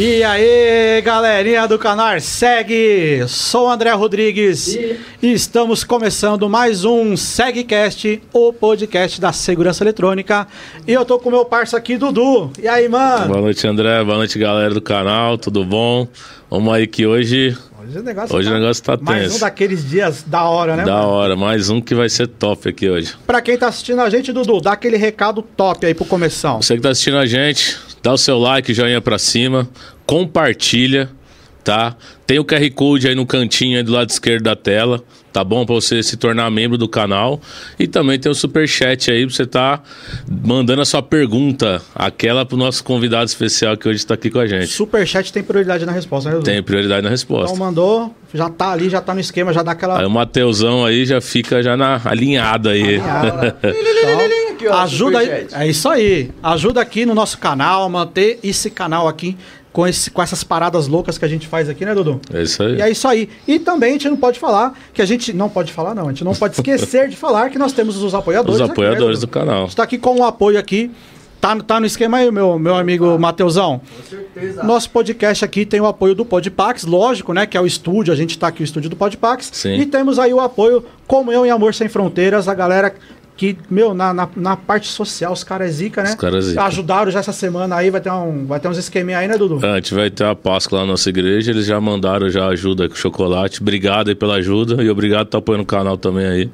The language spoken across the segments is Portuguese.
E aí, galerinha do canal Segue! Sou o André Rodrigues e... e estamos começando mais um SegCast, o podcast da segurança eletrônica. E eu tô com o meu parceiro aqui, Dudu. E aí, mano? Boa noite, André. Boa noite, galera do canal. Tudo bom? Vamos aí que hoje Hoje o negócio hoje tá, o negócio tá tenso. Mais um daqueles dias da hora, né? Da mano? hora, mais um que vai ser top aqui hoje. Pra quem tá assistindo a gente, Dudu, dá aquele recado top aí pro começão. Você que tá assistindo a gente, dá o seu like, joinha pra cima, compartilha, tá? Tem o QR Code aí no cantinho aí do lado esquerdo da tela, tá bom? Pra você se tornar membro do canal. E também tem o super chat aí pra você tá mandando a sua pergunta, aquela pro nosso convidado especial que hoje tá aqui com a gente. Superchat tem prioridade na resposta, né? Tem prioridade na resposta. Então mandou, já tá ali, já tá no esquema, já dá aquela. Aí o Mateusão aí já fica já na alinhada aí. Então, ajuda aí. É isso aí. Ajuda aqui no nosso canal, manter esse canal aqui com, esse, com essas paradas loucas que a gente faz aqui, né, Dudu? É isso aí. E é isso aí. E também a gente não pode falar que a gente. Não pode falar, não. A gente não pode esquecer de falar que nós temos os apoiadores. Os aqui, apoiadores né, do canal. A gente tá aqui com o apoio aqui. Tá, tá no esquema aí, meu, meu amigo Mateusão? Com certeza. Nosso podcast aqui tem o apoio do Podpax, lógico, né? Que é o estúdio, a gente tá aqui, o estúdio do Podpax. Sim. E temos aí o apoio Comunhão e Amor Sem Fronteiras, a galera que, meu, na, na, na parte social, os caras é zica, né? Os caras é zica. Ajudaram já essa semana aí, vai ter, um, vai ter uns esqueminha aí, né, Dudu? A gente vai ter a Páscoa lá na nossa igreja, eles já mandaram já ajuda com chocolate. Obrigado aí pela ajuda e obrigado por estar apoiando o canal também aí.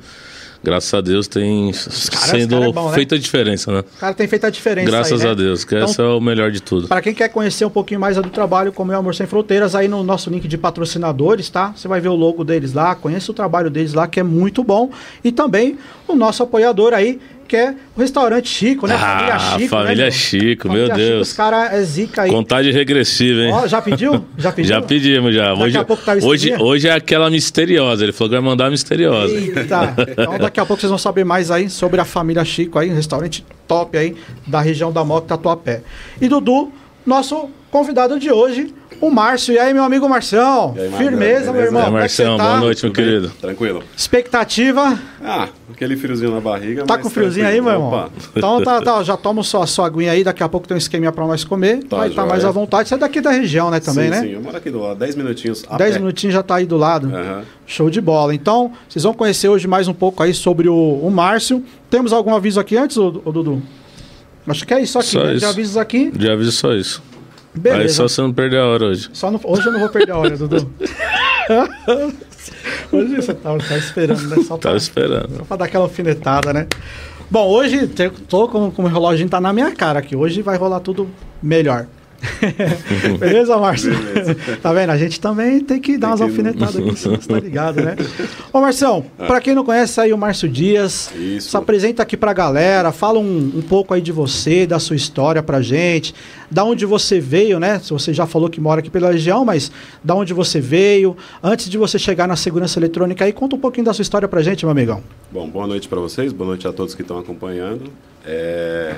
Graças a Deus tem caras- sendo cara é bom, né? feita a diferença, né? O cara tem feito a diferença Graças aí, né? a Deus, que Então, esse é o melhor de tudo. Para quem quer conhecer um pouquinho mais do trabalho como é o Amor Sem Fronteiras, aí no nosso link de patrocinadores, tá? Você vai ver o logo deles lá, conheça o trabalho deles lá, que é muito bom. E também o nosso apoiador aí, que é o restaurante Chico, né? Ah, Família meu? Chico, Família meu Chico, Deus. os caras é zica aí. Contagem regressiva, hein? Ó, já pediu? Já pediu? Já pedimos, já. Daqui Hoje, a pouco tá o hoje, hoje é aquela misteriosa. Ele falou que vai mandar a misteriosa. Eita. Então daqui a pouco vocês vão saber mais aí sobre a família Chico aí, um restaurante top aí da região da Moca Tatuapé. E Dudu, nosso convidado de hoje, o Márcio. E aí, meu amigo Marcião? E aí, Marcão, Firmeza, meu irmão. É, é Marcião, tá? boa noite, meu querido. Tranquilo. Expectativa? Ah, aquele friozinho na barriga. Tá com friozinho aí, meu irmão? Opa. Então tá, tá, já toma sua, sua aguinha aí, daqui a pouco tem um esqueminha pra nós comer. Tá, vai estar joia. mais à vontade. Você é daqui da região, né, também, sim, né? Sim, eu moro aqui do lado, 10 minutinhos. a 10 pé. minutinhos já tá aí do lado. Aham. Show de bola. Então, vocês vão conhecer hoje mais um pouco aí sobre o, o Márcio. Temos algum aviso aqui antes, ô, ô Dudu? Acho que é isso aqui, Só né? De isso. avisos aqui. Já aviso só isso. Aí Beleza. só você não perder a hora hoje. Só não- hoje eu não vou perder a hora, Dudu. hoje você tava, tava esperando, né? Só pra, Tava esperando. só pra dar aquela alfinetada, né? Bom, hoje tô com, com o reloginho tá na minha cara aqui. Hoje vai rolar tudo melhor. Beleza, Márcio? tá vendo? A gente também tem que dar umas que- alfinetadas aqui, você tá ligado, né? Ô, Marção, pra quem não conhece aí o Márcio Dias, Isso. se apresenta aqui pra galera, fala um, um pouco aí de você, da sua história pra gente, da onde você veio, né? Se você já falou que mora aqui pela região, mas da onde você veio, antes de você chegar na segurança eletrônica aí, conta um pouquinho da sua história pra gente, meu amigão. Bom, boa noite para vocês, boa noite a todos que estão acompanhando. É,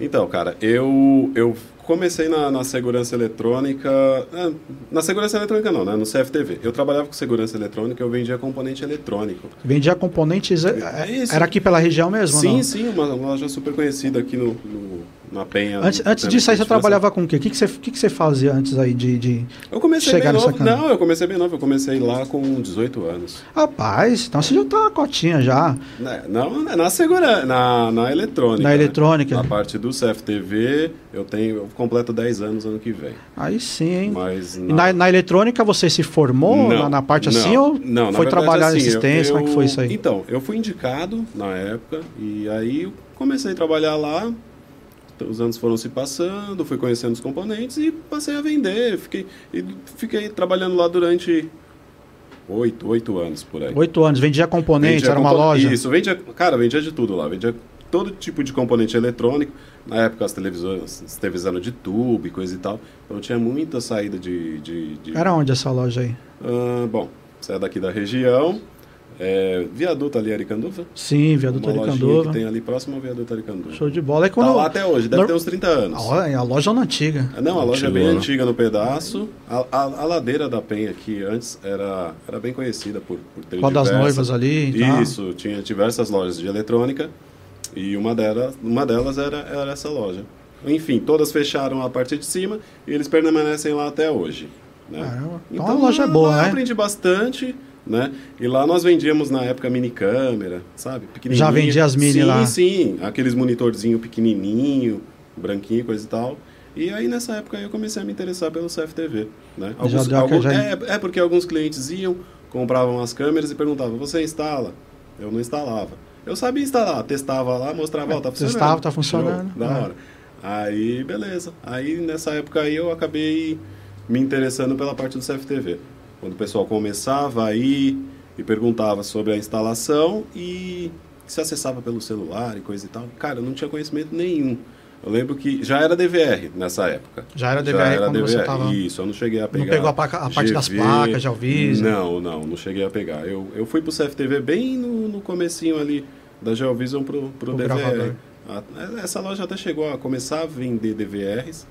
Então, cara, eu, eu comecei na, na segurança eletrônica. ah, Na segurança eletrônica não, né? No CFTV. Eu trabalhava com segurança eletrônica, eu vendia componente eletrônico. Vendia componentes, é, É era aqui pela região mesmo? sim, não? sim, uma loja super conhecida aqui no, no- na Penha. Antes, antes disso aí você trabalhava com o quê? O que, que, você, que, que você fazia antes aí de. de... Eu comecei chegar bem nessa novo. Não, eu comecei bem novo. Eu comecei lá com 18 anos. Rapaz, então você já tá uma cotinha já. Né, Não, né, na segurança, na, na eletrônica. Na né? eletrônica. Na parte do CFTV, eu tenho, eu completo 10 anos ano que vem. Aí sim, hein? Mas E na, na eletrônica você se formou Não, na, na parte não, assim ou não, na foi verdade, trabalhar assim, assistência? eu- Como é que foi isso aí? Então, eu fui indicado na época e aí comecei a trabalhar lá. Os anos foram se passando, fui conhecendo os componentes e passei a vender. Fiquei, e fiquei trabalhando lá durante oito, oito anos por aí. Oito anos, vendia componentes, Vendia era uma loja. Isso, vendia, cara, vendia de tudo lá. Vendia todo tipo de componente eletrônico. Na época as televisões, as televisões de tubo e coisa e tal. Então tinha muita saída de. de, de- Era onde essa loja aí? Ah, bom, você é daqui da região. É, viaduto ali Aricanduva. Sim, viaduto Uma lojinha Aricanduva. que tem ali próximo ao viaduto Aricanduva. Show de bola. É Tá quando... lá até hoje, deve Nor- ter uns 30 anos. Olha, a loja não antiga. Ah, Não, a loja é bem Antigona. antiga no pedaço. A, a- a ladeira da Penha, que antes era, era bem conhecida por, por ter Qual das diversas- noivas ali e tal. Isso, tinha diversas lojas de eletrônica. E uma delas, uma delas era, era essa loja. enfim, todas fecharam a parte de cima e eles permanecem lá até hoje. Né? Caramba. Então, a loja é boa, né? Eu aprendi bastante, né? E lá nós vendíamos na época mini câmera, sabe? Já vendia as mini sim, lá? Sim, aqueles monitorzinho pequenininho, branquinho, coisa e tal. E aí nessa época eu comecei a me interessar pelo CFTV, né? Já deu aquela- já- é, é porque alguns clientes iam, compravam as câmeras e perguntavam: "Você instala?" Eu não instalava. Eu sabia instalar, testava lá, mostrava, ó, tá funcionando. Testava, tá funcionando. Da É. hora. Aí, beleza. Aí nessa época aí eu acabei me interessando pela parte do CFTV. Quando o pessoal começava aí e perguntava sobre a instalação e se acessava pelo celular e coisa e tal. Cara, eu não tinha conhecimento nenhum. Eu lembro que já era DVR nessa época. Já era DVR quando você tava- Isso, eu não cheguei a pegar. pegou a placa- a parte das placas de Alvisa? Não, não, não cheguei a pegar. Eu, eu fui pro CFTV bem no, no comecinho ali da Geovision pro, pro O DVR. gravador. A- essa loja até chegou a começar a vender DVRs,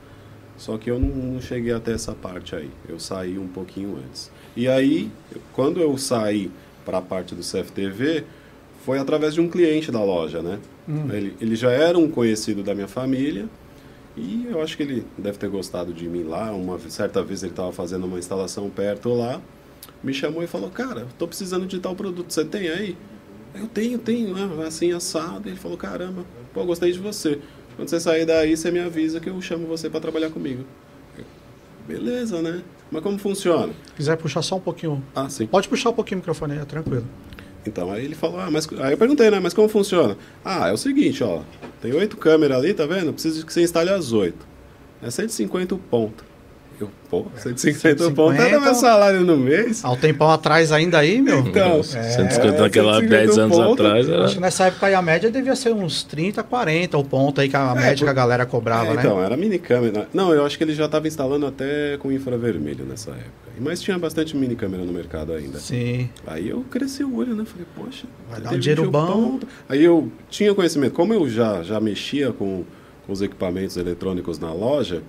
só que eu não, não cheguei até essa parte aí. Eu saí um pouquinho antes. E aí, quando eu saí para a parte do CFTV, foi através de um cliente da loja, né? Hum. Ele, ele já era um conhecido da minha família e eu acho que ele deve ter gostado de mim lá. Uma certa vez ele estava fazendo uma instalação perto lá, me chamou e falou: Cara, estou precisando de tal produto, você tem aí? Eu tenho, tenho, né? assim assado. Ele falou: Caramba, pô, gostei de você. Quando você sair daí, você me avisa que eu chamo você para trabalhar comigo. Beleza, né? Mas como funciona? Se quiser puxar só um pouquinho. Ah, sim. Pode puxar um pouquinho o microfone aí, é tranquilo. Então, aí ele falou, ah, mas. Aí eu perguntei, né? Mas como funciona? Ah, é o seguinte, ó. Tem oito câmeras ali, tá vendo? Preciso que você instale as oito. É 150 o ponto. Eu, pô, 150 o ponto era 150. meu salário no mês. Há um tempão atrás ainda aí, meu. Então, 150 naquela 150 10 anos ponto. atrás era. Acho que nessa época aí a média devia ser uns 30, 40 o ponto aí que a É, média que por- a galera cobrava, É, né? então, era mini câmera. Não, eu acho que ele já estava instalando até com infravermelho nessa época. Mas tinha bastante mini câmera no mercado ainda. Sim. Aí eu cresci o olho, né? Falei, poxa, Vai dar um dinheiro 21 bom. ponto. Aí eu tinha conhecimento, como eu já, já mexia com, com os equipamentos eletrônicos na loja,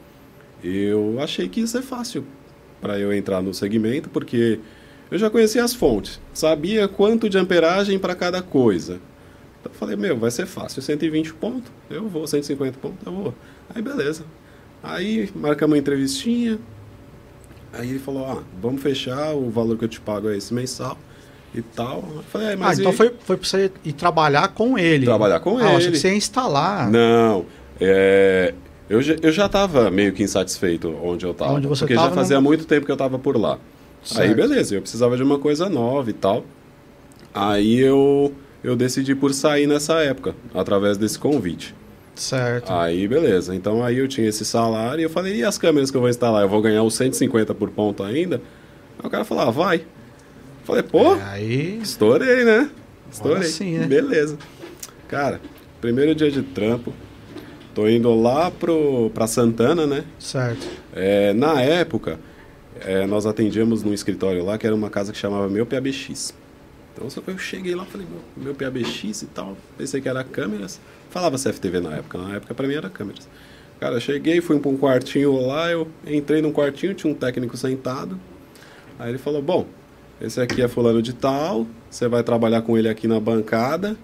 eu achei que ia ser fácil para eu entrar no segmento, porque eu já conhecia as fontes, sabia quanto de amperagem para cada coisa. Então eu falei, meu, vai ser fácil, 120 pontos, eu vou, 150 pontos, eu vou. Aí beleza. Aí marcamos uma entrevistinha, Aí ele falou, ah, vamos fechar, o valor que eu te pago é esse mensal e tal. Eu falei, ah, Ah, mas então e- foi, foi pra você ir trabalhar com ele. Trabalhar com ah, eu achei ele. que você ia instalar. Não, é, eu, já- eu já estava meio que insatisfeito onde eu estava. Onde você porque tava, já fazia não- muito tempo que eu estava por lá. Aí Certo. beleza, eu precisava de uma coisa nova e tal. Aí eu, eu decidi por sair nessa época, através desse convite. Certo. Aí, beleza. Então, aí eu tinha esse salário e eu falei, e as câmeras que eu vou instalar? Eu vou ganhar os 150 por ponto ainda? Aí o cara falou, ah, vai. Eu falei, pô, É, aí. estourei, né? Estourei. Sim, né? Beleza. Cara, primeiro dia de trampo, tô indo lá pro, pra Santana, né? Certo. É, na época, é, nós atendíamos num escritório lá que era uma casa que chamava Meu PABX. Então só que eu cheguei lá falei, meu, meu PABX e tal, pensei que era câmeras. Falava CFTV na época, na época pra mim era câmeras. Cara, cheguei, fui pra um quartinho lá, eu entrei num quartinho, tinha um técnico sentado. Aí ele falou, bom, esse aqui é fulano de tal, você vai trabalhar com ele aqui na bancada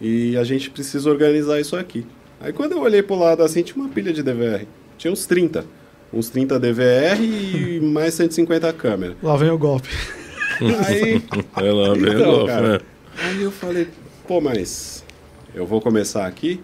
e a gente precisa organizar isso aqui. Aí quando eu olhei pro lado assim, tinha uma pilha de DVR. Tinha uns 30. Uns 30 DVR e mais 150 câmeras. Lá vem o golpe. Aí, Vai lá, vem Então, louco, cara. né? aí eu falei, pô, mas eu vou começar aqui.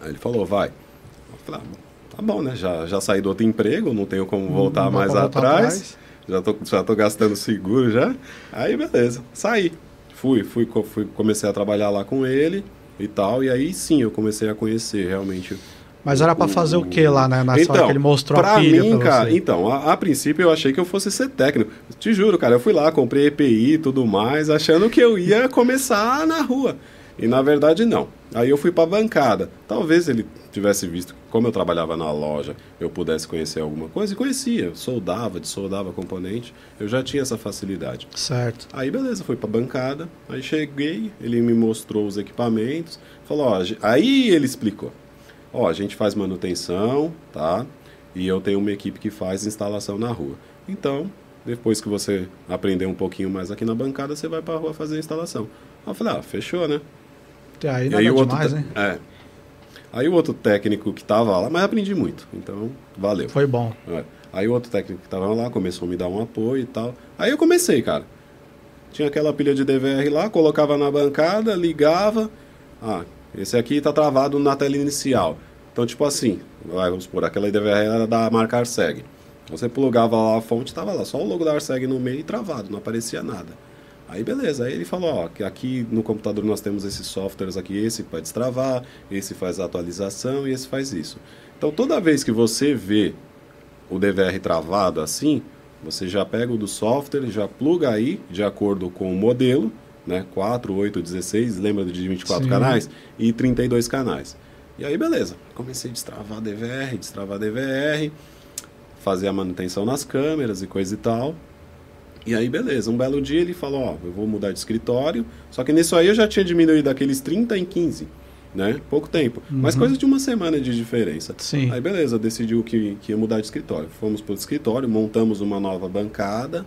Aí ele falou, vai. Eu falei, ah, tá bom, né? Já, já saí do outro emprego, não tenho como voltar Não mais pra voltar atrás. atrás. Já tô, já tô gastando seguro já. Aí, beleza. Saí. Fui, fui, fui, comecei a trabalhar lá com ele e tal. E aí sim eu comecei a conhecer realmente Mas era pra fazer o que lá, né? Na hora que ele mostrou pra a pilha mim, pra cara, você? então, a, a princípio eu achei que eu fosse ser técnico. Te juro, cara, eu fui lá, comprei EPI e tudo mais, achando que eu ia começar na rua. E na verdade não. Aí eu fui pra bancada. Talvez ele tivesse visto como eu trabalhava na loja, eu pudesse conhecer alguma coisa e conhecia. Soldava, dessoldava componente, eu já tinha essa facilidade. Certo. Aí beleza, fui pra bancada, aí cheguei, ele me mostrou os equipamentos, falou, ó, a aí ele explicou. Ó, a gente faz manutenção, tá? E eu tenho uma equipe que faz instalação na rua. Então, depois que você aprender um pouquinho mais aqui na bancada, você vai pra rua fazer a instalação. Aí eu falei, ah, fechou, né? Até aí nada aí o outro demais, né? É. Aí o outro técnico que tava lá, mas aprendi muito, então valeu. Foi bom. É. Aí o outro técnico que tava lá começou a me dar um apoio e tal. Aí eu comecei, cara. Tinha aquela pilha de DVR lá, colocava na bancada, ligava. Ah, esse aqui tá travado na tela inicial. Então, tipo assim, vamos supor, aquela DVR era da marca Arseg. Você plugava lá a fonte, tava lá, só o logo da Arseg no meio e travado, não aparecia nada. Aí beleza, aí ele falou, ó, que aqui no computador nós temos esses softwares aqui, esse pode destravar, esse faz a atualização e esse faz isso. Então toda vez que você vê o DVR travado assim, você já pega o do software, já pluga aí de acordo com o modelo, né? 4, 8, 16, lembra de 24 Sim. canais e 32 canais. E aí beleza, comecei a destravar DVR, destravar DVR, fazer a manutenção nas câmeras e coisa e tal. E aí, beleza, um belo dia ele falou, ó, eu vou mudar de escritório. Só que nisso aí eu já tinha diminuído daqueles 30 em 15, né? Pouco tempo. Mas coisa de uma semana de diferença. Sim. Aí, beleza, decidiu que, que ia mudar de escritório. Fomos pro escritório, montamos uma nova bancada.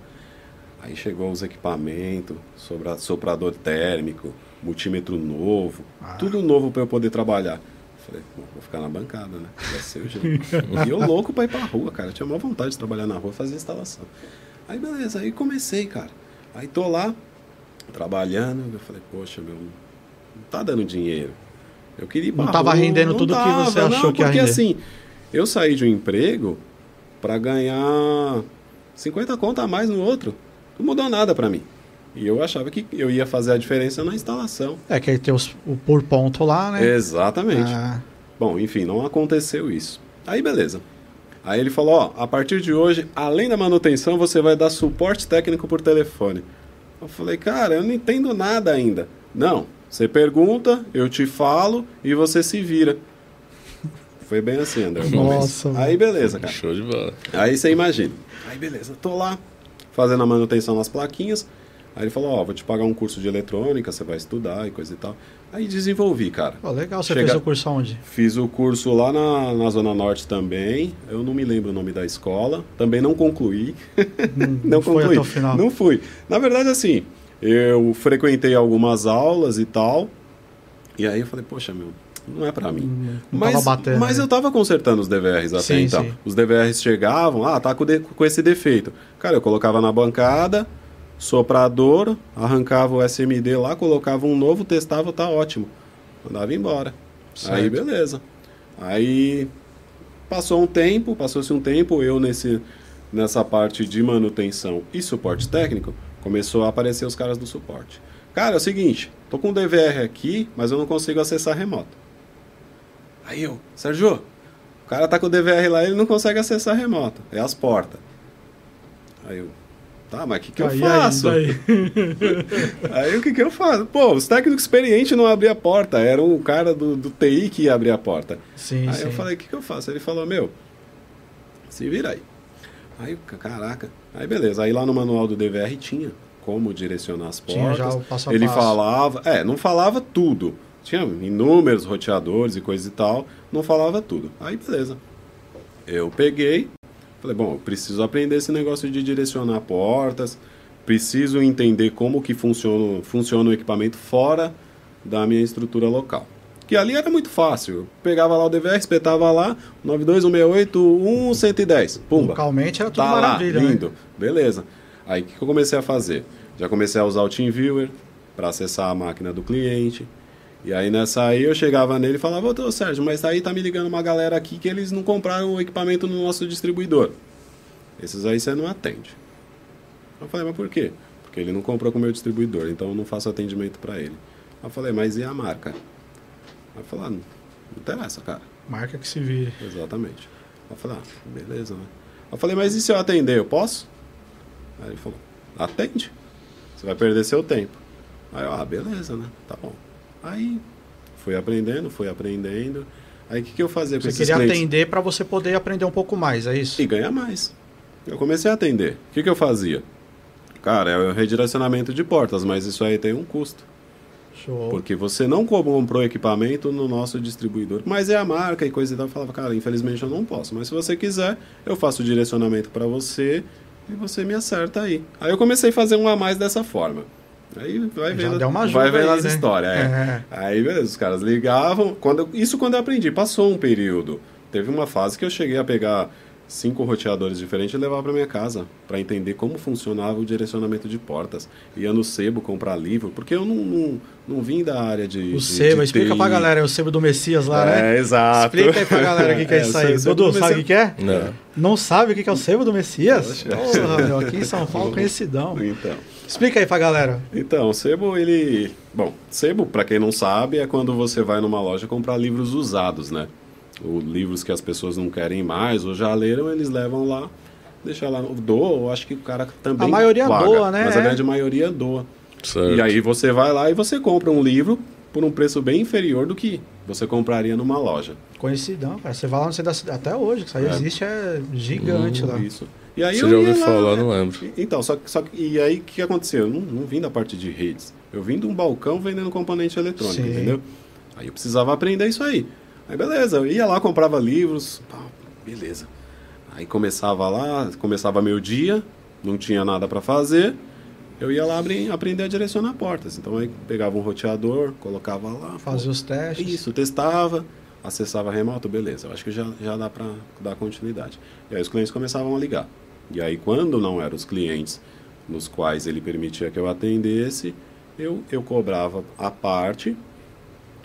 Aí chegou os equipamentos, sobra- soprador térmico, multímetro novo, tudo novo para eu poder trabalhar. Falei, "Bom, vou ficar na bancada, né? Vai ser o jeito. e eu louco pra ir pra rua, cara. Eu tinha maior vontade de trabalhar na rua fazer instalação. Aí beleza, aí comecei, cara. Aí tô lá, trabalhando, eu falei, poxa, meu, não tá dando dinheiro. Eu queria ir Não tava rua, rendendo não tudo que tava, você achou que ia porque render. assim, eu saí de um emprego pra ganhar 50 conto a mais no outro. Não mudou nada pra mim. E eu achava que eu ia fazer a diferença na instalação. É que aí tem os, o por ponto lá, né? Exatamente. Ah, Bom, enfim, não aconteceu isso. Aí beleza. Aí ele falou, ó, a partir de hoje, além da manutenção, você vai dar suporte técnico por telefone. Eu falei, cara, eu não entendo nada ainda. Não, você pergunta, eu te falo e você se vira. Foi bem assim, André. Nossa, Aí beleza, cara. Show de bola. Aí você imagina. Aí beleza, tô lá fazendo a manutenção nas plaquinhas. Aí ele falou, ó, vou te pagar um curso de eletrônica, você vai estudar e coisa e tal. Aí desenvolvi, cara. pô, legal, você Chega- fez o curso aonde? Fiz o curso lá na, na Zona Norte também. Eu não me lembro o nome da escola. Também não concluí. não foi concluí. até o final. Não fui. Na verdade, assim, eu frequentei algumas aulas e tal. E aí eu falei, poxa, meu, não é pra mim. Não Mas, tava batendo, mas né? eu tava consertando os DVRs até Sim, então. sim. Os DVRs chegavam, ah, tá com, de- com esse defeito. Cara, eu colocava na bancada, soprador, arrancava o SMD lá, colocava um novo, testava, tá ótimo. Mandava embora. Aí Certo. beleza. Aí passou um tempo, passou-se um tempo, eu nesse, nessa parte de manutenção e suporte técnico, começou a aparecer os caras do suporte. Cara, é o seguinte, tô com o DVR aqui, mas eu não consigo acessar remoto. Aí eu, Sérgio, o cara tá com o DVR lá, ele não consegue acessar remoto, é as portas. Aí eu, tá, mas o que, que eu Aí, faço? Aí, Aí o que, que eu faço? Pô, os técnicos experientes não abriam a porta, era um cara do, do TI que ia abrir a porta. Sim, aí sim. eu falei, o que, que eu faço? Ele falou, meu, se vira aí. Aí, eu, caraca. Aí beleza, aí lá no manual do DVR tinha como direcionar as Tinha portas. já o passo a Ele passo. falava, é, não falava tudo. Tinha inúmeros roteadores e coisa e tal, não falava tudo. Aí beleza. Eu peguei, falei, bom, preciso aprender esse negócio de direcionar portas, preciso entender como que funciona, funciona o equipamento fora da minha estrutura local. Que ali era muito fácil. Eu pegava lá o DVR, espetava lá, 92168 110. Pumba. Localmente era tudo Tá lá, maravilha, né? lindo. Beleza. Aí o que, que eu comecei a fazer? Já comecei a usar o TeamViewer para acessar a máquina do cliente. E aí nessa aí eu chegava nele e falava, ô Sérgio, mas aí tá me ligando uma galera aqui que eles não compraram o equipamento no nosso distribuidor. Esses aí você não atende. Eu falei, mas por quê? Porque ele não comprou com o meu distribuidor, então eu não faço atendimento para ele. Eu falei, mas e a marca? Aí eu falei, ah, não, não interessa, cara. Marca que se vire. Exatamente. Eu falei, ah, beleza, né? Eu falei, mas e se eu atender, eu posso? Aí ele falou, atende. Você vai perder seu tempo. Aí eu, ah, beleza, né? Tá bom. Aí fui aprendendo, fui aprendendo. Aí o que, que eu fazia com Você esses queria clientes? atender para você poder aprender um pouco mais, é isso? E ganhar mais. Eu comecei a atender. O que, que eu fazia? Cara, é o redirecionamento de portas, mas isso aí tem um custo. Show. Porque você não comprou equipamento no nosso distribuidor, mas é a marca e coisa e tal. Eu falava, cara, infelizmente eu não posso. Mas se você quiser, eu faço o direcionamento para você e você me acerta aí. Aí eu comecei a fazer um a mais dessa forma. Aí vai Já vendo, deu uma ajuda vai vendo aí, as né? histórias. é. É. Aí, beleza, os caras ligavam. Quando eu- isso quando eu aprendi, passou um período. Teve uma fase que eu cheguei a pegar cinco roteadores diferentes e levar para minha casa para entender como funcionava o direcionamento de portas. Ia no sebo comprar livro, porque eu não, não, não vim da área de. O de- sebo, de explica TI. pra galera, é o sebo do Messias lá, né? É, exato. Explica aí pra galera o que, que é, isso aí. Dudu, sabe o que, que é? Não. Não sabe o que, que é o sebo do Messias? Porra, meu, aqui em São Paulo, conhecidão. Então. Explica aí pra galera. Então, o sebo, ele. Bom, sebo, para quem não sabe, é quando você vai numa loja comprar livros usados, né? Ou livros que as pessoas não querem mais, ou já leram, eles levam lá, deixa lá, doa, eu acho que o cara também. A maioria paga, doa, né? Mas a grande maioria doa. Certo. E aí você vai lá e você compra um livro por um preço bem inferior do que você compraria numa loja. Conhecidão, cara. Você vai lá no centro da cidade, até hoje, que isso aí É. existe, é gigante lá. Isso. E aí Você eu já ouviu lá, falar, né? não lembro. Então, só que, só e aí o que aconteceu? Eu não, não vim da parte de redes. Eu vim de um balcão vendendo componente eletrônico, Sim. entendeu? Aí eu precisava aprender isso aí. Aí beleza, eu ia lá, comprava livros, pá, beleza. Aí começava lá, começava meu dia, não tinha nada para fazer. Eu ia lá abrir- aprender a direcionar portas. Então aí pegava um roteador, colocava lá. Fazer os testes. Isso, testava, acessava remoto, beleza. Eu acho que já, já dá para dar continuidade. E aí os clientes começavam a ligar. E aí quando não eram os clientes nos quais ele permitia que eu atendesse, eu, eu cobrava a parte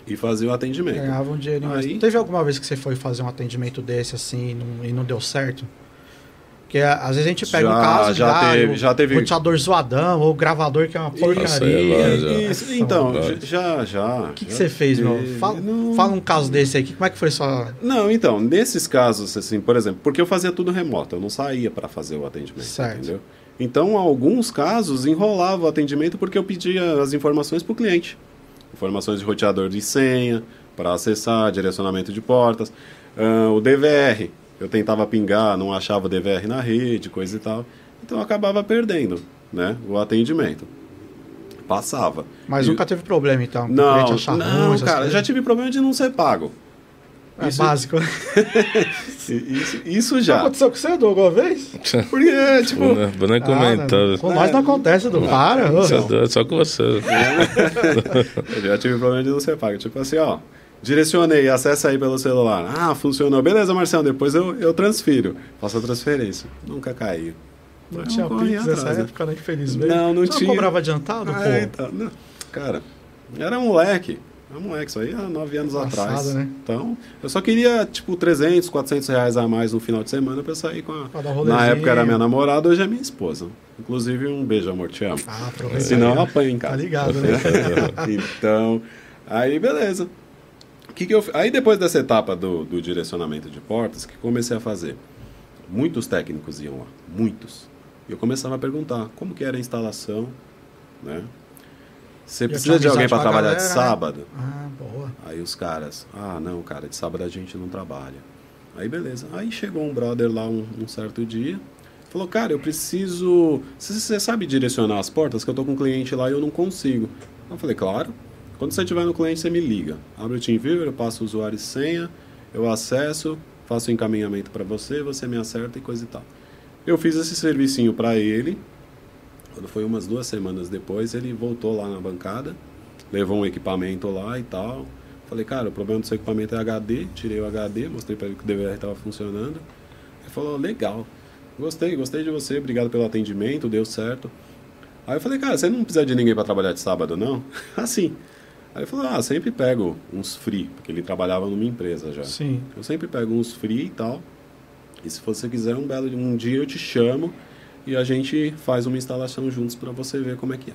e fazia o atendimento. Ganhava um dinheirinho. mas Aí- Teve alguma vez que você foi fazer um atendimento desse assim e não, e não deu certo? Porque às vezes a gente pega Já- um caso já teve- já teve- roteador zoadão ou gravador que é uma é porcaria. lá, já. Isso, então, já, já. O que, que você fez, meu? Fala, não, fala um caso desse aí. que- Como é que foi sua. Não, então, nesses casos, assim, por exemplo, porque eu fazia tudo remoto, eu não saía para fazer o atendimento, Certo. entendeu? Então, alguns casos enrolava o atendimento porque eu pedia as informações para o cliente. Informações de roteador de senha, para acessar, direcionamento de portas. Ah, o DVR, eu tentava pingar, não achava o DVR na rede, coisa e tal. Então, eu acabava perdendo, né, o atendimento. Passava. Mas E- nunca teve problema, então. com o Não, cliente achar ruim, não, essas cara, coisas? já tive problema de não ser pago. É isso- básico. I- Isso, isso Já já. aconteceu com você, Edu, alguma vez? Porque, tipo, Vou nem- vou nem Ah, comentar. com nós não acontece, Edu. Para. Só, só com você. eu já tive problema de não ser pago. Tipo assim, ó, direcionei, acessa aí pelo celular. Ah, funcionou. Beleza, Marcelo, depois eu, eu transfiro. Faço a transferência. Nunca caiu. Não Eu tinha Pix nessa atrás, época, né? Infelizmente. Não, não Você tinha. cobrava adiantado, Ah, então, não. Cara, era moleque. Era moleque, isso aí há nove anos Passado, atrás. né? Então, eu só queria, tipo, 300, 400 reais a mais no final de semana pra eu sair com a... Pra um Na época era minha namorada, hoje é minha esposa. Inclusive, um beijo, amor, te amo. Ah. Senão apanho em Tá casa. ligado, né? então, aí beleza. Que que eu, aí depois dessa etapa do, do direcionamento de portas, que comecei a fazer? Muitos técnicos iam lá, muitos. E eu começava a perguntar como que era a instalação, né? Você precisa de alguém para trabalhar de galera, né? sábado? Ah, boa. Aí os caras, ah, não, cara, de sábado a gente não trabalha. Aí beleza. Aí chegou um brother lá um, um certo dia, falou, cara, eu preciso. Você você sabe direcionar as portas? Que eu tô com um cliente lá e eu não consigo. Eu falei, claro. Quando você estiver no cliente, você me liga. Abre o TeamViewer, eu passo o usuário e senha, eu acesso, faço o encaminhamento para você, você me acerta e coisa e tal. Eu fiz esse servicinho para ele. Quando foi umas duas semanas depois, ele voltou lá na bancada, levou um equipamento lá e tal. Falei, cara, o problema do seu equipamento é HD. Tirei o HD, mostrei para ele que o DVR estava funcionando. Ele falou, legal, gostei, gostei de você, obrigado pelo atendimento, deu certo. Aí eu falei, cara, você não precisa de ninguém para trabalhar de sábado, não? assim. Aí ele falou, ah, sempre pego uns free, porque ele trabalhava numa empresa já. Sim. Eu sempre pego uns free e tal. E se você quiser um belo um dia eu te chamo e a gente faz uma instalação juntos para você ver como é que é.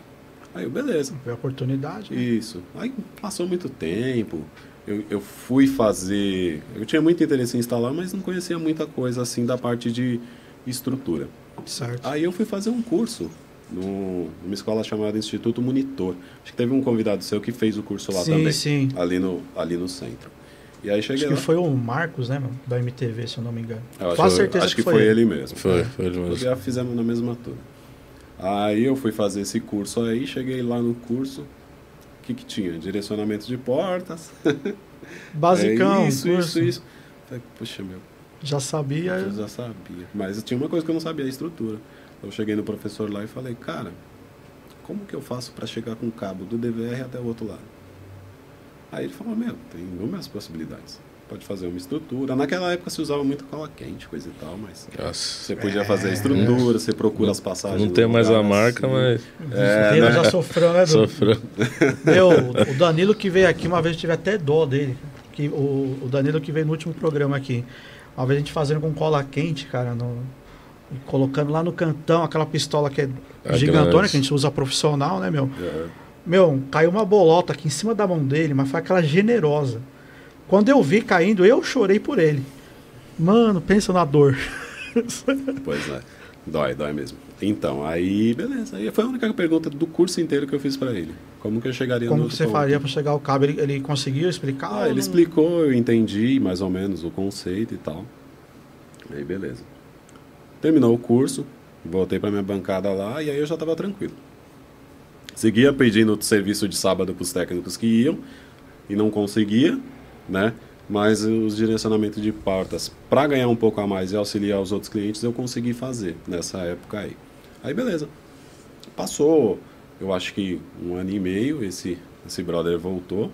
Aí eu, beleza. Foi a oportunidade. né? Isso. Aí passou muito tempo. Eu, eu fui fazer. Eu tinha muito interesse em instalar, mas não conhecia muita coisa assim da parte de estrutura. Certo. Aí eu fui fazer um curso no, numa escola chamada Instituto Monitor. Acho que teve um convidado seu que fez o curso lá Sim, também. sim. Ali no, ali no centro. E aí cheguei Acho que lá. foi o Marcos, né, mano? Da MTV, se eu não me engano. Eu acho, certeza acho que, foi ele mesmo. Foi, foi ele Nós mesmo. já fizemos na mesma turma. Aí eu fui fazer esse curso aí, cheguei lá no curso. O que, que tinha? Direcionamento de portas. Basicão, É isso, curso. isso, isso. Puxa, meu, Já sabia. eu já sabia. Mas tinha uma coisa que eu não sabia, a estrutura. Eu cheguei no professor lá e falei, cara, como que eu faço para chegar com o cabo do DVR até o outro lado? Aí ele falou, meu, tem inúmeras possibilidades. Pode fazer uma estrutura. Naquela época se usava muito cola quente, coisa e tal, mas Nossa. você podia fazer a estrutura, você procura as passagens. Não tem mais a lugar, marca, assim. mas É, ele já sofreu, né, sofreu. Meu, o Danilo que veio aqui, uma vez eu tive até dó dele. Que, o, o Danilo que veio no último programa aqui. Uma vez a gente fazendo com cola quente, cara, no- e colocando lá no cantão aquela pistola que é Ah, gigantona, grande. que a gente usa profissional, né, meu? É. Meu, caiu uma bolota aqui em cima da mão dele, mas foi aquela generosa. Quando eu vi caindo, eu chorei por ele. Mano, pensa na dor. Pois é. Dói, dói mesmo. Então, aí, beleza. Aí foi a única pergunta do curso inteiro que eu fiz pra ele. Como que eu chegaria Como no que você ponto? faria pra chegar ao cabo? Ele, ele conseguiu explicar? Ah, ele não? explicou, eu entendi mais ou menos o conceito e tal. Aí, beleza. Terminou o curso, voltei pra minha bancada lá e aí eu já tava tranquilo. Seguia pedindo serviço de sábado pros técnicos que iam e não conseguia, né? Mas os direcionamentos de portas, para ganhar um pouco a mais e auxiliar os outros clientes, eu consegui fazer nessa época aí. Aí, beleza. Passou, eu acho que um ano e meio, esse, esse brother voltou.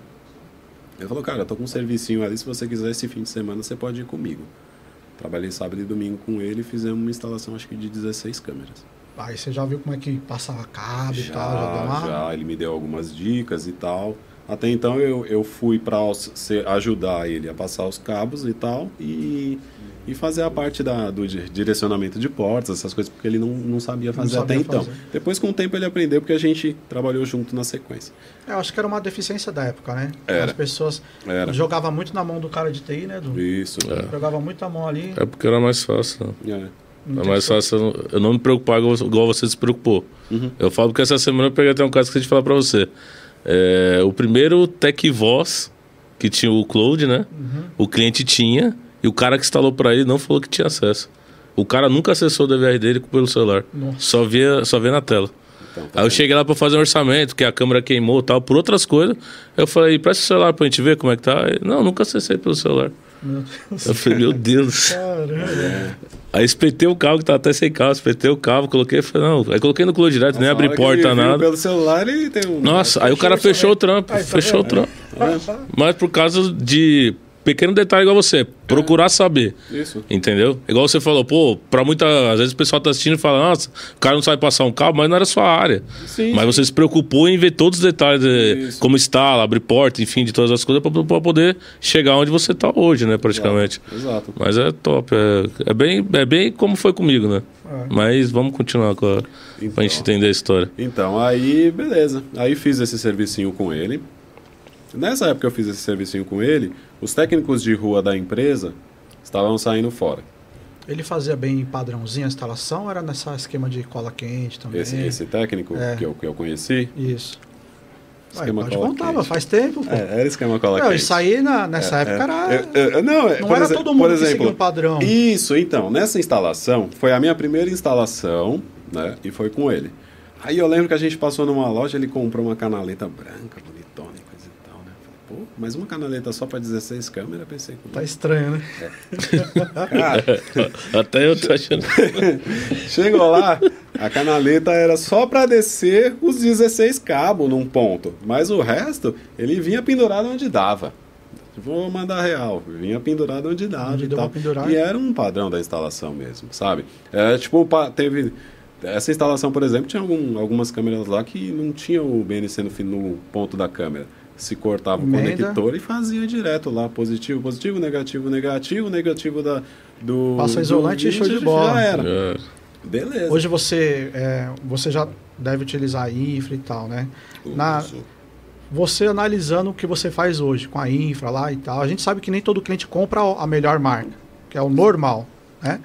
Ele falou, cara, eu tô com um servicinho ali, se você quiser esse fim de semana, você pode ir comigo. Trabalhei sábado e domingo com ele e fizemos uma instalação, acho que de 16 câmeras. Aí você já viu como é que passava cabo e tal, já deu Já, uma... já, ele me deu algumas dicas e tal. Até então eu, eu fui para ajudar ele a passar os cabos e tal e, e fazer a parte da, do di- direcionamento de portas, essas coisas, porque ele não, não sabia fazer sabia até então. fazer. Depois, com o tempo, ele aprendeu porque a gente trabalhou junto na sequência. Eu acho que era uma deficiência da época, né? Era. As pessoas Era. jogavam muito na mão do cara de TI, né, Edu? Isso. Jogava muito na mão ali. É porque era mais fácil. É. não É mais fácil eu não- não me preocupar igual você se preocupou. Uhum. Eu falo que essa semana eu peguei até um caso que eu de falar pra você. É, o primeiro Tech Voz, que tinha o Cloud, né? Uhum. O cliente tinha, e o cara que instalou pra ele não falou que tinha acesso. O cara nunca acessou o DVR dele pelo celular. Nossa. Só via, só via na tela. Então, tá Aí eu vendo? cheguei lá pra fazer um orçamento, que a câmera queimou e tal, por outras coisas. Eu falei, presta o celular pra gente ver como é que tá. Ele, não, nunca acessei pelo celular. Meu Deus. Eu falei, meu Deus. Caramba. Aí espetei o cabo, que tava até sem cabo, espetei o cabo, coloquei e falei, não. Aí coloquei no Cloud direto, nem abri porta, nada. Pelo celular ele tem um. Nossa, aí o cara Fechou fechou o trampo, Aí, tá fechou o trampo. Mas por causa de pequeno detalhe igual você, procurar saber. Isso. Entendeu? Igual você falou, pô, pra muita. Às vezes o pessoal tá assistindo e fala, nossa, o cara não sabe passar um cabo, mas não era sua área. Sim, mas sim. você se preocupou em ver todos os detalhes, de Isso. como instala, abre porta, enfim, de todas as coisas, pra, pra poder chegar onde você tá hoje, né, praticamente. Exato. Mas é top, é, é, bem, é bem como foi comigo, né? É. Mas vamos continuar com a, Então. pra gente entender a história. Então, aí, beleza. Aí fiz esse servicinho com ele. Nessa época que eu fiz esse servicinho com ele, os técnicos de rua da empresa estavam saindo fora. Ele fazia bem padrãozinho a instalação era nessa esquema de cola quente também? Esse, esse técnico É. que, eu, que eu conheci, Isso. Esquema pode cola contar, quente. faz tempo. É, era esquema cola Não, quente. isso aí na, nessa É, época é. era. Eu- eu- não, é, não era todo por mundo que exemplo, seguia um padrão. Isso, então, nessa instalação, foi a minha primeira instalação, né? E foi com ele. Aí eu lembro que a gente passou numa loja, ele comprou uma canaleta branca, bonitona e coisa e tal, né? Falei, pô, mas uma canaleta só pra 16 câmeras, pensei, Tá estranho, né? cara, Até eu tô achando. chegou lá, a canaleta era só pra descer os 16 cabos num ponto, mas o resto, ele vinha pendurado onde dava. Vou mandar real, vinha pendurado onde dava Onde e tal. E era um padrão da instalação mesmo, sabe? É, tipo, teve... Essa instalação, por exemplo, tinha algum- algumas câmeras lá que não tinha o BNC no, no ponto da câmera. Se cortava o Emenda. conector e fazia direto lá, positivo, positivo, negativo, negativo, negativo da, do... Passa do isolante e show de 20, bola. Já era. É, Beleza. Hoje você, é, você já deve utilizar a infra e tal, né? na- Isso. Você analisando o que você faz hoje com a infra lá e tal, a gente sabe que nem todo cliente compra a melhor marca, que é o normal, né?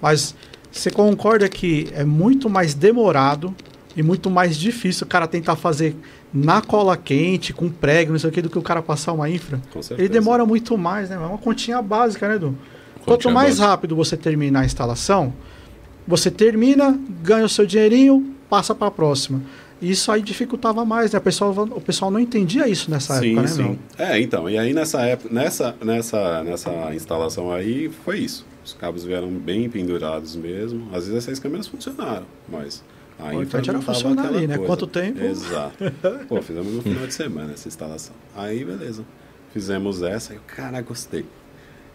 Mas você concorda que é muito mais demorado e muito mais difícil o cara tentar fazer na cola quente, com prego, não sei o que, do que o cara passar uma infra? Ele demora muito mais, né? É uma continha básica, né, Edu? Quanto mais básica. rápido você terminar a instalação, você termina, ganha o seu dinheirinho, passa para a próxima. E Isso aí dificultava mais, né? O pessoal, o pessoal não entendia isso nessa sim, época, né, sim. meu? É, então, e aí nessa época, nessa, nessa, nessa instalação aí, foi isso. Os cabos vieram bem pendurados mesmo. Às vezes essas câmeras funcionaram, mas A O importante era funcionar ali, né? coisa. Quanto tempo? Exato. Pô, fizemos no final de semana essa instalação. Aí, beleza. Fizemos essa, aí eu, cara, gostei.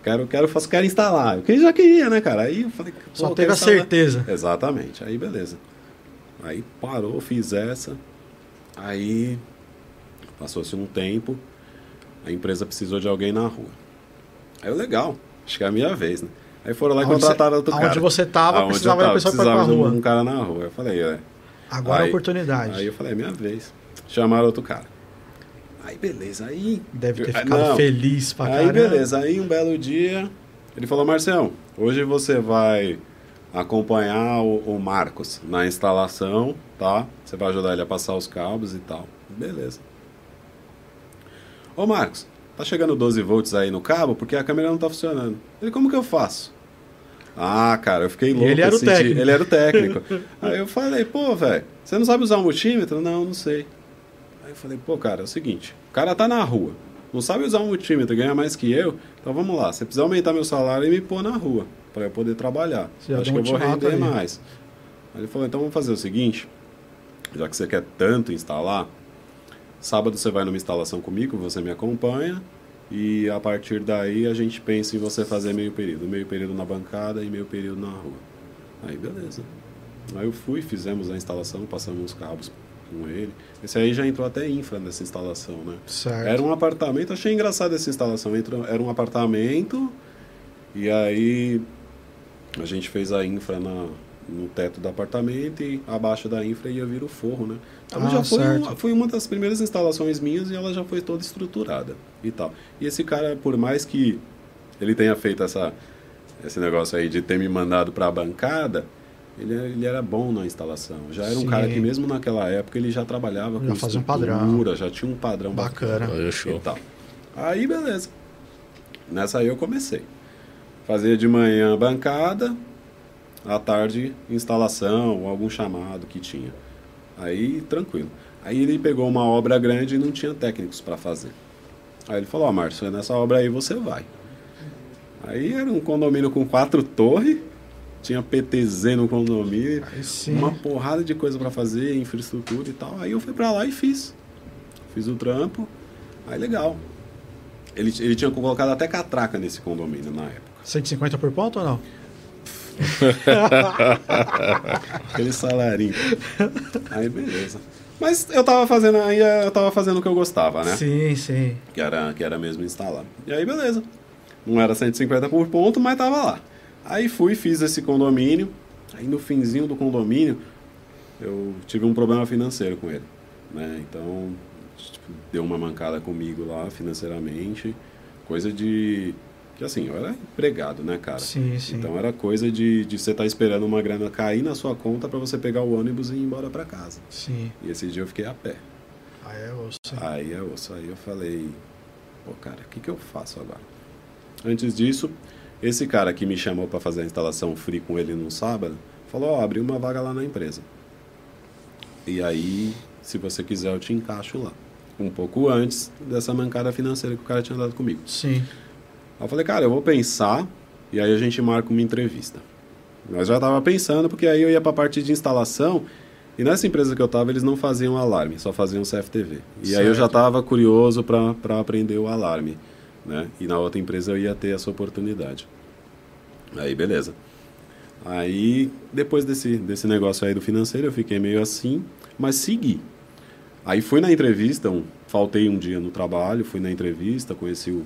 Quero, quero, faço, quero instalar. Porque já queria, né, cara? Aí eu falei, Só teve a instalar. certeza. Exatamente. Aí, beleza. Aí parou, fiz essa. Aí passou-se um tempo, a empresa precisou de alguém na rua. Aí eu, legal, acho que é a minha vez, né? Aí foram lá e contrataram outro aonde cara. você tava, Aonde precisava de uma pessoa pra ir pra precisava rua. um cara na rua. Eu falei, é. Agora é a Aí- oportunidade. Aí eu falei, é minha vez. Chamaram outro cara. Aí beleza, aí. Deve ter Ah, ficado não. feliz pra Aí caramba. beleza, aí um belo dia, ele falou, Marcião, hoje você vai acompanhar o, o Marcos na instalação, tá? Você vai ajudar ele a passar os cabos e tal. Beleza. Ô Marcos, tá chegando 12 volts aí no cabo porque a câmera não tá funcionando. Ele, como que eu faço? Ah, cara, eu fiquei louco. ele era o técnico. Ele era o técnico. aí eu falei, pô, velho, você não sabe usar um multímetro? Não, não sei. Aí eu falei, pô, cara, é o seguinte, o cara tá na rua, não sabe usar um multímetro, ganha mais que eu, então vamos lá, você precisa aumentar meu salário e me pôr na rua, para eu poder trabalhar. Você Acho que eu vou render aí. mais. Aí ele falou, então vamos fazer o seguinte, já que você quer tanto instalar, sábado você vai numa instalação comigo, você me acompanha, e a partir daí a gente pensa em você fazer meio período, meio período na bancada e meio período na rua. Aí beleza. Aí eu fui, fizemos a instalação, passamos os cabos com ele. Esse aí já entrou até infra nessa instalação, né? Certo. Era um apartamento, achei engraçado essa instalação. Entrou, era um apartamento e aí a gente fez a infra na, no teto do apartamento e abaixo da infra ia vir o forro, né? Então Ah, já foi, certo. uma, foi uma das primeiras instalações minhas e ela já foi toda estruturada e tal. E esse cara, por mais que ele tenha feito essa, esse negócio aí de ter me mandado para a bancada, ele, ele era bom na instalação. Já era um Sim. cara que mesmo naquela época ele já trabalhava Já com fazia um padrão. estrutura, já tinha um padrão Bacana. Aí, e show. tal. Aí beleza. Nessa aí eu comecei. Fazia de manhã bancada, à tarde instalação ou algum chamado que tinha. Aí tranquilo. Aí ele pegou uma obra grande e não tinha técnicos para fazer. Aí ele falou: Ó, Márcio, nessa obra aí você vai. Aí era um condomínio com quatro torres, tinha PTZ no condomínio, uma porrada de coisa para fazer, infraestrutura e tal. Aí eu fui para lá e fiz. Fiz o trampo. Aí legal. Ele, ele tinha colocado até catraca nesse condomínio na época. 150 por ponto ou não? Aquele salarinho. Aí beleza. Mas eu tava fazendo ainda, eu tava fazendo o que eu gostava, né? Sim, sim. Que era, que era mesmo instalar. E aí beleza. Não era 150 por ponto, mas tava lá. Aí fui, fiz esse condomínio. Aí no finzinho do condomínio, eu tive um problema financeiro com ele. Né? Então, tipo, deu uma mancada comigo lá financeiramente. Coisa de. Que assim, eu era empregado, né, cara? Sim, sim. Então era coisa de, de você estar esperando uma grana cair na sua conta para você pegar o ônibus e ir embora para casa. Sim. E esse dia eu fiquei a pé. Aí é osso. hein? Aí é osso. Aí eu falei, pô, cara, o que, que eu faço agora? Antes disso, esse cara que me chamou para fazer a instalação free com ele no sábado, falou, ó, abriu uma vaga lá na empresa. E aí, se você quiser, eu te encaixo lá. Um pouco antes dessa mancada financeira que o cara tinha dado comigo. Sim. Eu falei, cara, eu vou pensar e aí a gente marca uma entrevista. Nós já tava pensando, porque aí eu ia para a parte de instalação e nessa empresa que eu tava, eles não faziam alarme, só faziam CFTV. E aí eu já Certo. tava curioso para aprender o alarme, né? E na outra empresa eu ia ter essa oportunidade. Aí, beleza. Aí, depois desse, desse negócio aí do financeiro, eu fiquei meio assim, mas segui. Aí fui na entrevista, um, faltei um dia no trabalho, fui na entrevista, conheci o,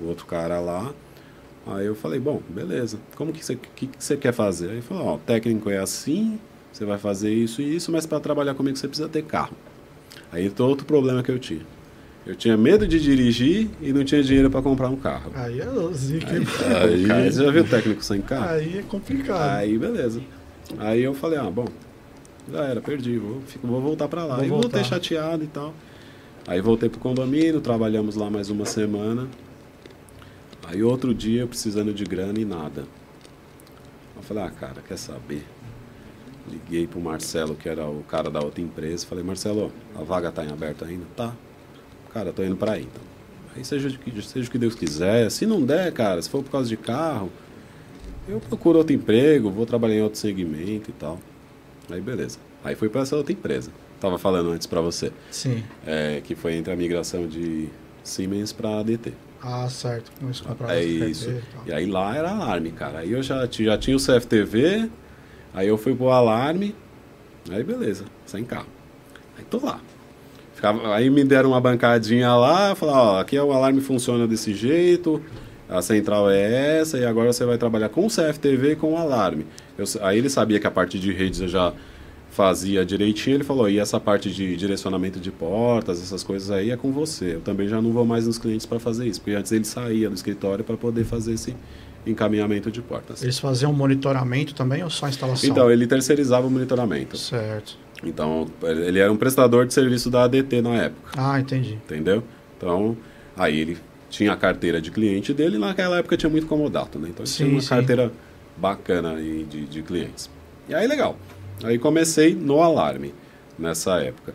o outro cara lá. Aí eu falei, bom, beleza, como que você que, que quer fazer? Aí ele falou, ó, o técnico é assim, você vai fazer isso e isso, mas para trabalhar comigo você precisa ter carro. Aí entrou outro problema que eu tinha. Eu tinha medo de dirigir e não tinha dinheiro para comprar um carro. Aí é zica. Aí, aí, você já viu o técnico sem carro? Aí é complicado. Aí, beleza. Aí eu falei, ah, bom, já era, perdi, vou, fico- vou voltar pra lá. Vou Aí voltar. voltei chateado e tal. Aí voltei pro condomínio, trabalhamos lá mais uma semana. Aí outro dia, eu precisando de grana e nada. Eu falei, ah, cara, quer saber? Liguei pro Marcelo, que era o cara da outra empresa. Falei, Marcelo, a vaga tá em aberto ainda? Tá. Cara, tô indo pra aí, então. Aí seja, o que- seja o que Deus quiser. Se não der, cara, se for por causa de carro, eu procuro outro emprego, vou trabalhar em outro segmento e tal. Aí beleza. Aí fui para essa outra empresa. Tava falando antes para você. Sim. É, que foi entre a migração de Siemens para ADT. Ah, certo. É CFTV isso. e. E aí lá era alarme, cara. Aí eu já, já tinha o CFTV, aí eu fui pro alarme, aí beleza, sem carro. Aí tô lá. Ficava- aí me deram uma bancadinha lá, falaram, ó, aqui é o alarme funciona desse jeito, a central é essa, e agora você vai trabalhar com o CFTV e com o alarme. Eu aí ele sabia que a parte de redes eu já fazia direitinho, ele falou, e essa parte de direcionamento de portas, essas coisas aí é com você. Eu também já não vou mais nos clientes para fazer isso, porque antes ele saía do escritório para poder fazer esse encaminhamento de portas. Eles faziam monitoramento também ou só instalação? Então, ele terceirizava o monitoramento. Certo. Então, ele era um prestador de serviço da ADT na época, Ah, entendi. entendeu? Então, aí ele tinha a carteira de cliente dele, e naquela época tinha muito comodato, né? Então, ele Sim, tinha uma sim. carteira bacana aí de, de clientes. E aí, legal. Aí comecei no alarme, nessa época.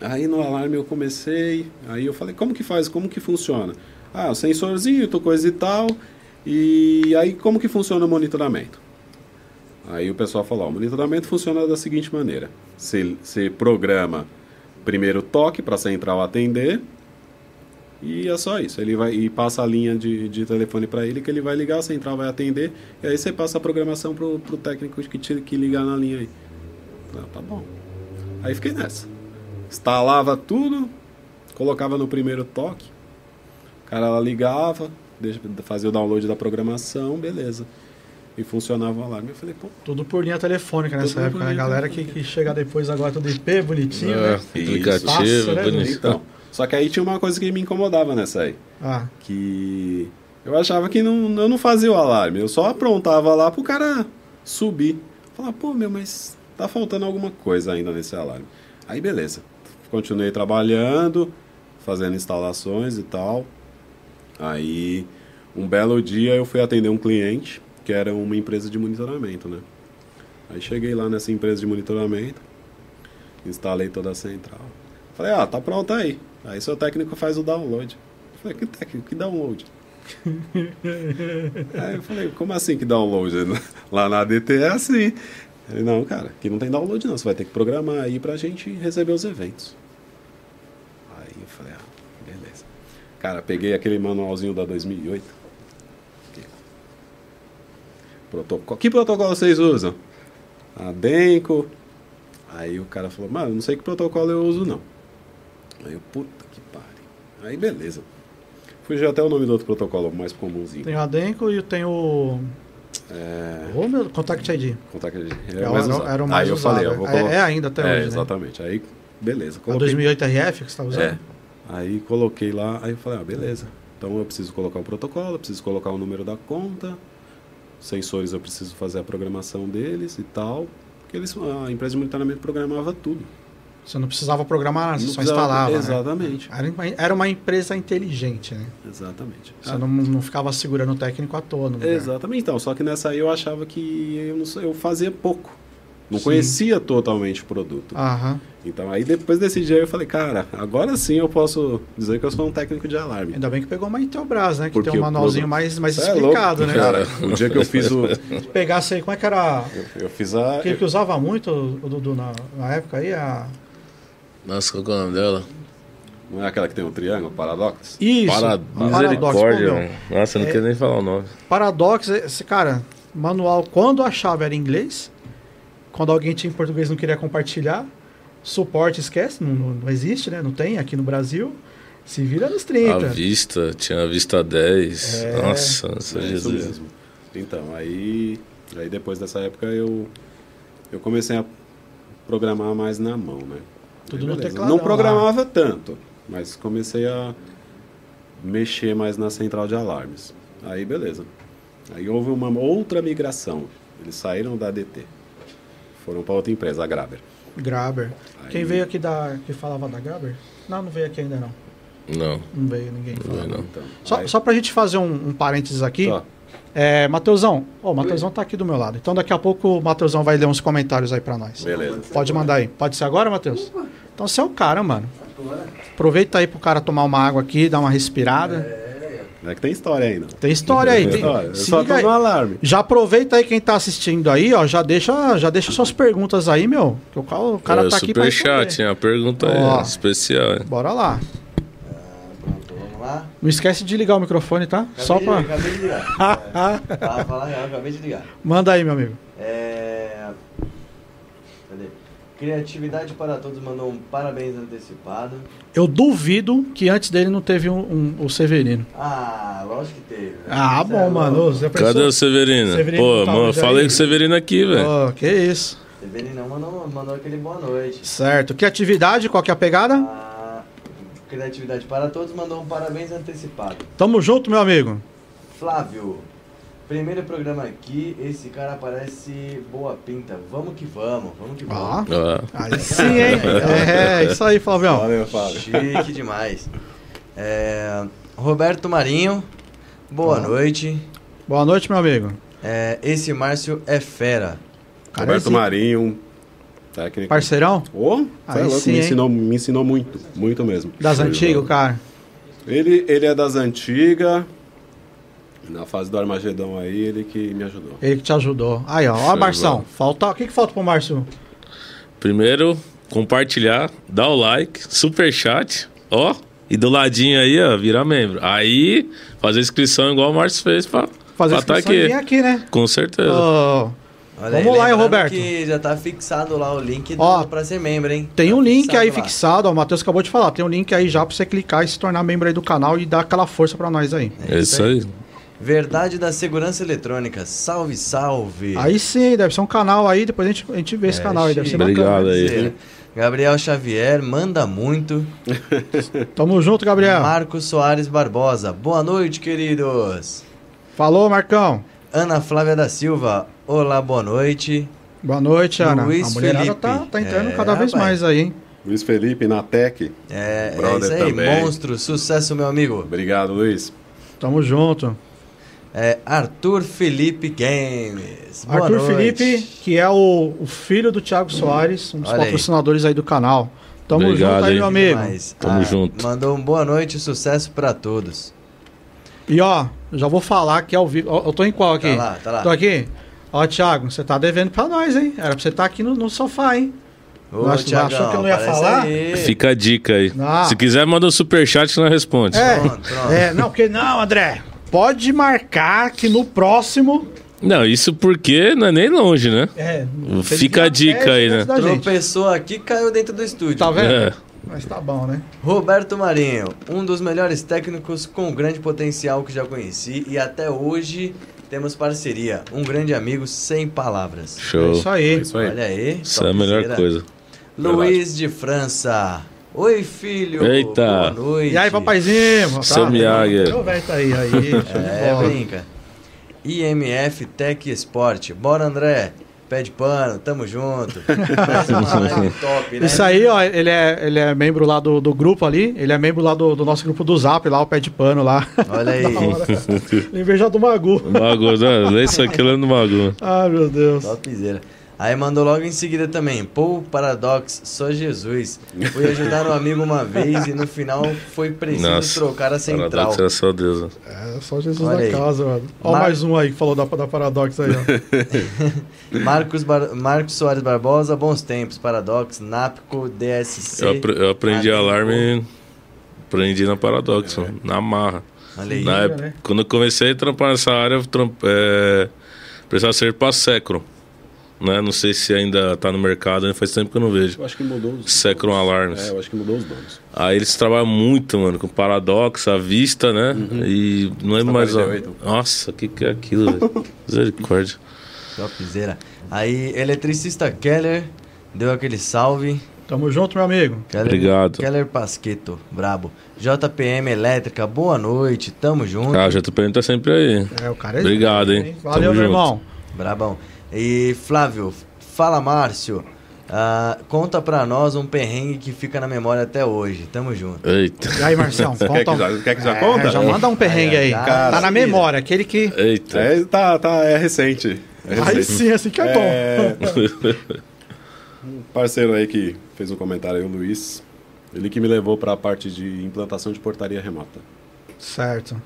Aí no alarme eu comecei, aí eu falei, como que faz, como que funciona? Ah, o sensorzinho, tu coisa e tal, e aí como que funciona o monitoramento? Aí o pessoal falou, o monitoramento funciona da seguinte maneira, você, você programa primeiro toque para a central atender, e é só isso, ele vai e passa a linha de, de telefone para ele que ele vai ligar, a central vai atender, e aí você passa a programação pro, pro técnico que, te, que ligar na linha aí. Ah, tá bom. Aí fiquei nessa. Instalava tudo, colocava no primeiro toque, o cara lá ligava, deixa, fazia o download da programação, beleza. E funcionava o alarme. Eu falei, pô, Tudo por linha telefônica nessa Tudo época, né? linha Galera que, que chega depois agora tudo IP, bonitinho, É, né? aplicativo, Fácil, né, então. Só que aí tinha uma coisa que me incomodava nessa aí. Ah, que eu achava que não, eu não fazia o alarme, eu só aprontava lá pro cara subir. Falar, pô, meu, mas tá faltando alguma coisa ainda nesse alarme. Aí beleza. Continuei trabalhando, fazendo instalações e tal. Aí um belo dia eu fui atender um cliente que era uma empresa de monitoramento, né? Aí cheguei lá nessa empresa de monitoramento, instalei toda a central. Falei, ah, tá pronto aí. Aí seu técnico faz o download. Eu falei, que técnico? Que download? aí eu falei, como assim que download? Lá na ADT é assim. Ele, não, cara, aqui não tem download não. Você vai ter que programar aí pra gente receber os eventos. Aí eu falei, ah, beleza. Cara, peguei aquele manualzinho da 2008. Aqui. Protocolo. Que protocolo vocês usam? A Denko. Aí o cara falou, mano, não sei que protocolo eu uso não. Aí eu, puta. Aí beleza. Fugiu até o nome do outro protocolo mais comumzinho. tem o Adenco e tem o. É. Ô, meu, Contact ID. Contact ID. Era, Era o mais era- usado. era o mais Aí eu usado. falei, eu vou É- colocar. é ainda até É, hoje, né? exatamente. Aí, beleza. A Coloquei... 2008 RF que você tá usando? É. Aí coloquei lá, aí eu falei, ah, beleza. Então eu preciso colocar o protocolo, eu preciso colocar o número da conta, sensores eu preciso fazer a programação deles e tal. Porque eles, a empresa de monitoramento programava tudo. Você não precisava programar você Não só instalava. né? Exatamente. Era, uma, era uma empresa inteligente, né? Exatamente. Você Ah, não, não ficava segurando o técnico à toa. Exatamente, então. Só que nessa aí eu achava que eu, não eu fazia pouco. Não Sim. conhecia totalmente o produto. Aham. Então aí depois desse dia eu falei, cara, agora sim eu posso dizer que eu sou um técnico de alarme. Ainda bem que pegou uma Intelbras, né? Que Porque tem um manualzinho produto- mais, mais é explicado, louco, né? Cara, o dia que eu fiz o. Se pegasse aí, como é que era? Eu, eu fiz a. Aquele que usava muito, o Dudu, na, na época aí, a... Nossa, qual que é o nome dela? Não é aquela que tem um triângulo, paradoxo? Isso! Para... Paradox, Misericórdia, mano. Nossa, eu não É- quero nem falar o nome. Paradox, esse cara, manual, quando a chave era em inglês, quando alguém tinha em português e não queria compartilhar, suporte esquece, não, não, existe, né? Não tem aqui no Brasil. Se vira nos A 30. Vista, tinha a Vista 10. É. Nossa, nossa É isso Jesus. mesmo. Então, aí, aí depois dessa época eu, eu comecei a programar mais na mão, né? Tudo no beleza. tecladão Não programava tanto, mas comecei a mexer mais na central de alarmes. Aí beleza. Aí houve uma outra migração. Eles saíram da ADT. Foram para outra empresa, a Graber. Graber. Aí- Quem veio aqui da, que falava da Graber? Não, não veio aqui ainda não. Não, Não veio ninguém. não é não. Então, Só, aí- só pra gente fazer um, um parênteses aqui. Tá. É, Mateusão, ó, o Mateusão tá aqui do meu lado. Então daqui a pouco o Mateusão vai ler uns comentários aí pra nós. Beleza. Pode mandar aí. Pode ser agora, Matheus? Então você é o cara, mano. Aproveita aí pro cara tomar uma água aqui, dar uma respirada. É que tem história ainda. Tem história aí. Tem história. Eu se só liga no alarme. Já aproveita aí quem tá assistindo aí, ó. Já deixa, já deixa suas perguntas aí, meu. Que o cara, o cara é, tá aqui pra responder. hein? A pergunta Ó. é especial. hein? Bora lá. Pronto, vamos lá. Não esquece de ligar o microfone, tá? Acabei Só de, pra. Acabei de ligar. é, fala, fala real, acabei de ligar. Manda aí, meu amigo. É... Criatividade para Todos mandou um parabéns antecipado. Eu duvido que antes dele não teve um, um- o Severino. Ah, lógico que teve. Ah, Você bom, é mano. Você Cadê pensou? o Severino? Severino Pô, tá mano, falei com o Severino aqui, velho. Ó, que isso. Severino mandou, mandou aquele boa noite. Certo. Criatividade, qual que é a pegada? A Criatividade para Todos mandou um parabéns antecipado. Tamo junto, meu amigo. Flávio, primeiro programa aqui, esse cara parece boa pinta. Vamos que vamos, vamos que vamos. Ó, Aí sim, hein? É, isso aí, Flavião. Valeu, Fábio. Chique demais. É, Roberto Marinho, boa noite. Boa noite, meu amigo. É, esse Márcio é fera. Cara, Roberto esse Marinho, técnico. Parceirão Ô, Aí é louco, sim, me, ensinou, me ensinou muito, muito mesmo. das antigas, cara. Ele, ele é das antigas. Na fase do Armagedão aí, ele que me ajudou. Ele que te ajudou. Aí, ó. Ó, Marção. Falta... O que, que falta pro Márcio? Primeiro, compartilhar, dar o like, superchat, ó. E do ladinho aí, ó, virar membro. Aí, fazer inscrição igual o Márcio fez pra Fazer pra tá e aqui. aqui, né? Com certeza. Ó, Olha Vamos lá, hein, lembrando Roberto? que já tá fixado lá o link do, Ó, pra ser membro, hein? Tem Tá um link aí lá. fixado, ó, o Matheus acabou de falar. Tem um link aí já pra você clicar e se tornar membro aí do canal e dar aquela força pra nós aí. É isso aí. Verdade da Segurança Eletrônica. Salve, salve. Aí sim, deve ser um canal aí, depois a gente, a gente vê esse É, canal aí, deve ser. Obrigado bacana. aí. Gabriel Xavier, manda muito. Tamo junto, Gabriel. Marcos Soares Barbosa, boa noite, queridos. Falou, Marcão. Ana Flávia da Silva, olá, boa noite. Boa noite, Ana. Luiz a mulherada Felipe. tá, tá entrando É, cada vez rapaz. mais aí, hein? Luiz Felipe, Natec. É, é Brother isso aí, também. monstro, sucesso, meu amigo. Obrigado, Luiz. Tamo junto. É, Arthur Felipe Games. Boa Arthur noite. Felipe, que é o, o filho do Thiago Soares, um dos Olha aí. patrocinadores aí do canal. Tamo Obrigado, junto aí, meu amigo. Demais. Tamo Ah, junto. Mandou um boa noite e sucesso pra todos. E ó, já vou falar aqui ao vivo. Eu tô em qual aqui? Tá lá, tá lá. Tô aqui. Ó, Thiago, você tá devendo pra nós, hein? Era pra você estar aqui no, no sofá, hein? Ô, Nossa, Thiagão, achou que eu não ia falar? aí. Fica a dica aí. Ah. Se quiser, manda um superchat que nós responde. É, Pronto, pronto. é, não, porque não, André. Pode marcar que no próximo. Não, isso porque não é nem longe, né? É, Fica a dica aí, né? Tropeçou aqui e caiu dentro do estúdio. Tá vendo? É. Mas tá bom, né? Roberto Marinho, um dos melhores técnicos com grande potencial que já conheci e até hoje temos parceria. Um grande amigo sem palavras. É Show. isso aí. É isso aí. Olha aí. Isso é a melhor coisa. Luiz de França. Oi, filho. Eita. Boa noite. E aí, papaizinho? Tá? Seu Miyagi. Meu velho tá aí, aí. É, brinca. IMF Tech Sport. Bora, André. Pé de pano, tamo junto. Live top, né? Isso aí, ó, ele é, ele é membro lá do, do grupo ali. Ele é membro lá do, do nosso grupo do Zap, lá, o pé de pano lá. Olha aí. Inveja do Magu. Mago, né? Isso aqui lá no Mago. Ai, meu Deus. Topzera. Aí mandou logo em seguida também, Paul Paradox, sou Jesus. Fui ajudar um amigo uma vez e no final foi preciso Nossa, trocar a central. Paradoxo era só Deus. né? É, só Jesus Olha na aí. casa, mano. Ó, Mar- mais um aí que falou da, da Paradox aí, ó. Marcos, Bar- Marcos Soares Barbosa, bons tempos, Paradox, Napco, DSC. Eu, apre- eu aprendi Amigo. alarme, aprendi na Paradoxo, na marra. Olha aí. Na época, né? quando eu comecei a trampar nessa área, eu tramp, é, precisava ser para Secron. Né? Não sei se ainda tá no mercado, faz tempo que eu não vejo. Eu acho que mudou os Secron Alarmes. É, eu acho que mudou os donos. Aí eles trabalham muito, mano, com paradoxo, a vista, né? E não lembro mais. ó. 48. Nossa, o que, que é aquilo, velho? Misericórdia. Topzera. Aí, eletricista Keller, deu aquele salve. Tamo junto, meu amigo. Keller, Obrigado. Keller Pasqueto, brabo. JPM Elétrica, boa noite, tamo junto. Ah, o JPM tá sempre aí. É, o cara é Obrigado, hein? Valeu, Tamo meu junto. irmão. Brabão. E Flávio, fala Márcio. Ah, conta pra nós um perrengue que fica na memória até hoje. Tamo junto. Eita, E aí, Marcião, Quer conta. que já, quer que já É, conta? já manda um perrengue aí. já, tá já na se memória, aquele que. eita. É, tá, tá, é recente. É Aí recente. sim, assim que é, bom. É, um parceiro aí que fez um comentário aí, o Luiz. Ele que me levou para a parte de implantação de portaria remota. Certo.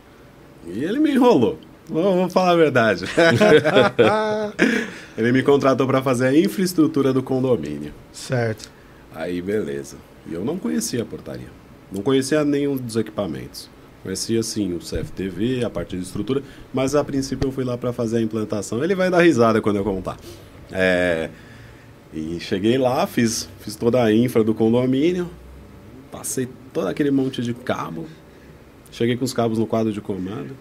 E ele me enrolou. Vou, vou falar a verdade. ele me contratou para fazer a infraestrutura do condomínio. Certo. Aí, beleza. E eu não conhecia a portaria. Não conhecia nenhum dos equipamentos. Conhecia, sim, o CFTV, a parte de estrutura, mas a princípio eu fui lá para fazer a implantação. Ele vai dar risada quando eu contar. É... E cheguei lá, fiz, fiz toda a infra do condomínio, passei todo aquele monte de cabo, cheguei com os cabos no quadro de comando.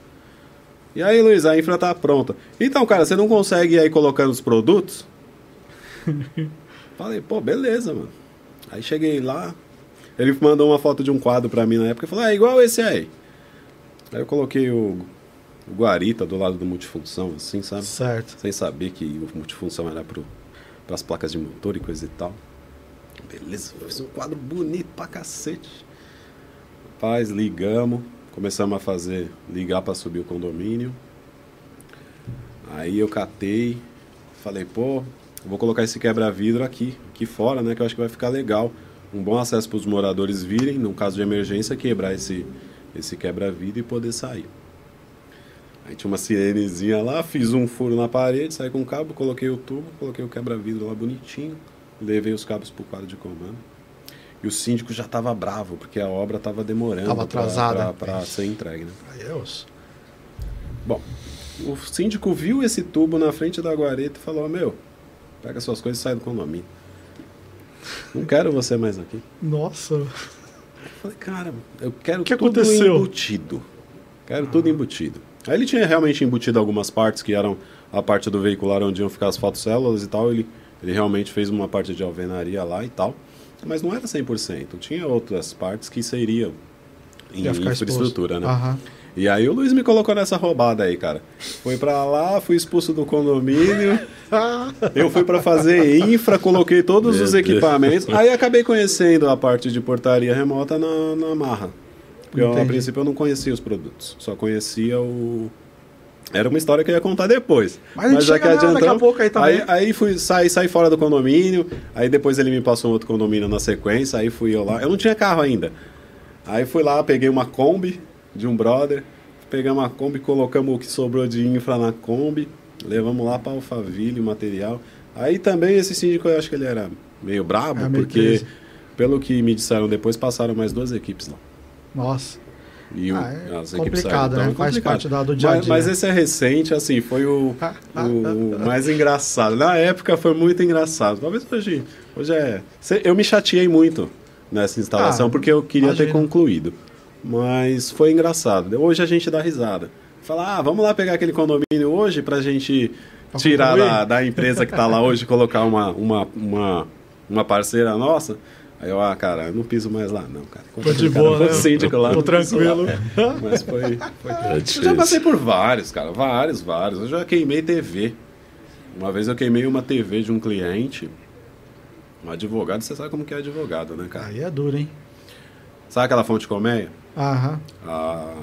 E aí, Luiz, a infra tá pronta. Então, cara, você não consegue ir aí colocando os produtos? Falei, pô, beleza, mano. Aí cheguei lá, ele mandou uma foto de um quadro pra mim na época e falou, é igual esse aí. Aí eu coloquei o, o guarita do lado do multifunção, assim, sabe? Certo. Sem saber que o multifunção era pro, pras placas de motor e coisa e tal. Beleza, fiz um quadro bonito pra cacete. Rapaz, ligamos, começamos a fazer, ligar pra subir o condomínio. Aí eu catei, falei, pô, vou colocar esse quebra-vidro aqui, aqui fora, né? Que eu acho que vai ficar legal. Um bom acesso para os moradores virem, no caso de emergência, quebrar esse, esse quebra-vidro e poder sair. Aí tinha uma sirenezinha lá, fiz um furo na parede, saí com o cabo, coloquei o tubo, coloquei o quebra-vidro lá bonitinho, levei os cabos pro quadro de comando. E o síndico já estava bravo, porque a obra estava demorando Tava atrasada. para ser entregue. Né? Ouço. Bom, o síndico viu esse tubo na frente da guarita e falou: Meu, pega suas coisas e sai do condomínio. Não quero você mais aqui. Nossa. Eu falei, cara, eu quero que tudo aconteceu? embutido. Quero tudo embutido. Aí ele tinha realmente embutido algumas partes que eram a parte do veicular onde iam ficar as fotocélulas e tal. Ele, ele realmente fez uma parte de alvenaria lá e tal. Mas não era 100%. Tinha outras partes que seriam em infraestrutura, exposto. né? Aham. E aí o Luiz me colocou nessa roubada aí, cara. Fui pra lá, fui expulso do condomínio. Eu fui pra fazer infra, coloquei todos Meu os Deus. equipamentos. Aí acabei conhecendo a parte de portaria remota na, na marra. Porque eu, a princípio eu não conhecia os produtos. Só conhecia o. Era uma história que eu ia contar depois. Mas a gente chega nela daqui a pouco aí também. Aí, aí fui, saí, saí fora do condomínio. Aí depois ele me passou um outro condomínio na sequência. Aí fui eu lá. Eu não tinha carro ainda. Aí fui lá, peguei uma Kombi de um brother. Pegamos a Kombi, colocamos o que sobrou de infra na Kombi. Levamos lá para Alphaville o material. Aí também esse síndico eu acho que ele era meio brabo, É, porque pelo que me disseram depois, passaram mais duas equipes lá. Nossa. E Ah, é as complicado, saíram, né? então é Faz complicado. parte da- do dia a Mas, dia. mas esse é recente, assim, foi o, o mais engraçado. Na época foi muito engraçado. Talvez hoje, hoje é. Eu me chateei muito nessa instalação Ah, porque eu queria ter imagino. concluído. Mas foi engraçado. Hoje a gente dá risada. Fala, ah, vamos lá pegar aquele condomínio hoje pra gente Pra tirar da, da empresa que tá lá hoje e colocar uma, uma, uma, uma parceira nossa. Aí eu, ah, cara, eu não piso mais lá, não, cara. Tô de Cara, boa, né? síndico lá. Tô piso lá. tranquilo. Mas foi. foi... É Eu já passei por vários, cara. Vários, vários. Eu já queimei TV. Uma vez eu queimei uma TV de um cliente. Um advogado, você sabe como que é advogado, né, cara? Aí é duro, hein? Sabe aquela fonte colmeia? Aham. Ah,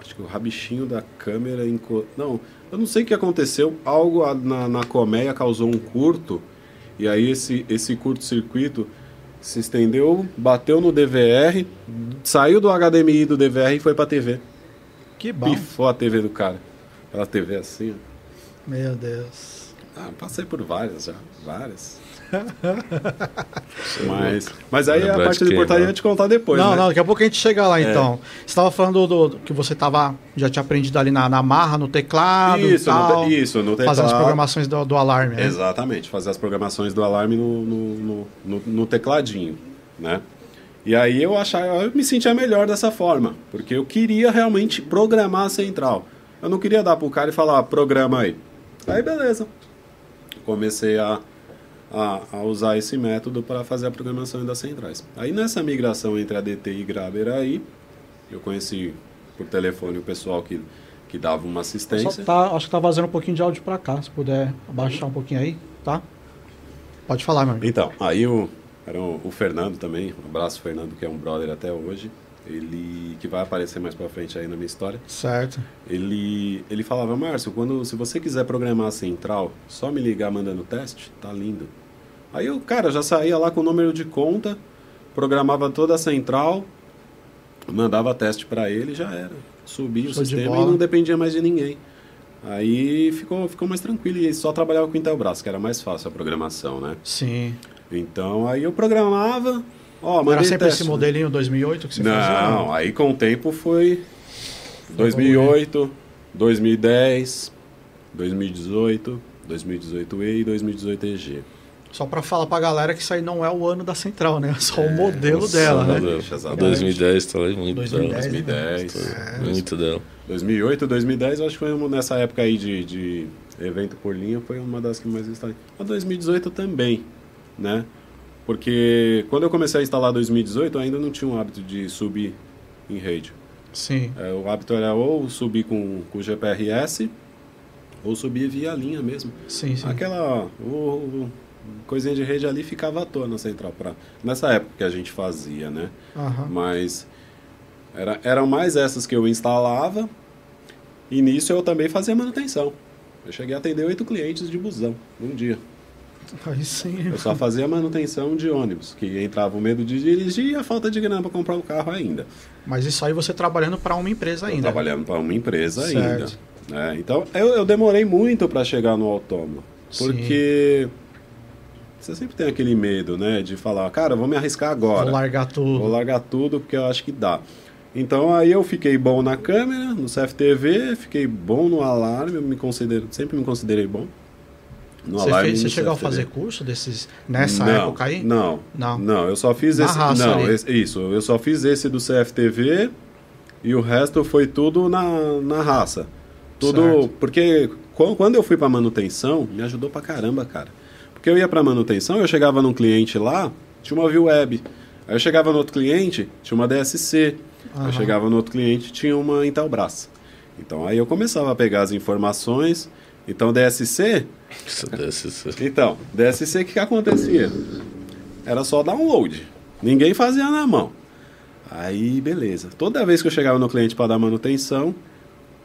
acho que o rabichinho da câmera. Enco... Não, eu não sei o que aconteceu. Algo a- na, na colmeia causou um curto. E aí esse, esse curto-circuito se estendeu, bateu no DVR, saiu do HDMI do DVR e foi pra TV. Que bom. Pifou a TV do cara. Aquela TV assim, ó. Meu Deus. Ah, passei por várias já, várias. Mas, mas aí a parte de portaria eu ia te contar depois, não, né? não, daqui a pouco a gente chega lá É. então. Você estava falando do, do- que você tava, já tinha aprendido ali na, na marra, no teclado Isso, tal. no te- isso, no Fazendo as teclado. programações do, do alarme, né? Exatamente, fazer as programações do alarme no, no, no, no- no tecladinho, né? E aí eu achava, eu me sentia melhor dessa forma, porque eu queria realmente programar a central. Eu não queria dar pro cara e falar, "Ah, programa aí. Aí beleza. Comecei a, a, a usar esse método para fazer a programação das centrais. Aí nessa migração entre a DT e Graber aí, eu conheci por telefone o pessoal que, que dava uma assistência. tá, acho que tá vazando um pouquinho de áudio pra cá. Se puder abaixar um pouquinho aí, tá? Pode falar, meu amigo. Então, aí o, era o, o Fernando também, um abraço Fernando, que é um brother até hoje, ele que vai aparecer mais pra frente aí na minha história. Certo. Ele, ele falava, Márcio, quando, se você quiser programar a central, só me ligar mandando teste, tá lindo. Aí eu, cara, já saía lá com o número de conta, programava toda a central, mandava teste para ele já era. Subia o Show de sistema e não dependia mais de ninguém. Aí ficou, ficou mais tranquilo e só trabalhava com Intelbras, que era mais fácil a programação, né? Sim. Então aí eu programava, ó, Era sempre teste, esse né? modelinho 2008 que você Não, fazia? aí com o tempo foi 2008, 2010, 2018, 2018E e 2018EG. Só pra falar pra galera que isso aí não é o ano da central, né? É só o modelo Nossa, dela, né? meu, Exatamente. 2010 falei muito 2010, dela. 2010. É. Muito dela. 2008, 2010, eu acho que foi uma- nessa época aí de, de evento por linha, foi uma das que mais instalei. Mas 2018 também, né? Porque quando eu comecei a instalar 2018, eu ainda não tinha o hábito de subir em rede. Sim. É, o hábito era ou subir com, com GPRS, ou subir via linha mesmo. Sim, sim. Aquela o, o- coisinha de rede ali ficava à toa na central. Pra, nessa época que a gente fazia, né? Aham. Mas era, eram mais essas que eu instalava e nisso eu também fazia manutenção. Eu cheguei a atender oito clientes de busão num dia. Aí sim. Eu só fazia manutenção de ônibus, que entrava o medo de dirigir e a falta de grana para comprar um carro ainda. Mas isso aí você trabalhando pra uma empresa Eu ainda. trabalhando para uma empresa Certo. ainda. né? Então eu, eu demorei muito para chegar no autônomo. Sim. Porque você sempre tem aquele medo, né? De falar, cara, vou me arriscar agora. Vou largar tudo. Vou largar tudo porque eu acho que dá. Então aí eu fiquei bom na câmera, no CFTV, fiquei bom no alarme, eu me considero, sempre me considerei bom. No Você, alarme fez, você chegou a fazer curso desses nessa não, época aí? Não, Não. não. eu só fiz Na esse. raça não, esse- isso, eu só fiz esse do CFTV e o resto foi tudo na, na raça. Tudo. Certo. Porque quan- quando eu fui pra manutenção, me ajudou pra caramba, cara. Porque eu ia pra manutenção, eu chegava num cliente lá, tinha uma view web. Aí eu chegava no outro cliente, tinha uma DSC. Aham. Eu chegava no outro cliente, tinha uma Intelbras. Então aí eu começava a pegar as informações. Então DSC, Isso- então, DSC, o que, que acontecia? Era só download. Ninguém fazia na mão. Aí, beleza. Toda vez que eu chegava no cliente para dar manutenção,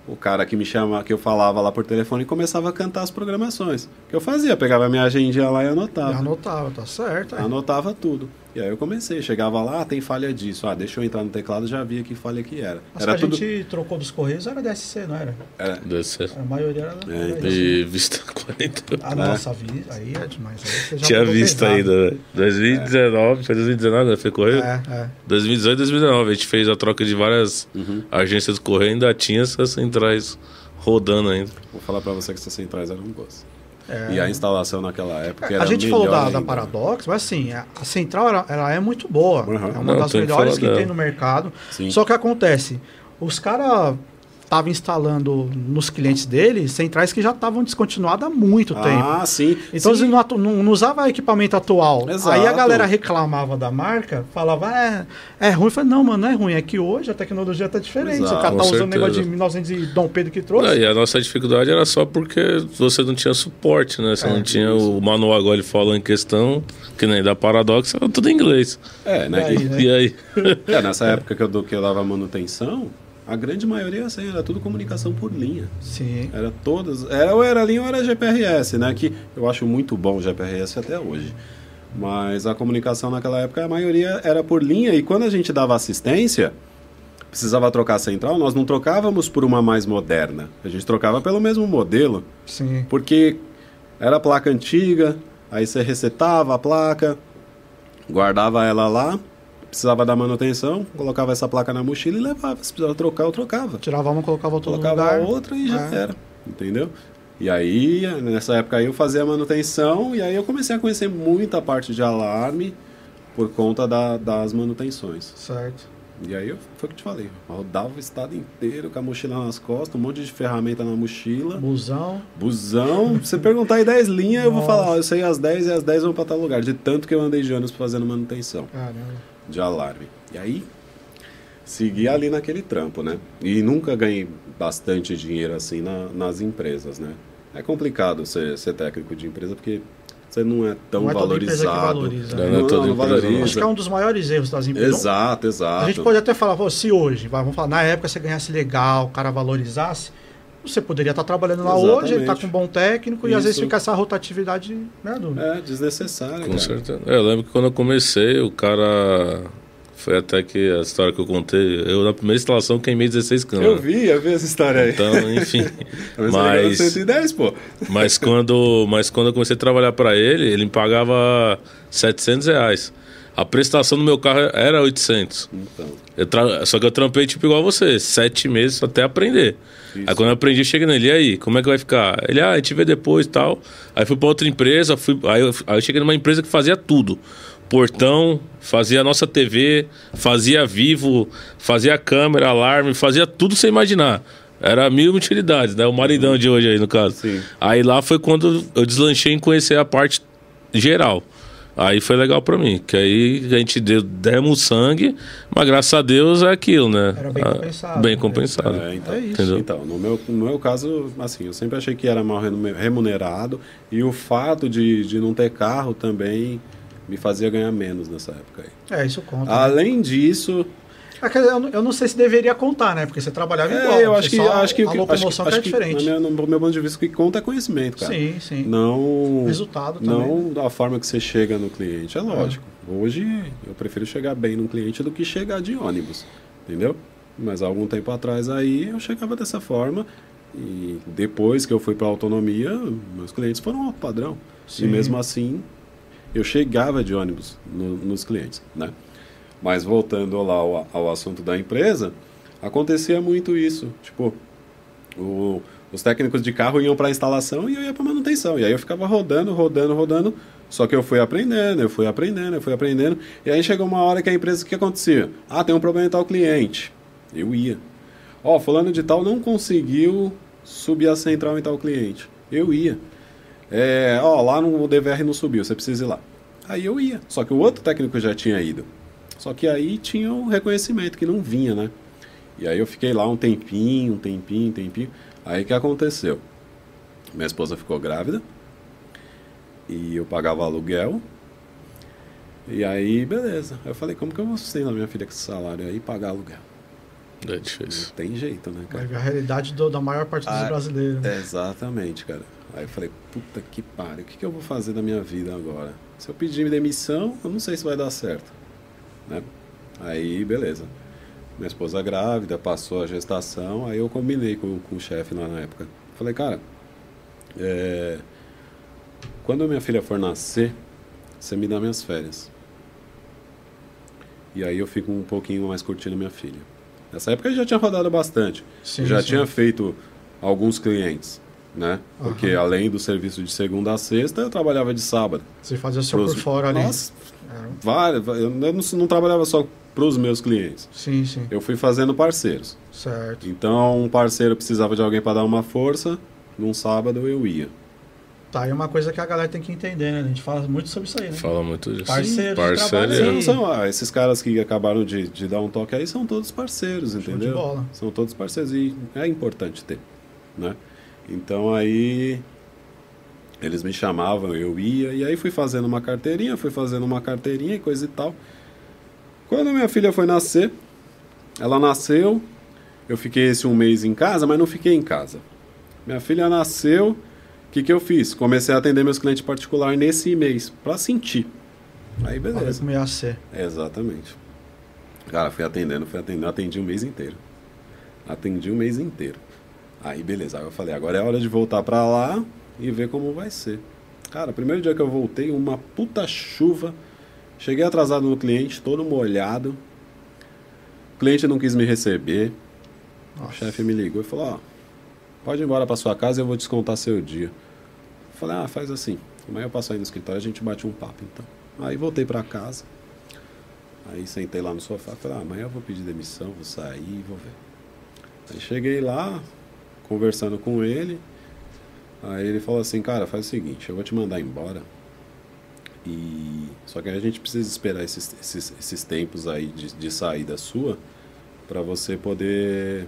o cara que me chamava, que eu falava lá por telefone, começava a cantar as programações. O que eu fazia? Pegava minha agendinha lá e anotava. Já anotava, tá certo. aí. Anotava tudo. E aí eu comecei, chegava lá, ah, tem falha disso. Ah, deixa eu entrar no teclado, já via que falha que era. Mas era que a tudo. gente trocou dos Correios era DSC, não era? Era, desse- A maioria era É, era então. E Vista 40. Ah, nossa, vi, aí é demais. Aí você já Tinha visto ainda, velho. 2019, foi 2019, né? Foi correio? É, é. 2018 2019. A gente fez a troca de várias Uhum. agências do correio ainda tinha essas centrais rodando ainda. Vou falar pra você que essas centrais eram boas. É. E a instalação naquela época era A gente falou da, da. Paradox, mas assim, a, a central ela, ela é muito boa. Uhum. É uma Não, das que melhores que dela. tem no mercado. Sim. Só que acontece, os caras estavam instalando nos clientes dele centrais que já estavam descontinuadas há muito tempo. Ah, sim. Então sim. eles não, atu- não- não usavam equipamento atual. Exato. Aí a galera reclamava da marca, falava, é, é ruim. Eu falei, não, mano, não é ruim. É que hoje a tecnologia tá diferente. Exato. o cara tá Com usando o negócio de 1900 e Dom Pedro que trouxe. Não, e a nossa dificuldade era só porque você não tinha suporte, né? Você É, não tinha o manual agora ele fala em questão, que nem da Paradox, era tudo em inglês. É, né? E aí, E- né? Aí? é, nessa época que eu, do- que eu dava manutenção, a grande maioria assim, era tudo comunicação por linha. Sim. Era todas. Era ou era linha ou era GPRS, né? Que eu acho muito bom o GPRS até hoje. Mas a comunicação naquela época, a maioria era por linha. E quando a gente dava assistência, precisava trocar a central, nós não trocávamos por uma mais moderna. A gente trocava pelo mesmo modelo. Sim. Porque era placa antiga, aí você resetava a placa, guardava ela lá, precisava dar manutenção, colocava essa placa na mochila e levava. Se precisava trocar, eu trocava. Tirava uma, colocava outra Colocava outra e já É. era. Entendeu? E aí, nessa época aí, eu fazia a manutenção e aí eu comecei a conhecer muita parte de alarme por conta da- das manutenções. Certo. E aí eu, foi o que eu te falei. eu Rodava o estado inteiro com a mochila nas costas, um monte de ferramenta na mochila. Busão. Busão, se você perguntar aí 10 linhas, eu vou falar, ó, eu sei as 10 e as 10 vão pra tal lugar. De tanto que eu andei de ônibus fazendo manutenção Caramba. De alarme. E aí, segui ali naquele trampo, né? E nunca ganhei bastante dinheiro assim na- nas empresas, né? É complicado ser, ser técnico de empresa porque você não é tão Não é valorizado. valoriza, né? Não é toda não. Acho que é um dos maiores erros das empresas. Exato, exato. A gente pode até falar, se hoje, vamos falar, na época você ganhasse legal, o cara valorizasse, você poderia estar trabalhando lá Exatamente. hoje, ele tá com um bom técnico e às vezes Isso. fica essa rotatividade, né, do... É, desnecessário, Com cara. certeza. É, Eu lembro que quando eu comecei, o cara Foi até que a história que eu contei, eu na primeira instalação queimei 16 canos. Eu vi, eu vi essa história aí. Então, enfim. Mas, mas, 110, pô. mas, quando, mas quando eu comecei a trabalhar para ele, ele me pagava 700 reais. A prestação do meu carro era 800. Então, Eu tra- Só que eu trampei tipo igual você, sete meses até aprender. Isso. Aí quando eu aprendi, cheguei nele, e aí, como é que vai ficar? Ele, ah, a gente vê depois e tal. Aí fui pra outra empresa, fui, aí, eu, aí eu cheguei numa empresa que fazia tudo. Portão, fazia a nossa TV, fazia vivo, fazia câmera, alarme, fazia tudo sem imaginar. Era mil utilidades, né? O maridão de hoje aí, no caso. Sim. Aí lá foi quando eu deslanchei em conhecer a parte geral. Aí foi legal pra mim, que aí a gente deu, demos sangue, mas graças a Deus é aquilo, né? Era bem Ah, compensado, Bem né? compensado. É, então. É isso. Entendeu? Então, no meu, no meu caso, assim, eu sempre achei que era mal remunerado e o fato de, de não ter carro também me fazia ganhar menos nessa época aí. É, isso conta. né? Além disso, É que eu, não- eu não sei se deveria contar, né? Porque você trabalhava igual. é, eu acho que, acho que a o que- locomoção acho, que acho é que, diferente. minha- no meu ponto de vista, o que conta é conhecimento, cara. Sim, sim. Não, Resultado também. não da forma que você chega no cliente. É lógico. Hoje eu prefiro chegar bem no cliente do que chegar de ônibus, entendeu? Mas há algum tempo atrás aí eu chegava dessa forma e depois que eu fui para autonomia, meus clientes foram alto padrão. Sim. E mesmo assim eu chegava de ônibus no- nos clientes, né? Mas voltando lá ao, ao assunto da empresa, acontecia muito isso. Tipo, o- os técnicos de carro iam para instalação e eu ia para manutenção. E aí eu ficava rodando, rodando, rodando. Só que eu fui aprendendo, eu fui aprendendo, eu fui aprendendo. E aí chegou uma hora que a empresa, o que acontecia? Ah, tem um problema em tal cliente. Eu ia. Ó, fulano de tal não conseguiu subir a central em tal cliente. Eu ia. É, ó, lá no DVR não subiu, você precisa ir lá. Aí eu ia. Só que o outro técnico já tinha ido. Só que aí tinha o reconhecimento que não vinha, né? E aí eu fiquei lá um tempinho, um tempinho, um tempinho. Aí o que aconteceu? Minha esposa ficou grávida. E eu pagava aluguel. E aí, beleza. Aí eu falei, como que eu vou sustentar minha filha com esse salário aí e pagar aluguel? É difícil. Não tem jeito, né, cara? Ver a realidade do- da maior parte dos Ah, brasileiros. né? Exatamente, cara. Aí eu falei, puta que pariu, o que, que eu vou fazer da minha vida agora? Se eu pedir demissão, eu não sei se vai dar certo. Né? Aí, beleza. Minha esposa grávida, passou a gestação, aí eu combinei com, com o chefe lá na época. Falei, cara, é, quando minha filha for nascer, você me dá minhas férias. E aí eu fico um pouquinho mais curtindo minha filha. Nessa época eu já tinha rodado bastante. Sim, já sim. tinha feito alguns clientes, né? Porque além do serviço de segunda a sexta, eu trabalhava de sábado. Você fazia seu Pros- por fora ali. Nossa, várias. Eu não, não trabalhava só para os meus clientes. Sim, sim. Eu fui fazendo parceiros. Certo. Então, um parceiro precisava de alguém para dar uma força. Num sábado eu ia. Tá, aí uma coisa que a galera tem que entender, né? A gente fala muito sobre isso aí, né? Fala muito disso. Parceiro de Parceiro, trabalho, sim. Não são, ah, esses caras que acabaram de, de dar um toque aí são todos parceiros, de entendeu? bola. São todos parceiros e é importante ter, né? Então aí eles me chamavam, eu ia e aí fui fazendo uma carteirinha, fui fazendo uma carteirinha e coisa e tal. Quando minha filha foi nascer, ela nasceu, eu fiquei esse um mês em casa, mas não fiquei em casa. Minha filha nasceu, o que, que eu fiz? Comecei a atender meus clientes particulares nesse mês, pra sentir. Aí beleza. como ia ser. Exatamente. Cara, fui atendendo, fui atendendo, atendi um mês inteiro. Atendi um mês inteiro. Aí, beleza. Aí eu falei, agora é hora de voltar pra lá e ver como vai ser. Cara, primeiro dia que eu voltei, uma puta chuva. Cheguei atrasado no cliente, todo molhado. O cliente não quis me receber. O Nossa. chefe me ligou e falou, ó, pode ir embora pra sua casa e eu vou descontar seu dia. Eu falei, ah, faz assim. Amanhã eu passo aí no escritório e a gente bate um papo, então. Aí voltei pra casa. Aí sentei lá no sofá, falei, ah, amanhã eu vou pedir demissão, vou sair e vou ver. Aí cheguei lá, conversando com ele. Aí ele falou assim, cara, faz o seguinte, eu vou te mandar embora. E só que a gente precisa esperar esses, esses, esses tempos aí de, de saída sua para você poder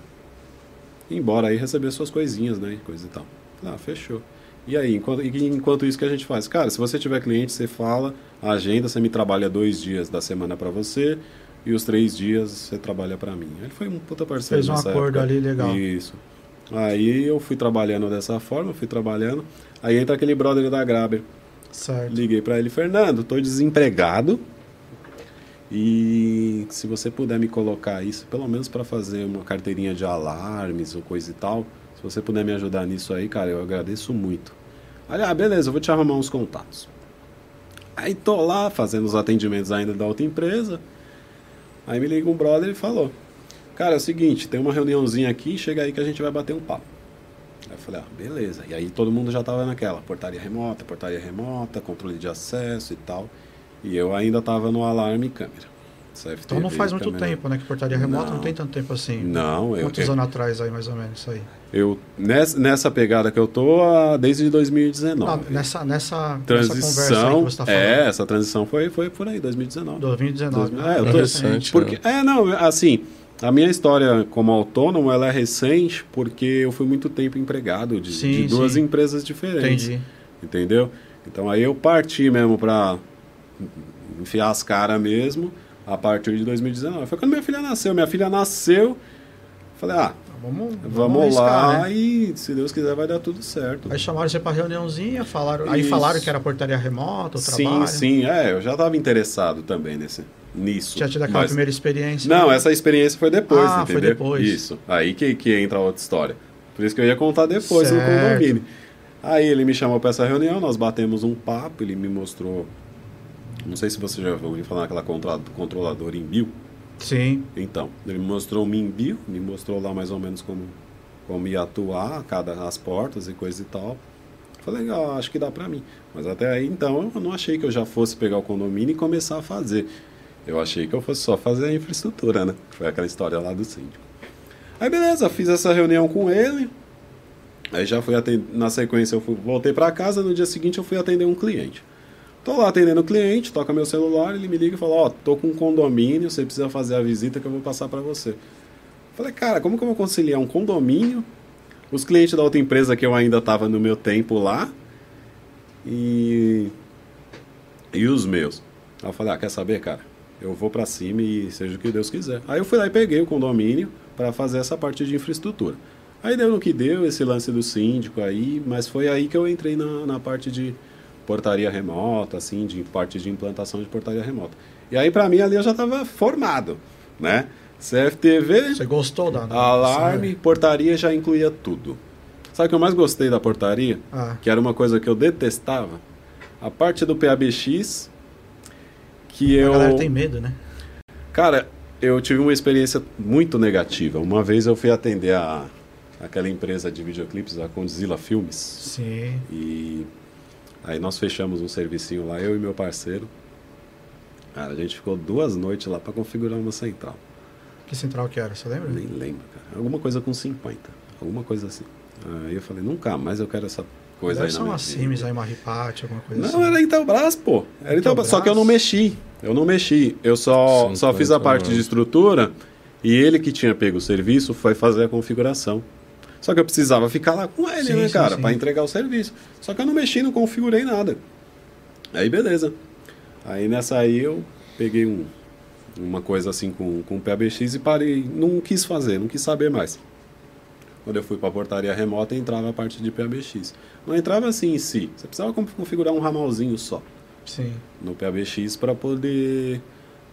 ir embora aí e receber suas coisinhas, né? Coisa e tal. Ah, fechou. E aí, enquanto, enquanto isso que a gente faz? Cara, se você tiver cliente, você fala, a agenda, você me trabalha dois dias da semana para você e os três dias você trabalha para mim. Ele foi um puta parceiro Fez um acordo época. ali legal. Isso. Aí eu fui trabalhando dessa forma, fui trabalhando. Aí entra aquele brother da Graber. Certo. Liguei para ele, Fernando, tô desempregado E se você puder me colocar isso, pelo menos para fazer uma carteirinha de alarmes ou coisa e tal, se você puder me ajudar nisso aí, cara, eu agradeço muito. Olha, ah, beleza, eu vou te arrumar uns contatos. Aí tô lá fazendo os atendimentos ainda da outra empresa. Aí me liga um brother e falou: Cara, é o seguinte, tem uma reuniãozinha aqui, chega aí que a gente vai bater um papo. Aí eu falei, ah, beleza. E aí todo mundo já tava naquela, portaria remota, portaria remota, controle de acesso e tal. E eu ainda tava no alarme e câmera. CFTV, então não faz muito câmera... tempo, né? Que portaria remota não, não tem tanto tempo assim. Não, Quantos eu. Quantos anos atrás aí, mais ou menos, isso aí? Eu, nessa, nessa pegada que eu tô desde 2019. Não, nessa, nessa, transição, nessa tá É, essa transição foi, foi por aí, 2019. 2019. 2019 é, eu tô, recente. Porque, é. é, não, assim, a minha história como autônomo, ela é recente porque eu fui muito tempo empregado de, sim, de duas sim. empresas diferentes. Entendi. Entendeu? Então aí eu parti mesmo para enfiar as caras mesmo a partir de 2019. Foi quando minha filha nasceu. Minha filha nasceu, falei, ah, vamos, vamos, vamos arriscar, lá né? e se Deus quiser vai dar tudo certo. Aí chamaram você para reuniãozinha, falaram, aí falaram que era portaria remota, o sim, trabalho. Sim, sim, é, eu já estava interessado também nesse nisso. Já tido aquela mas... primeira experiência? Não, né? essa experiência foi depois, ah, entendeu? Foi depois. Isso. Aí que, que entra a outra história. Por isso que eu ia contar depois certo. no condomínio. Aí ele me chamou para essa reunião, nós batemos um papo, ele me mostrou. Não sei se você já ouviu falar naquela controladora em Bill. Sim. Então, ele me mostrou o MinBio, me mostrou lá mais ou menos como, como ia atuar, cada, as portas e coisa e tal. Falei, legal, acho que dá para mim. Mas até aí, então, eu não achei que eu já fosse pegar o condomínio e começar a fazer. Eu achei que eu fosse só fazer a infraestrutura, né? Foi aquela história lá do síndico. Aí beleza, fiz essa reunião com ele. Aí já fui atender, na sequência eu fui, voltei para casa, no dia seguinte eu fui atender um cliente. Tô lá atendendo o cliente, toca meu celular, ele me liga e fala: "Ó, oh, tô com um condomínio, você precisa fazer a visita que eu vou passar para você". Falei: "Cara, como que eu vou conciliar um condomínio, os clientes da outra empresa que eu ainda tava no meu tempo lá e e os meus?". Aí eu falei: "Ah, quer saber, cara? eu vou para cima e seja o que Deus quiser. Aí eu fui lá e peguei o condomínio para fazer essa parte de infraestrutura. Aí deu no que deu esse lance do síndico aí, mas foi aí que eu entrei na, na parte de portaria remota, assim, de parte de implantação de portaria remota. E aí para mim ali eu já estava formado, né? CFTV, Você gostou da, alarme, portaria já incluía tudo. Sabe o que eu mais gostei da portaria? Ah. Que era uma coisa que eu detestava. A parte do PABX que eu. A galera tem medo, né? Cara, eu tive uma experiência muito negativa. Uma vez eu fui atender a aquela empresa de videoclipes, a Condzilla Filmes. Sim. E aí nós fechamos um servicinho lá, eu e meu parceiro. Cara, a gente ficou duas noites lá para configurar uma central. Que central que era, você lembra? Nem lembro, cara. Alguma coisa com 50. Alguma coisa assim. Aí eu falei, nunca mais eu quero essa coisa Deve aí na uma Sims, aí uma Ripate, alguma coisa não, assim. Não, era Intelbras, pô. Era Intelbras, só que eu não mexi. Eu não mexi. Eu só, só fiz a parte de estrutura e ele que tinha pego o serviço foi fazer a configuração. Só que eu precisava ficar lá com ele, sim, né, cara, para entregar o serviço. Só que eu não mexi, não configurei nada. Aí beleza. Aí nessa aí eu peguei um, uma coisa assim com, com o PBX e parei, não quis fazer, não quis saber mais. Quando eu fui para a portaria remota, entrava a parte de PABX. Não entrava assim em si. Você precisava configurar um ramalzinho só. Sim. No PABX para poder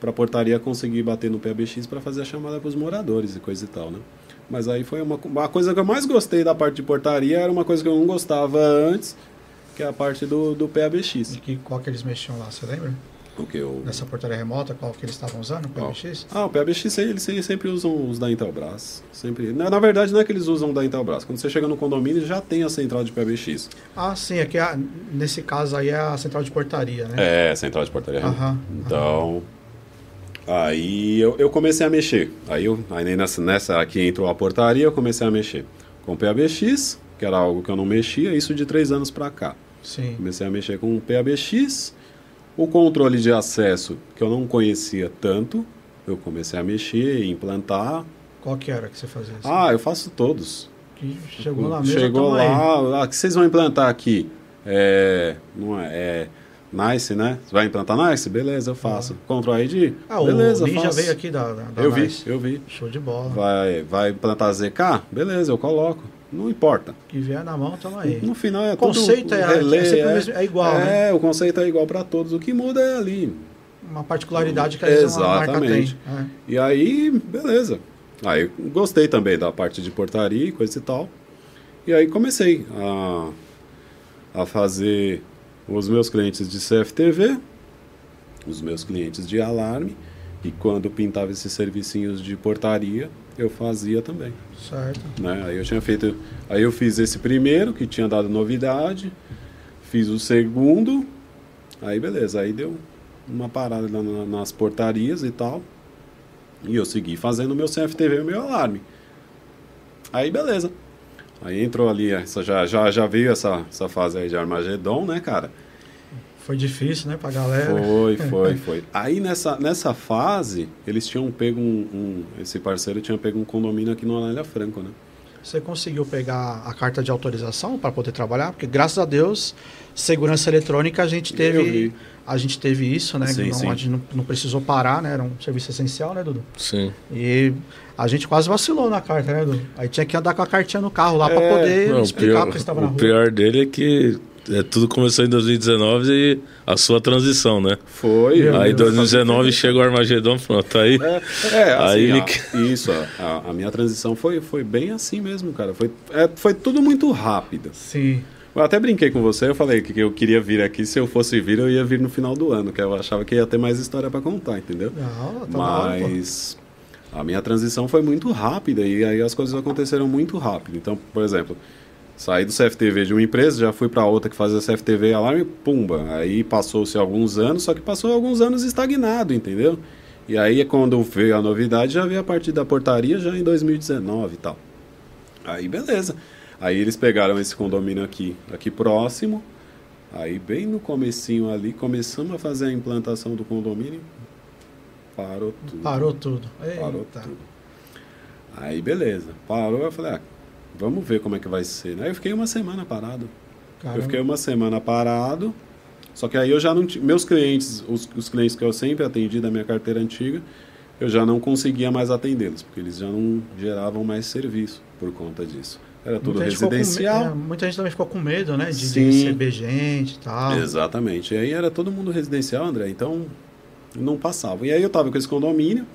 para a portaria conseguir bater no PABX para fazer a chamada para os moradores e coisa e tal, né? Mas aí foi uma, uma coisa que eu mais gostei da parte de portaria, era uma coisa que eu não gostava antes, que é a parte do, do PABX. E que, qual que eles mexiam lá, você lembra? O que? O... Nessa portaria remota, qual que eles estavam usando? O PBX? Ah, o PBX eles sempre usam os da Intelbras. Sempre. Na, na, verdade, não é que eles usam da Intelbras. Quando você chega no condomínio, já tem a central de PBX. Ah, sim. É que a, nesse caso aí é a central de portaria, né? É, a central de portaria remota. Então. Aí eu, eu, comecei a mexer. Aí, eu, aí nessa, nessa aqui entrou a portaria, eu comecei a mexer com o PABX, que era algo que eu não mexia, isso de três anos para cá. Sim. Comecei a mexer com o PABX o controle de acesso, que eu não conhecia tanto, eu comecei a mexer, implantar. Qual que era que você fazia? Assim? Ah, eu faço todos. Que chegou lá mesmo. Chegou lá, ah, que vocês vão implantar aqui? É, não é, é Nice, né? Você vai implantar Nice? Beleza, eu faço. Ah. Control ID? Ah, Beleza, o faço. veio aqui da, da Eu nice. vi, eu vi. Show de bola. Vai, vai implantar ZK? Beleza, eu coloco. Não importa. Que vier na mão, tamo aí. No final é o conceito tudo é, é, é, é, igual, é, né? o conceito é igual para todos. O que muda é ali. uma particularidade que vezes uma marca tem. Exatamente. É. E aí, beleza. Aí gostei também da parte de portaria e coisa e tal. E aí comecei a, a fazer os meus clientes de CFTV, os meus clientes de alarme, e quando pintava esses servicinhos de portaria, eu fazia também. Certo. né? Aí eu tinha feito, aí eu fiz esse primeiro que tinha dado novidade, fiz o segundo, aí beleza, aí deu uma parada lá na- nas portarias e tal, e eu segui fazendo o meu CFTV e o meu alarme. Aí beleza. Aí entrou ali, essa, já, já, já veio essa, essa fase aí de Armagedon, né, cara? Foi difícil, né, pra galera. Foi, foi, foi. Aí nessa, nessa fase, eles tinham pego um, um- Esse parceiro tinha pego um condomínio aqui no Anália Franco, né? Você conseguiu pegar a carta de autorização para poder trabalhar? Porque graças a Deus, segurança eletrônica a gente teve, a gente teve isso, né? Sim, não, sim. A gente não, não precisou parar, né? Era um serviço essencial, né, Dudu? Sim. E a gente quase vacilou na carta, né, Dudu? Aí tinha que andar com a cartinha no carro lá para É, poder Não, o explicar pior, porque estava na o rua. pior dele é que é, tudo começou em 2019 e a sua transição, né? Foi. Meu aí em Deus. 2019 chega o Armagedon, pronto, tá aí. É, é assim, Aí ele a- isso, a, a minha transição foi, foi bem assim mesmo, cara. Foi, é, foi tudo muito rápido. Sim. Eu até brinquei com você, eu falei que eu queria vir aqui, se eu fosse vir, eu ia vir no final do ano, que eu achava que ia ter mais história pra contar, entendeu? Não, tá. Mas a minha transição foi muito rápida e aí as coisas aconteceram muito rápido. Então, por exemplo, saí do CFTV de uma empresa, já fui para outra que fazia CFTV e alarme, pumba. Aí passou-se alguns anos, só que passou alguns anos estagnado, entendeu? E aí quando veio a novidade, já veio a partir da portaria já em 2019 e tal. Aí beleza. Aí eles pegaram esse condomínio aqui, aqui próximo. Aí bem no comecinho ali, começamos a fazer a implantação do condomínio. Parou tudo. Parou tudo. Parou Eita. tudo. Aí beleza. Parou, eu falei, ah, vamos ver como é que vai ser. né? Aí eu fiquei uma semana parado. Caramba. Eu fiquei uma semana parado. Só que aí eu já não tinha. Meus clientes, os, os clientes que eu sempre atendi da minha carteira antiga, eu já não conseguia mais atendê-los, porque eles já não geravam mais serviço por conta disso. Era tudo Muita gente ficou com residencial. é, muita gente também ficou com medo, né? De, de Sim. receber gente e tal. Exatamente. E aí era todo mundo residencial, André, então não passava. E aí eu tava com esse condomínio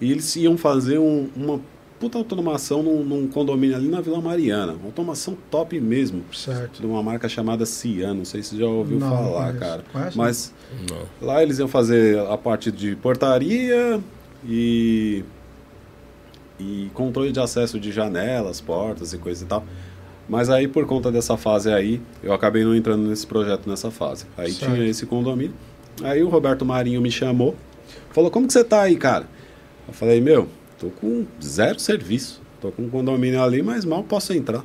e eles iam fazer um- uma puta automação num, num condomínio ali na Vila Mariana. Uma automação top mesmo. Certo. De uma marca chamada Cian, não sei se você já ouviu Não, falar, conheço. cara. Conhece? Mas Não. lá eles iam fazer a parte de portaria e e controle de acesso de janelas, portas e coisa e tal. Mas aí por conta dessa fase aí, eu acabei não entrando nesse projeto nessa fase. Aí Certo. tinha esse condomínio. Aí o Roberto Marinho me chamou, falou: "Como que você tá aí, cara?" Eu falei: "Meu, tô com zero serviço. Tô com um condomínio ali, mas mal posso entrar."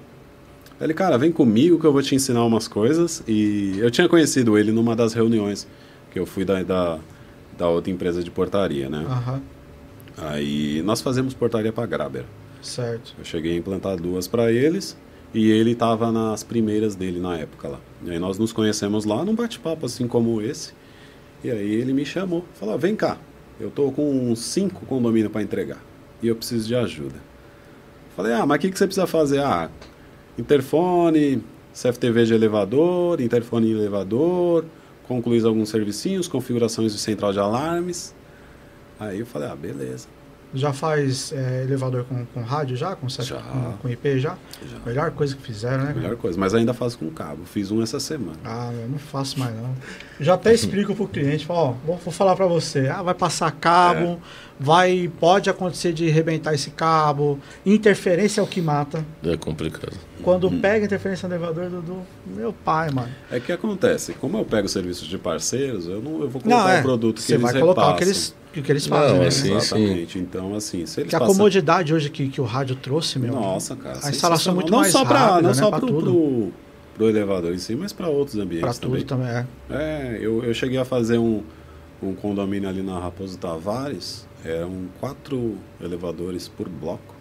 Ele, cara, vem comigo que eu vou te ensinar umas coisas. E eu tinha conhecido ele numa das reuniões que eu fui da, da, da outra empresa de portaria, né? Aham. Aí nós fazemos portaria para Graber. Certo. Eu cheguei a implantar duas para eles e ele estava nas primeiras dele na época lá. E aí nós nos conhecemos lá num bate-papo assim como esse. E aí ele me chamou, falou: "Vem cá, eu tô com cinco condomínios para entregar e eu preciso de ajuda". Falei: "Ah, mas o que que você precisa fazer?" "Ah, interfone, CFTV de elevador, interfone em elevador, concluir alguns servicinhos, configurações de central de alarmes". Aí eu falei: "Ah, beleza". Já faz é, elevador com, com rádio já? Com, Já. com, com IP já? Já. Melhor coisa que fizeram, né? Melhor coisa, mas ainda faço com cabo. Fiz um essa semana. Ah, eu não faço mais não. Já até explico pro cliente, falo, ó, vou, vou falar para você, ah, vai passar cabo, É. vai, pode acontecer de arrebentar esse cabo, interferência é o que mata. É complicado. Quando pega interferência no elevador do, do meu pai, mano. É que acontece, como eu pego serviços de parceiros, eu não eu vou colocar Não, é, o produto que você eles vai colocar o que repassam. eles, o que eles fazem, Não, né? assim, Exatamente. Então, assim, se eles Que a passam- comodidade hoje que, que o rádio trouxe, meu. Nossa, cara. A instalação é muito não mais só pra, rápida, Não né, só pro, tudo. pro, elevador em si, mas para outros ambientes Pra também. tudo também, é. É, eu, eu cheguei a fazer um, um condomínio ali na Raposo Tavares, eram quatro elevadores por bloco.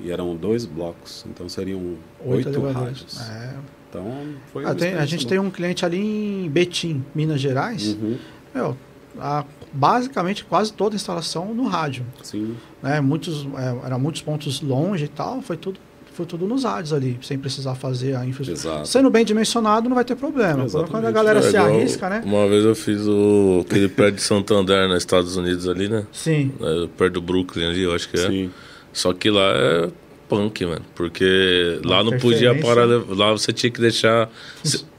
E eram dois blocos, então seriam oito, elevadores. rádios. É. Então, foi Ah, tem- a gente boa. tem um cliente ali em Betim, Minas Gerais. Uhum, Meu, a- basicamente quase toda a instalação no rádio. sim. Né? Muitos, é, eram muitos pontos longe e tal, foi tudo foi tudo nos rádios ali, sem precisar fazer a infraestrutura. Exato. Sendo bem dimensionado, não vai ter problema. Exatamente. Quando a galera É se igual arrisca, né? Uma vez eu fiz o, aquele prédio de Santander nos Estados Unidos ali, né? Sim. É, perto do Brooklyn ali, eu acho que é. Sim. Só que lá é punk, mano. Porque lá Uma não podia parar. Lá você tinha que deixar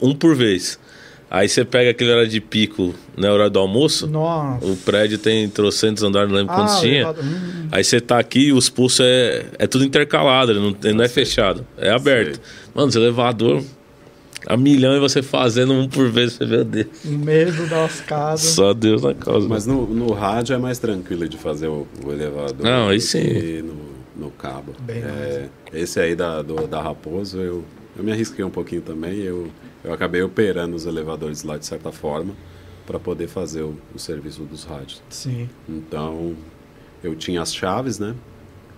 um por vez. Aí você pega aquele hora de pico na hora do almoço. Nossa. O prédio tem trocentos andares, não lembro Ah, quantos tinha. Hum. Aí você tá aqui e os pulsos é, é tudo intercalado, ele não, ele não é fechado, é aberto. Mano, esse elevador a milhão e você fazendo um por vez, você meu Deus. Medo das casas. Só Deus na causa. Mas no, no rádio é mais tranquilo de fazer o, o elevador. Não, aí sim. No, no cabo. Bem É, esse aí da, do- da Raposo, eu, eu me arrisquei um pouquinho também. Eu, eu acabei operando os elevadores lá de certa forma para poder fazer o, o serviço dos rádios. Sim. Então, eu tinha as chaves, né?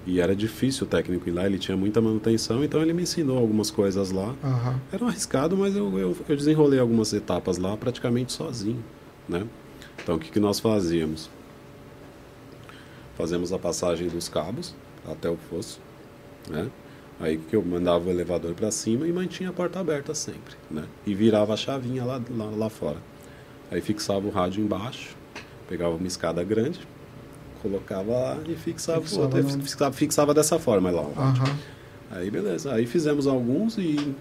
E era difícil o técnico ir lá, ele tinha muita manutenção, então ele me ensinou algumas coisas lá. Aham. Era um arriscado, mas eu, eu, eu desenrolei algumas etapas lá praticamente sozinho, né? Então, o que, que nós fazíamos? Fazemos a passagem dos cabos até o fosso, né? Aí que eu mandava o elevador para cima e mantinha a porta aberta sempre, né? E virava a chavinha lá, lá, lá fora. Aí fixava o rádio embaixo, pegava uma escada grande, colocava lá e fixava, Fixava o outro, no- fixava, fixava dessa forma lá. Aham. Aí beleza, aí fizemos alguns e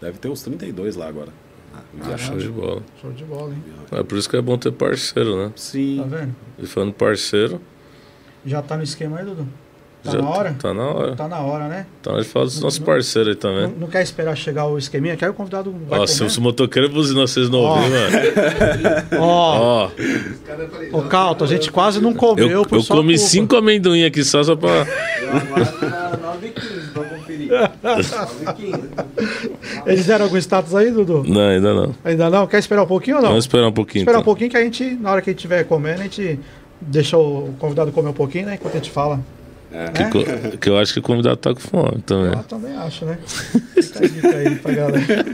deve ter uns 32 lá agora. Ah, show de bola. Show de bola, hein? É por isso que é bom ter parceiro, né? Sim, Tá vendo? E falando parceiro, Já tá no esquema aí, Dudu? Tá já na hora? Tá na hora. Tá na hora, né? Então ele fala dos nossos parceiros aí Não, também. não quer esperar chegar o esqueminha? Quer o convidado Ó, se os motoqueiros buzinar, vocês não ouviram, mano. Ó, Ó, ô Calto, a gente quase não comeu. eu, por eu sua comi culpa. cinco amendoim aqui só, só pra. Eu aguardo na 9h15 pra conferir. 9h15. Eles deram algum status aí, Dudu? Não, ainda não. Ainda não? Quer esperar um pouquinho ou não? Vamos esperar um pouquinho. Esperar um então. pouquinho que a gente, na hora que a gente estiver comendo, a gente deixa o convidado comer um pouquinho, né? Enquanto a gente fala. É. Que, co- que eu acho que o convidado tá com fome também. Eu também acho, né? Fica a dica aí pra galera.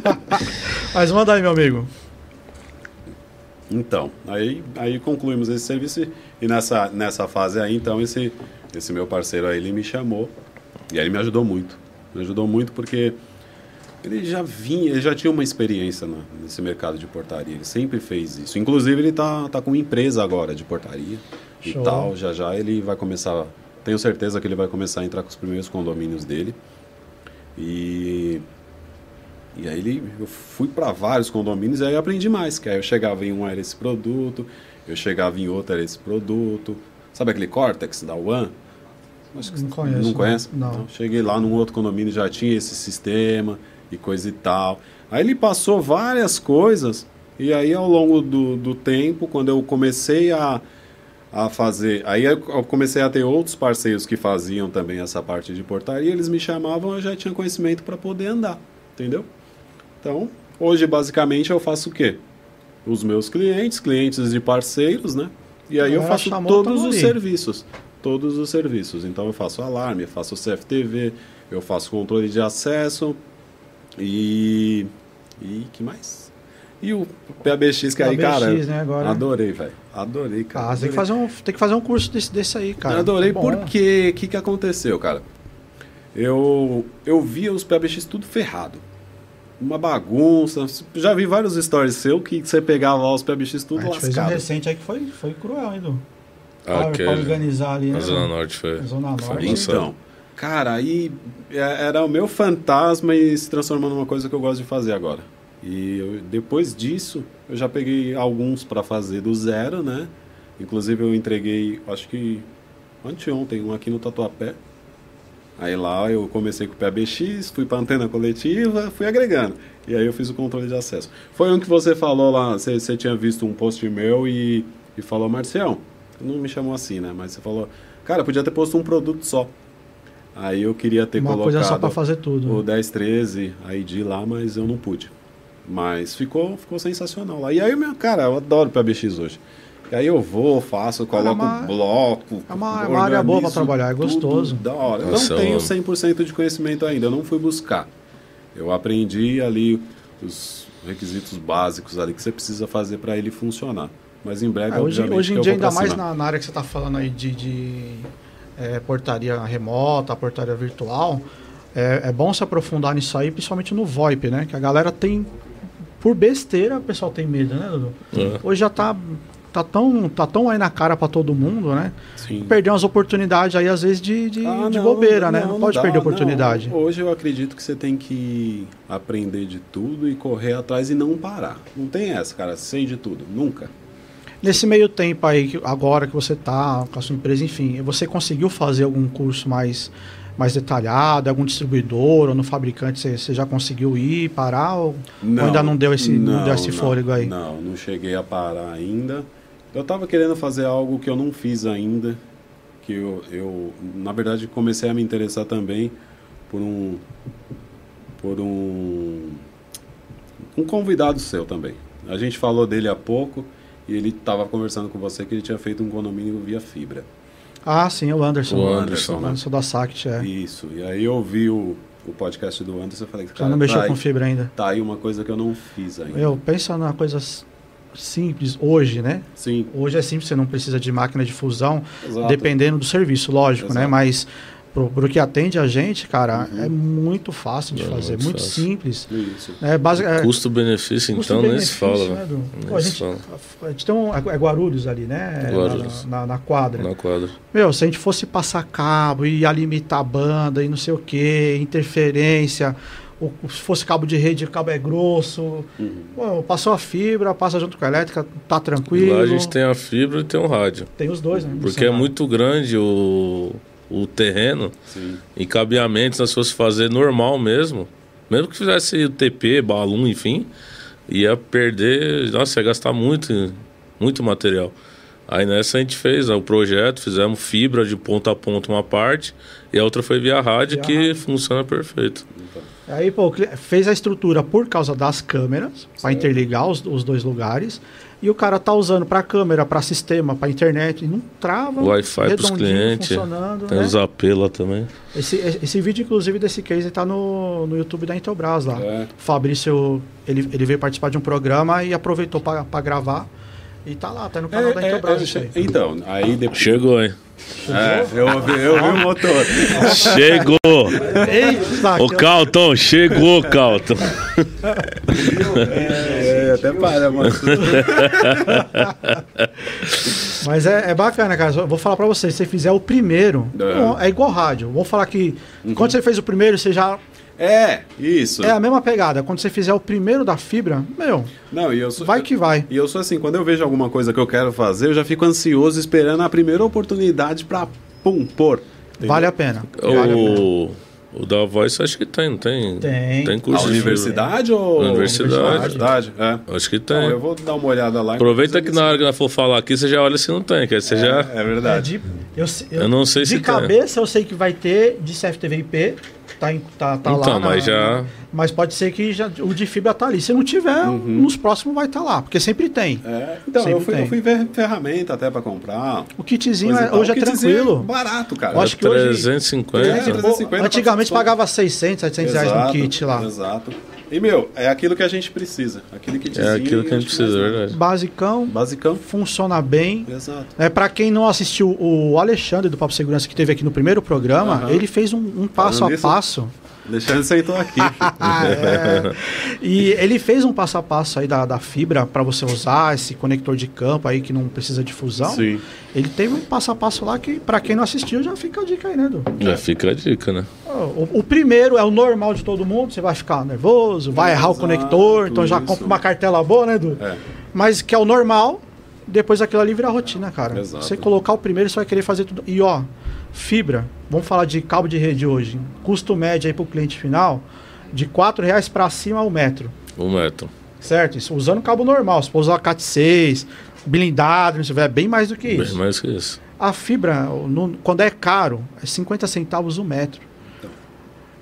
Mas manda aí, meu amigo. Então, aí, aí concluímos esse serviço e- nessa, nessa fase aí, então, esse, esse meu parceiro aí, ele me chamou e aí ele me ajudou muito. Me ajudou muito porque ele já vinha, ele já tinha uma experiência na- nesse mercado de portaria, ele sempre fez isso. Inclusive, ele tá, tá com uma empresa agora de portaria Show. e tal, já já ele vai começar, tenho certeza que ele vai começar a entrar com os primeiros condomínios dele. E e aí ele, eu fui para vários condomínios e aí eu aprendi mais, que aí eu chegava em um era esse produto, eu chegava em outro era esse produto. Sabe aquele Cortex da One? Acho que Não conheço, Não não. conhece? Não. Então, cheguei lá num outro condomínio já tinha esse sistema e coisa e tal. Aí ele passou várias coisas e aí ao longo do, do tempo, quando eu comecei a, a fazer, aí eu comecei a ter outros parceiros que faziam também essa parte de portaria, eles me chamavam, eu já tinha conhecimento para poder andar, entendeu? Então, hoje basicamente eu faço o quê? Os meus clientes, clientes de parceiros, né? E aí eu faço todos os serviços. Todos os serviços. Então eu faço alarme, eu faço CFTV, eu faço controle de acesso e. E que mais? E o PABX, que aí, PABX, cara. né, agora. Adorei, velho. Adorei, cara. Ah, você tem que fazer um, tem que fazer um curso desse, desse aí, cara. Eu adorei É bom. porque o que, que aconteceu, cara? Eu, eu via os PBX tudo ferrado. Uma bagunça. Já vi vários stories seu que você pegava lá os PBX A tudo gente fez um lascado. recente aí que foi, foi cruel, hein, Du? Pra- Pra Aquele. organizar ali, né? A Zona Norte foi. A Zona foi Norte. embaçado. Então, cara, aí é- era o meu fantasma e se transformou numa coisa que eu gosto de fazer agora. E eu- depois disso, eu já peguei alguns para fazer do zero, né? Inclusive eu entreguei, acho que anteontem, um aqui no Tatuapé. Aí lá eu comecei com o PABX, fui para antena coletiva, fui agregando. E aí eu fiz o controle de acesso. Foi um que você falou lá, você, você tinha visto um post meu e, e falou, Marcião, não me chamou assim, né? Mas você falou, cara, podia ter posto um produto só. Aí eu queria ter Uma colocado coisa só pra fazer tudo. o 1013 ID lá, mas eu não pude. Mas ficou, ficou sensacional lá. E aí, meu, cara, eu adoro PBX hoje. E aí eu vou, faço, coloco uma- bloco. é uma- é uma área boa pra organizo trabalhar, é gostoso. Da hora. Eu Nossa, não tenho eu- 100% de conhecimento ainda, eu não fui buscar. Eu aprendi ali os requisitos básicos ali que você precisa fazer para ele funcionar. Mas em breve, É, hoje, obviamente, hoje que em eu dia, ainda mais na, na área que você está falando aí de, de, é, portaria remota, portaria virtual, é, é bom se aprofundar nisso aí, principalmente no VoIP, né? Que a galera tem, por besteira, o pessoal tem medo, né, Dudu? É. Hoje já tá, tá, tão, tá tão aí na cara para todo mundo, né? Sim. Perder umas oportunidades aí, às vezes, de, de, Ah, de não, bobeira, né? Não, pode dá, perder oportunidade. não. Hoje eu acredito que você tem que aprender de tudo e correr atrás e não parar. Não tem essa, cara. Sei de tudo. Nunca. Nesse meio tempo aí, agora que você tá com a sua empresa, enfim, você conseguiu fazer algum curso mais, mais detalhado, algum distribuidor ou no fabricante, você, já conseguiu ir, parar ou, ou ainda não deu esse, não, deu esse fôlego aí? Não, não cheguei a parar ainda. Eu tava querendo fazer algo que eu não fiz ainda. Que eu, eu na verdade, comecei a me interessar também por um. Por um. Um convidado seu também. A gente falou dele há pouco e ele estava conversando com você que ele tinha feito um condomínio via fibra. Ah, sim, é o Anderson. O O Anderson, né? Anderson da SACT, é. Isso. E aí eu vi o, o podcast do Anderson e falei, Já cara, não mexeu tá, com aí, fibra ainda. tá aí uma coisa que eu não fiz ainda. Eu pensa numa coisa simples hoje, né? Sim. Hoje é simples, você não precisa de máquina de fusão, Exato. dependendo do serviço, lógico, né? Exato. Mas pro, pro que atende a gente, cara, Uhum. é muito fácil de É, fazer, muito muito simples. Isso. É, basic, é, Custo-benefício, então, nem se fala, né, né? Nem Pô, a, se gente, fala. a gente tem um. É Guarulhos ali, né? Guarulhos. Na, na- na quadra. Na quadra. Meu, se a gente fosse passar cabo e ia limitar a banda e não sei o que, interferência, ou se fosse cabo de rede, o cabo é grosso. Uhum. Pô, passou a fibra, passa junto com a elétrica, tá tranquilo. Lá a gente tem a fibra e tem o rádio. Tem os dois, né? Porque é muito grande o, o terreno. Sim. Em cabeamentos, se fosse fazer normal mesmo, mesmo que fizesse o TP, balão, enfim, ia perder, nossa, ia gastar muito, muito material. Aí nessa a gente fez ó, o projeto, fizemos fibra de ponta a ponta uma parte, e a outra foi via rádio, Via que rádio. funciona perfeito. Aí, pô, fez a estrutura por causa das câmeras, para interligar os, os dois lugares. E o cara tá usando para câmera, para sistema, para internet, e não trava. Wi-Fi pros redondinho, clientes, funcionando, Tem né? os AP lá também. Esse, esse vídeo, inclusive, desse case tá no, no YouTube da Intelbras lá. É. O Fabrício, ele, ele veio participar de um programa e aproveitou para gravar. E tá lá, tá no canal da É, é, Intelbras é, isso aí. então, aí depois. Chegou, hein? É, eu ouvi, eu ouvi o motor. Chegou! Eita, Ô Calton, chegou, Calton. É, até para, mano. Mas é, é bacana, cara. Eu vou falar pra você, se você fizer o primeiro, É. bom, é igual rádio. Vou falar que Uhum. quando você fez o primeiro, você já. É, isso. É a mesma pegada. Quando você fizer o primeiro da fibra, meu, Não, e eu sou, vai que vai. E eu sou assim, quando eu vejo alguma coisa que eu quero fazer, eu já fico ansioso esperando a primeira oportunidade pra pum, pôr. Vale a pena. Vale a pena. O, da Voice acho que tem, não tem? Tem. Tem A curso de universidade ou. Universidade. Universidade, é. Acho que Então, tem. eu vou dar uma olhada lá. Aproveita que na hora que nós for falar aqui, você já olha se não tem, que aí você já. É É, verdade. de, eu, se- Eu não sei de se tem. cabeça eu sei que vai ter de CFTV-IP. Tá, em- tá, tá Então, lá. mas já- Mas pode ser que já, o de fibra tá ali. Se não tiver, nos próximos vai estar lá. Porque sempre tem. É, então, Sempre eu fui, tem. eu fui ver ferramenta até pra comprar. O kitzinho é- hoje é O kitzinho tranquilo. barato, cara. Eu acho que hoje- 350. É, 350 Antigamente pagava 600, 700 reais no kit lá. Exato. E, meu, é aquilo que a gente precisa. Aquele kitzinho. É aquilo que a gente precisa, é verdade. Basicão, Basicão. funciona bem. Exato. É, para quem não assistiu o Alexandre do Papo Segurança que teve aqui no primeiro programa, Aham. ele fez um, um passo Falando a nisso- passo. Alexandre sentou aqui. É. E ele fez um passo a passo aí da, da fibra para você usar esse conector de campo aí que não precisa de fusão. Sim. Ele teve um passo a passo lá que para quem não assistiu já fica a dica aí, né, Edu? Já fica a dica, né? O, o primeiro é o normal de todo mundo, você vai ficar nervoso, vai errar o Exato, conector, então já isso. compra uma cartela boa, né, Edu? É. Mas que é o normal, depois aquilo ali vira rotina, cara. Exato. Você colocar o primeiro, você vai querer fazer tudo. E ó, fibra, vamos falar de cabo de rede hoje. Custo médio aí pro cliente final, de 4 reais para cima o metro. O metro. Certo? Isso usando cabo normal. Se for usar CAT 6, blindado, não sei, é bem mais do que Bem isso. mais que isso. A fibra, no- quando é caro, é 50 centavos o metro.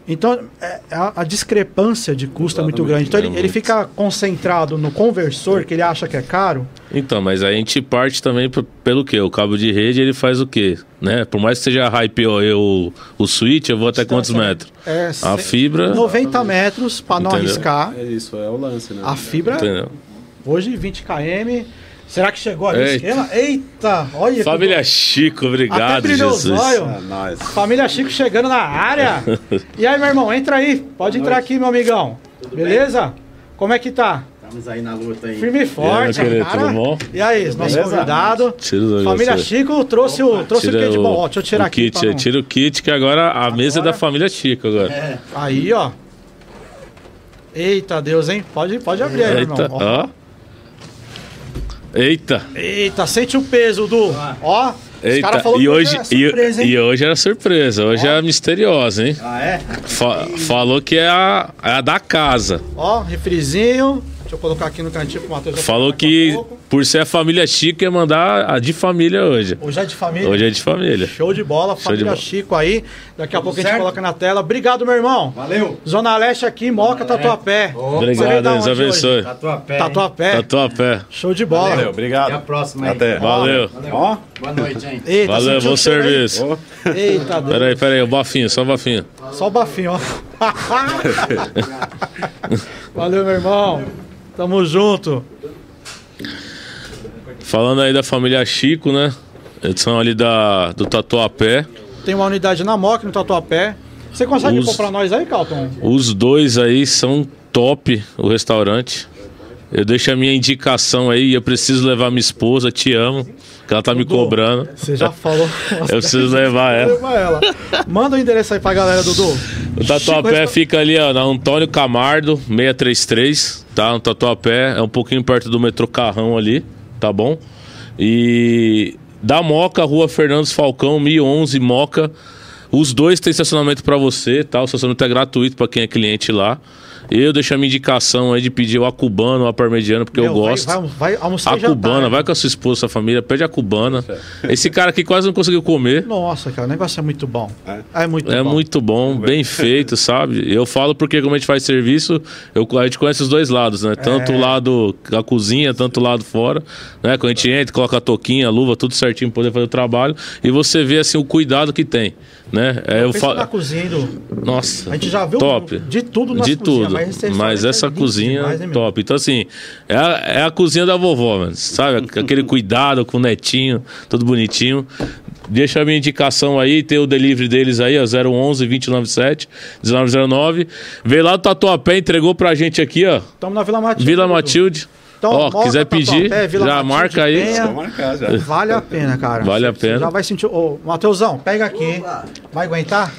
Então, é- a, a discrepância de custo é muito Exatamente. grande. Então, É ele, ele muito. fica concentrado no conversor, que ele acha que é caro. Então, mas aí a gente parte também pelo quê? O cabo de rede ele faz o quê? Né? Por mais que seja PoE o, o switch, eu vou até quantos Distância, metros? É, A fibra. 90 metros para não Entendeu? arriscar. É isso, é o lance, né? A fibra, Entendeu? hoje 20 km, Será que chegou ali o Eita. esquema? Eita, olha. Família Chico, Até obrigado, brilhou os Jesus. olhos. É. Família Chico chegando na área. E aí, meu irmão, entra aí. Pode entrar aqui, meu amigão. Beleza? Como é que tá? Estamos aí na luta aí. Firme e forte, meu querido, cara. tudo bom? E aí, nosso convidado. Tira os olhos Família você. Chico trouxe o, trouxe o Tira kit bom. Ó, deixa eu tirar o aqui. Kit, não- Tira o kit, que agora a mesa é da família Chico agora. Aí, ó. Eita Deus, hein? Pode, pode abrir aí, Eita, irmão. Ó. ó. Eita, Eita, sente o peso, Du. Ó. eita. cara falou E que hoje, era surpresa, e, e hoje era surpresa. Hoje é misteriosa, hein? Ah, é? Fa- falou que é a, é a da casa. Ó, refrizinho. Deixa eu colocar aqui no cantinho pro Matheus. Falou a que por ser a família Chico ia mandar a de família hoje. Hoje é de família. Hoje é de família. Show de bola, de família bola. Chico aí. Daqui a pouco a gente certo? coloca na tela. Obrigado, meu irmão. Valeu. Zona Leste aqui, Moca, Tatuapé. Você veio Obrigado, da Deus abençoe. Tatuapé. Tatuapé. Tatuapé. Show de bola. Valeu, Até a obrigado. próxima aí. Até. Valeu. Ó, Boa noite, hein? Eita, Valeu, bom serviço. ó. Eita, Deus. Peraí, peraí, o bafinho, só o bafinho. Só o bafinho, ó. Valeu, meu irmão. Tamo junto. Falando aí da família Chico, né? Eles são ali da, do Tatuapé. Tem uma unidade na Moca, no Tatuapé. Você consegue Os- comprar nós aí, Calton? Os dois aí são top, o restaurante. Eu deixo a minha indicação aí, eu preciso levar minha esposa, te amo, que ela tá me cobrando. Você já falou. Eu preciso levar ela. Ela. Manda o endereço aí pra galera, Dudu. O Tatuapé Chico, fica ali, ó, na Antônio Camardo, 633, tá? No Tatuapé, é um pouquinho perto do metrô Carrão ali, tá bom? E da Moca, Rua Fernandes Falcão, 1011 Moca. Os dois têm estacionamento pra você, tá? O estacionamento é gratuito pra quem é cliente lá. Eu deixo a minha indicação aí de pedir o acubano ou a parmegiana, porque eu Meu, vai- gosto. Vai, vai, almoçar A jantar, cubana, né? vai com a sua esposa, sua família, pede a cubana. Esse cara aqui quase não conseguiu comer. Nossa, cara, o negócio é muito bom. É? É, muito É bom. muito bom, bem feito, sabe? Eu falo porque como a gente faz serviço, eu, a gente conhece os dois lados, né? Tanto É. o lado da cozinha, tanto o lado fora, né? Quando a gente entra, coloca a touquinha, a luva, tudo certinho pra poder fazer o trabalho. E você vê, assim, o cuidado que tem, né? É, eu na falo... cozinha do... Nossa, A gente já viu top. de tudo nas De cozinhas, tudo, mas mas, essa é lindo cozinha demais, né, top. Então, assim, é a, é a cozinha da vovó, mano, sabe? Aquele cuidado com o netinho, tudo bonitinho. Deixa a minha indicação aí, tem o delivery deles aí, ó, 011 297 1909. Veio lá do Tatuapé, entregou pra gente aqui, ó, Estamos na Vila Matilde. Vila Dudu. Matilde. Então, ó, Moca, quiser pedir, Vila já marca aí. Penha. Vou marcar já. Vale a pena, cara. Vale a Você pena. já vai sentir... Ô, Matheusão, pega aqui. Vai aguentar?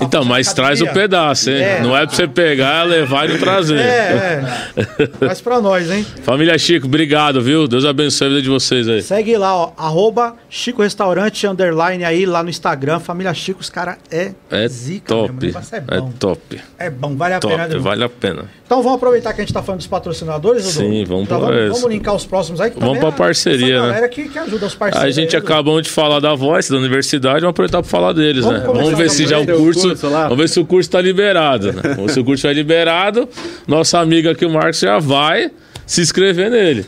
Então, mas traz o academia. pedaço, hein? É. Não é pra você pegar, levar e trazer. É, é. Traz pra nós, hein? Família Chico, obrigado, viu? Deus abençoe a vida de vocês aí. Segue lá, ó. Arroba Chico Restaurante, underline aí, lá no Instagram. Família Chico, os caras é, É zica mesmo. Top. negócio é É bom. top. É bom, vale a pena. Top, Dudu. vale a pena. Então vamos aproveitar que a gente tá falando dos patrocinadores, Dudu? Sim, vamos Já pra vamos, vamos linkar os próximos aí. que Vamos pra é parceria, essa né? galera que, que ajuda os parceiros. A gente aí, Dudu. acabou de falar da voz da universidade, vamos aproveitar para falar deles, Vamos né? Vamos ver se já o curso, curso lá. vamos ver se o curso está liberado, né? Vamos ver se o curso estiver liberado, nossa amiga aqui o Marcos já vai se inscrever nele.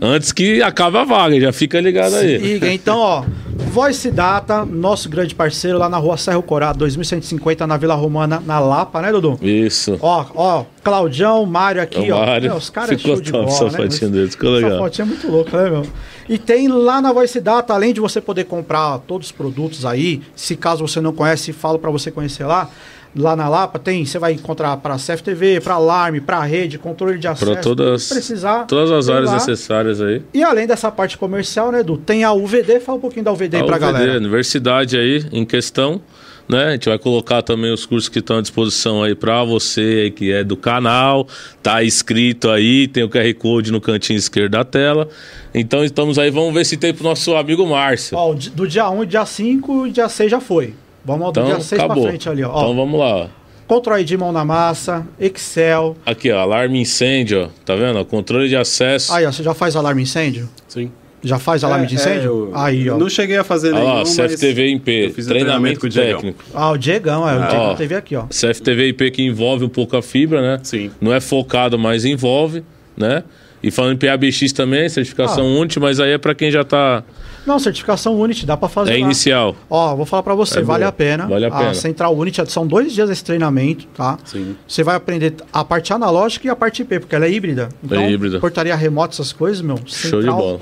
Antes que acabe a vaga, já fica ligado aí. Então, ó. Voice Data, nosso grande parceiro lá na rua Serro Corá, 2150, na Vila Romana, na Lapa, né, Dudu? Isso. Ó, ó, Claudião, Mário aqui, O ó. Mário. Meu, os caras é Ficou show de bola, essa né? fotinha deles, ficou Essa legal. fotinha é muito louca, né, meu? E tem lá na Voice Data, além de você poder comprar todos os produtos aí, se caso você não conhece, falo pra você conhecer lá. Lá na Lapa tem, você vai encontrar para CFTV, para alarme, para rede, controle de acesso, Para todas, precisar. todas as áreas lá. necessárias aí. E além dessa parte comercial, né, Edu, tem a UVD, fala um pouquinho da UVD A UVD, galera. universidade aí em questão, né? A gente vai colocar também os cursos que estão à disposição aí para você que é do canal, tá inscrito aí, tem o QR Code no cantinho esquerdo da tela. Então estamos aí, vamos ver se tem pro nosso amigo Márcio. Ó, do dia 1 e dia 5 e dia 6 já foi. Vamos do Então dia 6 pra acabou. frente ali, ó. Então vamos lá. Controle de mão na massa, Excel. Aqui, ó, alarme incêndio, ó. Tá vendo? ó? Controle de acesso. Aí, ó, você já faz alarme incêndio? Sim. Já faz alarme de É, incêndio? eu Aí, ó. Não cheguei a fazer Olha nenhum, CFTV em P, eu fiz um treinamento com o Diegão. técnico. Ah, o Diegão, é. O Diegão Ó. teve aqui, ó. CFTV IP que envolve um pouco a fibra, né? Sim. Não é focado, mas envolve, né? E falando em PABX também, certificação Ah. UNT, mas aí é para quem já tá Não, certificação Unity, dá pra fazer É lá. inicial. Ó, vou falar pra você, É vale boa. a pena. Vale a pena. Central Unity, são dois dias esse treinamento, tá? Sim. Você vai aprender a parte analógica e a parte IP, porque ela é híbrida. Então, híbrida. portaria remota, essas coisas, meu. Show de bola.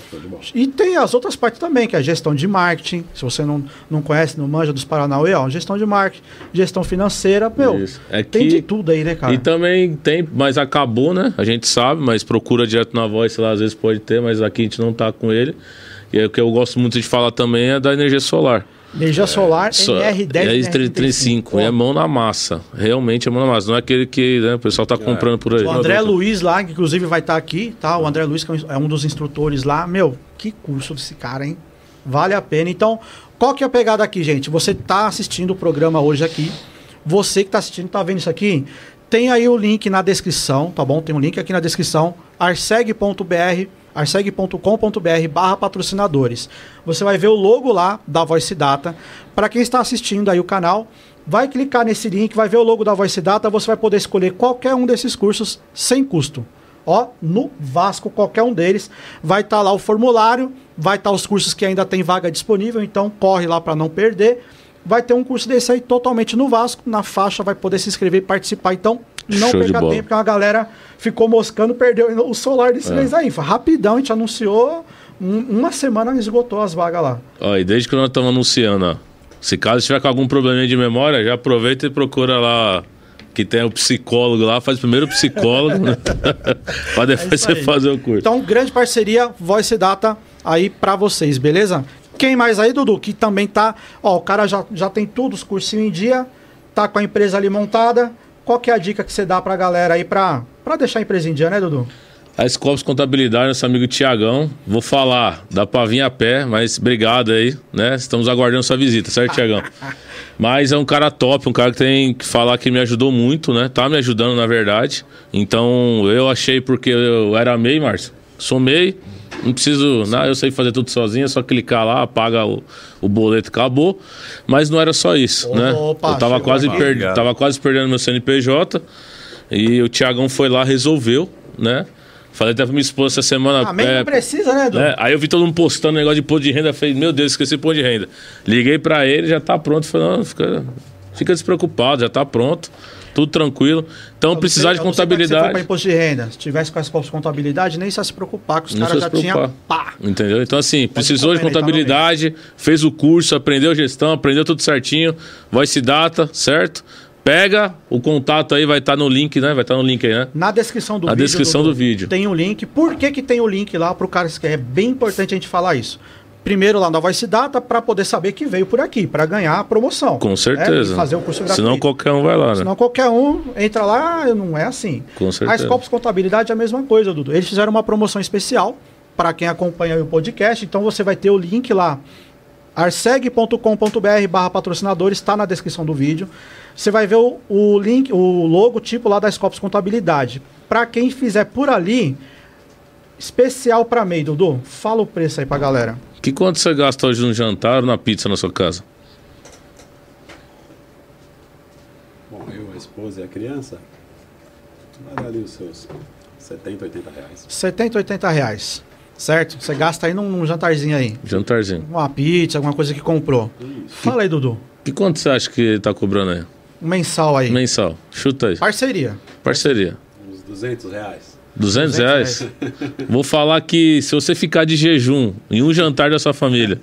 E tem as outras partes também, que é gestão de marketing. Se você não, não conhece, não manja dos Paranauê, ó, gestão de marketing, gestão financeira, meu. Isso. É Tem que- de tudo aí, né, cara? E também tem, mas acabou, né? A gente sabe, mas procura direto na voz, sei lá, às vezes pode ter, mas aqui a gente não tá com ele. E é o que eu gosto muito de falar também é da energia solar. Energia solar, NR10 é e 35 Ó, é mão na massa. Realmente é mão na massa. Não é aquele que né, o pessoal tá comprando por aí. O André Luiz lá, que inclusive vai estar aqui, tá? O André Luiz, que é um dos instrutores lá. Meu, que curso desse cara, hein? Vale a pena. Então, qual que é a pegada aqui, gente? Você tá assistindo o programa hoje aqui. Você que tá assistindo, tá vendo isso aqui? Tem aí o link na descrição, tá bom? Tem um link aqui na descrição, arseg.br, arseg.com.br barra patrocinadores. Você vai ver o logo lá da Voice Data. Para quem está assistindo aí o canal, vai clicar nesse link, vai ver o logo da Voice Data, você vai poder escolher qualquer um desses cursos sem custo. Ó, no Vasco, qualquer um deles, vai estar lá o formulário, vai estar os cursos que ainda tem vaga disponível, então corre lá para não perder. Vai ter um curso desse aí totalmente no Vasco, na faixa, vai poder se inscrever e participar. Então, não Show perca tempo, porque a galera ficou moscando, perdeu o solar desse mês aí. Rapidão, a gente anunciou, um- uma semana esgotou as vagas lá. Ó, e desde que nós estamos anunciando, ó, se caso tiver com algum probleminha de memória, já aproveita e procura lá que tem o psicólogo lá, faz primeiro o psicólogo, né? pra depois É você fazer o curso. Então, grande parceria Voice Data aí pra vocês, beleza? Quem mais aí, Dudu? Que também tá. Ó, o cara já, já tem tudo, os cursinhos em dia, tá com a empresa ali montada. Qual que é a dica que você dá pra galera aí pra, pra deixar a empresa em dia, né, Dudu? A Scopus Contabilidade, nosso amigo Tiagão, vou falar, dá pra vir a pé, mas obrigado aí, né? Estamos aguardando sua visita, certo, Tiagão? Mas é um cara top, um cara que tem que falar que me ajudou muito, né? Tá me ajudando, na verdade. Então, eu achei porque eu era MEI, Márcio. Sou MEI, não preciso, não, eu sei fazer tudo sozinho, é só clicar lá, paga o, o boleto, acabou. Mas não era só isso, né? Opa, Eu tava quase, per... Tava quase perdendo meu CNPJ e o Tiagão foi lá, resolveu, né? Falei até pra minha esposa essa semana. Ah, é, não precisa, né, Dudu? né? Aí eu vi todo mundo postando negócio de imposto de renda. Falei, meu Deus, esqueci imposto de renda. Liguei pra ele, já tá pronto. Falei, não, fica, fica despreocupado, já tá pronto. Tudo tranquilo. Então, precisar de que Você contabilidade. imposto de renda. Se tivesse com as de contabilidade, nem ia se preocupar, que os caras já se tinham. Entendeu? Então, assim, precisou de também, tá contabilidade, fez o curso, aprendeu gestão, aprendeu tudo certinho. Voice data, certo? Pega o contato aí, vai estar no link, né? Vai estar no link aí, né? Na descrição do Na vídeo. descrição do vídeo. Tem um link. Por que, que tem o link lá pro cara que é bem importante a gente falar isso? Primeiro lá na Voice Data para poder saber que veio por aqui, para ganhar a promoção. Com né? certeza. E fazer o curso gratuito. Senão qualquer um vai lá, né? Senão qualquer um entra lá, não é assim. Com A certeza. Scopus Contabilidade é a mesma coisa, Dudu. Eles fizeram uma promoção especial para quem acompanha o podcast, então você vai ter o link lá arseg.com.br barra patrocinadores, está na descrição do vídeo. Você vai ver o, o link, o logo tipo lá da Scopus Contabilidade. Para quem fizer por ali, especial para MEI, Dudu, fala o preço aí pra galera. Que quanto você gasta hoje no jantar ou na pizza na sua casa? Bom, eu, a esposa e a criança, vai ali os seus 70, 80 reais. 70, 80 reais, certo? Você gasta aí num, num jantarzinho aí. Jantarzinho. Uma pizza, alguma coisa que comprou. Fala aí, Dudu. Que quanto você acha que ele tá cobrando aí? Um mensal aí. Mensal. Chuta aí. Parceria. Parceria. Uns 200 reais. 200 200 reais? Vou falar que se você ficar de jejum em um jantar da sua família,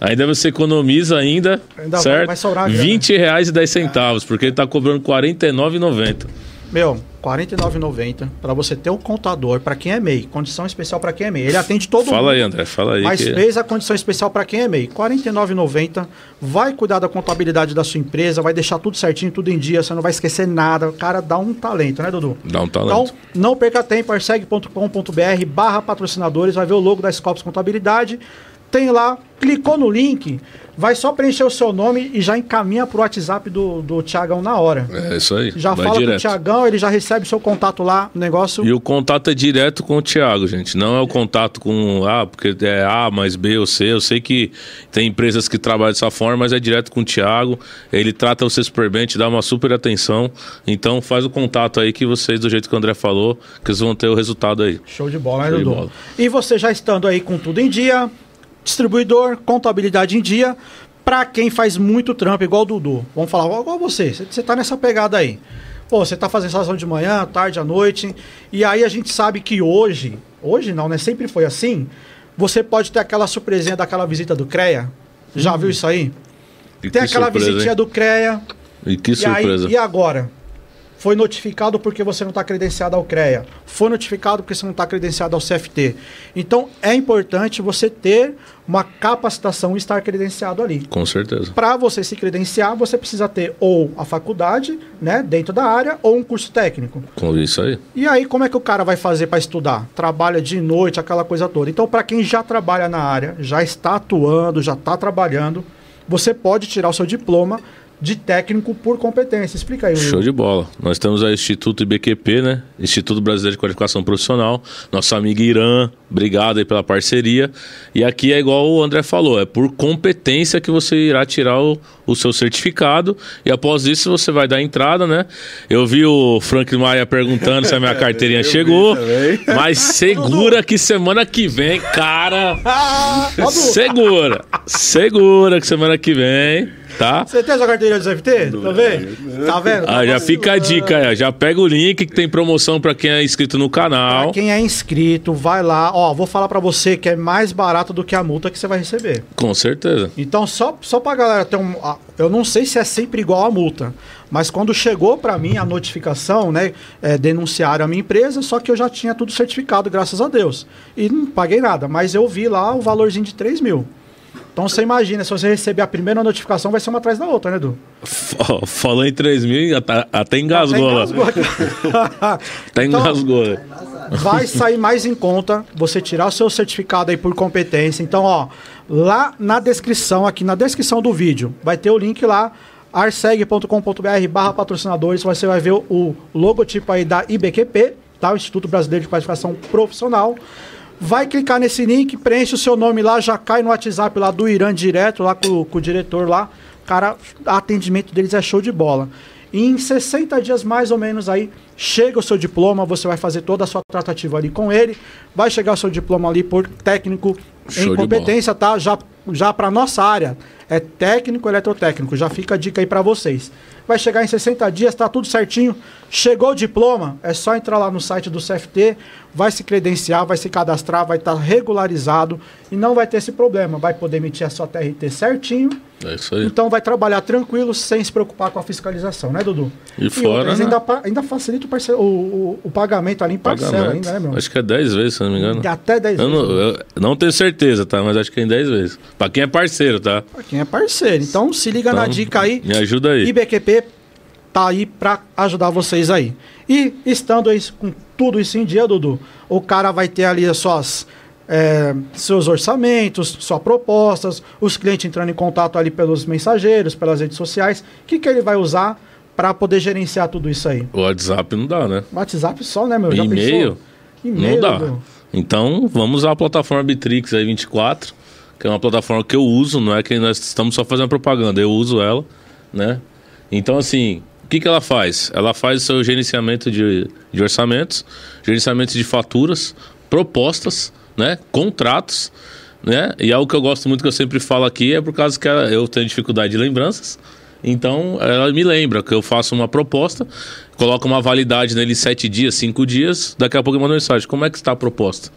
ainda você economiza ainda, Ainda certo? vai sobrar uma grana. 20 reais e 10 centavos, porque ele tá cobrando R$ 49,90. Meu, R$ 49,90 para você ter o contador para quem é MEI. Condição especial para quem é MEI. Ele atende todo mundo. Fala aí, André, fala aí. Mas que- fez a condição especial para quem é MEI. R$ 49,90. Vai cuidar da contabilidade da sua empresa, vai deixar tudo certinho, tudo em dia, você não vai esquecer nada. O cara dá um talento, né, Dudu? Dá um talento. Então, não perca tempo, arseg.com.br barra patrocinadores, vai ver o logo da Scopus Contabilidade. Tem lá, clicou no link, vai só preencher o seu nome e já encaminha pro WhatsApp do, do Tiagão na hora. É isso aí. Já fala com o direto. Tiagão, ele já recebe seu contato lá, o negócio. E o contato é direto com o Thiago, gente. Não é o contato com A, porque é A mais B ou C. Eu sei que tem empresas que trabalham dessa forma, mas é direto com o Thiago. Ele trata você super bem, te dá uma super atenção. Então faz o contato aí que vocês, do jeito que o André falou, que vocês vão ter o resultado aí. Show de bola, né, Dudu? E você já estando aí com tudo em dia, distribuidor, contabilidade em dia, para quem faz muito trampo, igual o Dudu. Vamos falar, igual você, você- você tá nessa pegada aí. Pô, você tá fazendo instalação de manhã, tarde, à noite, e aí a gente sabe que hoje, hoje não, né? Sempre foi assim. Você pode ter aquela surpresinha daquela visita do CREA. Já viu isso aí? E Tem que aquela surpresa, visitinha hein? do CREA. E que E, aí, surpresa. e agora? Foi notificado porque você não está credenciado ao CREA. Foi notificado porque você não está credenciado ao CFT. Então, é importante você ter uma capacitação e estar credenciado ali. Com certeza. Para você se credenciar, você precisa ter ou a faculdade, né, dentro da área, ou um curso técnico. Com isso aí. E aí, como é que o cara vai fazer para estudar? Trabalha de noite, aquela coisa toda. Então, para quem já trabalha na área, já está atuando, já está trabalhando, você pode tirar o seu diploma de técnico por competência. Explica aí. Will. Show de bola. Nós temos o Instituto IBQP, né? Instituto Brasileiro de Qualificação Profissional. Nosso amigo Irã, obrigado aí pela parceria. E aqui é igual o André falou, é por competência que você irá tirar o, o seu certificado. E após isso você vai dar entrada, né? Eu vi o Frank Maia perguntando se a minha carteirinha chegou. Mas segura que semana que vem, cara. Segura. Segura que semana que vem, tá? Você tem a sua carteira do CFT? Tá vendo? Tá vendo? Ah, já fica a dica já pega o link que tem promoção pra quem é inscrito no Pra canal. quem é inscrito, vai lá. Ó, vou falar pra você que é mais barato do que a multa que você vai receber. Com certeza. Então, só, só pra galera ter um. Eu não sei se é sempre igual a multa, mas quando chegou pra mim a notificação, né? É, denunciaram a minha empresa, só que eu já tinha tudo certificado, graças a Deus. E não paguei nada, mas eu vi lá o valorzinho de 3 mil. Então você imagina, se você receber a primeira notificação, vai ser uma atrás da outra, né, Edu? Falou em 3 mil, até, até engasgou lá. Até engasgou Então, engasgou. vai sair mais em conta você tirar o seu certificado aí por competência. Então, ó, lá na descrição, aqui na descrição do vídeo, vai ter o link lá, arseg.com.br barra patrocinadores, você vai ver o, o logotipo aí da IBQP, tá? O Instituto Brasileiro de Qualificação Profissional. Vai clicar nesse link, preenche o seu nome lá, já cai no WhatsApp lá do Irã direto, lá com, com o diretor lá. Cara, atendimento deles é show de bola. E em 60 dias mais ou menos aí, chega o seu diploma, você vai fazer toda a sua tratativa ali com ele, vai chegar o seu diploma ali por técnico Show em competência, tá? Já, já para nossa área, é técnico eletrotécnico, já fica a dica aí para vocês. Vai chegar em 60 dias, tá tudo certinho. Chegou o diploma, é só entrar lá no site do CFT, vai se credenciar, vai se cadastrar, vai estar regularizado e não vai ter esse problema. Vai poder emitir a sua TRT certinho. É isso aí. Então vai trabalhar tranquilo, sem se preocupar com a fiscalização, né, Dudu? E fora, outras, né? ainda, ainda facilita o, o, o- pagamento ali em parcela Pagamento. ainda, né, meu? Acho que é 10 vezes, se não me engano. Até 10 Eu vezes. não, eu não tenho certeza, tá? Mas acho que é em 10 vezes. Pra quem é parceiro, tá? Pra quem é parceiro. Então se liga na Então, dica aí. Me ajuda aí. IBQP tá aí pra ajudar vocês aí. E estando aí com tudo isso em dia, Dudu, o cara vai ter ali as suas. é, seus orçamentos, suas propostas, os clientes entrando em contato ali pelos mensageiros, pelas redes sociais. O que, que ele vai usar para poder gerenciar tudo isso aí? O WhatsApp não dá, né? WhatsApp só, né, meu? E-mail? Não dá. Então, vamos usar a plataforma Bitrix aí 24, que é uma plataforma que eu uso, não é que nós estamos só fazendo propaganda, eu uso ela, né? Então, assim, o que, que ela faz? Ela faz o seu gerenciamento de, de orçamentos, gerenciamento de faturas, propostas, né? Contratos, né? E algo que eu gosto muito que eu sempre falo aqui é por causa que eu tenho dificuldade de lembranças. Então, ela me lembra que eu faço uma proposta, coloco uma validade nele sete dias, cinco dias, daqui a pouco eu mando mensagem. Como é que está a proposta?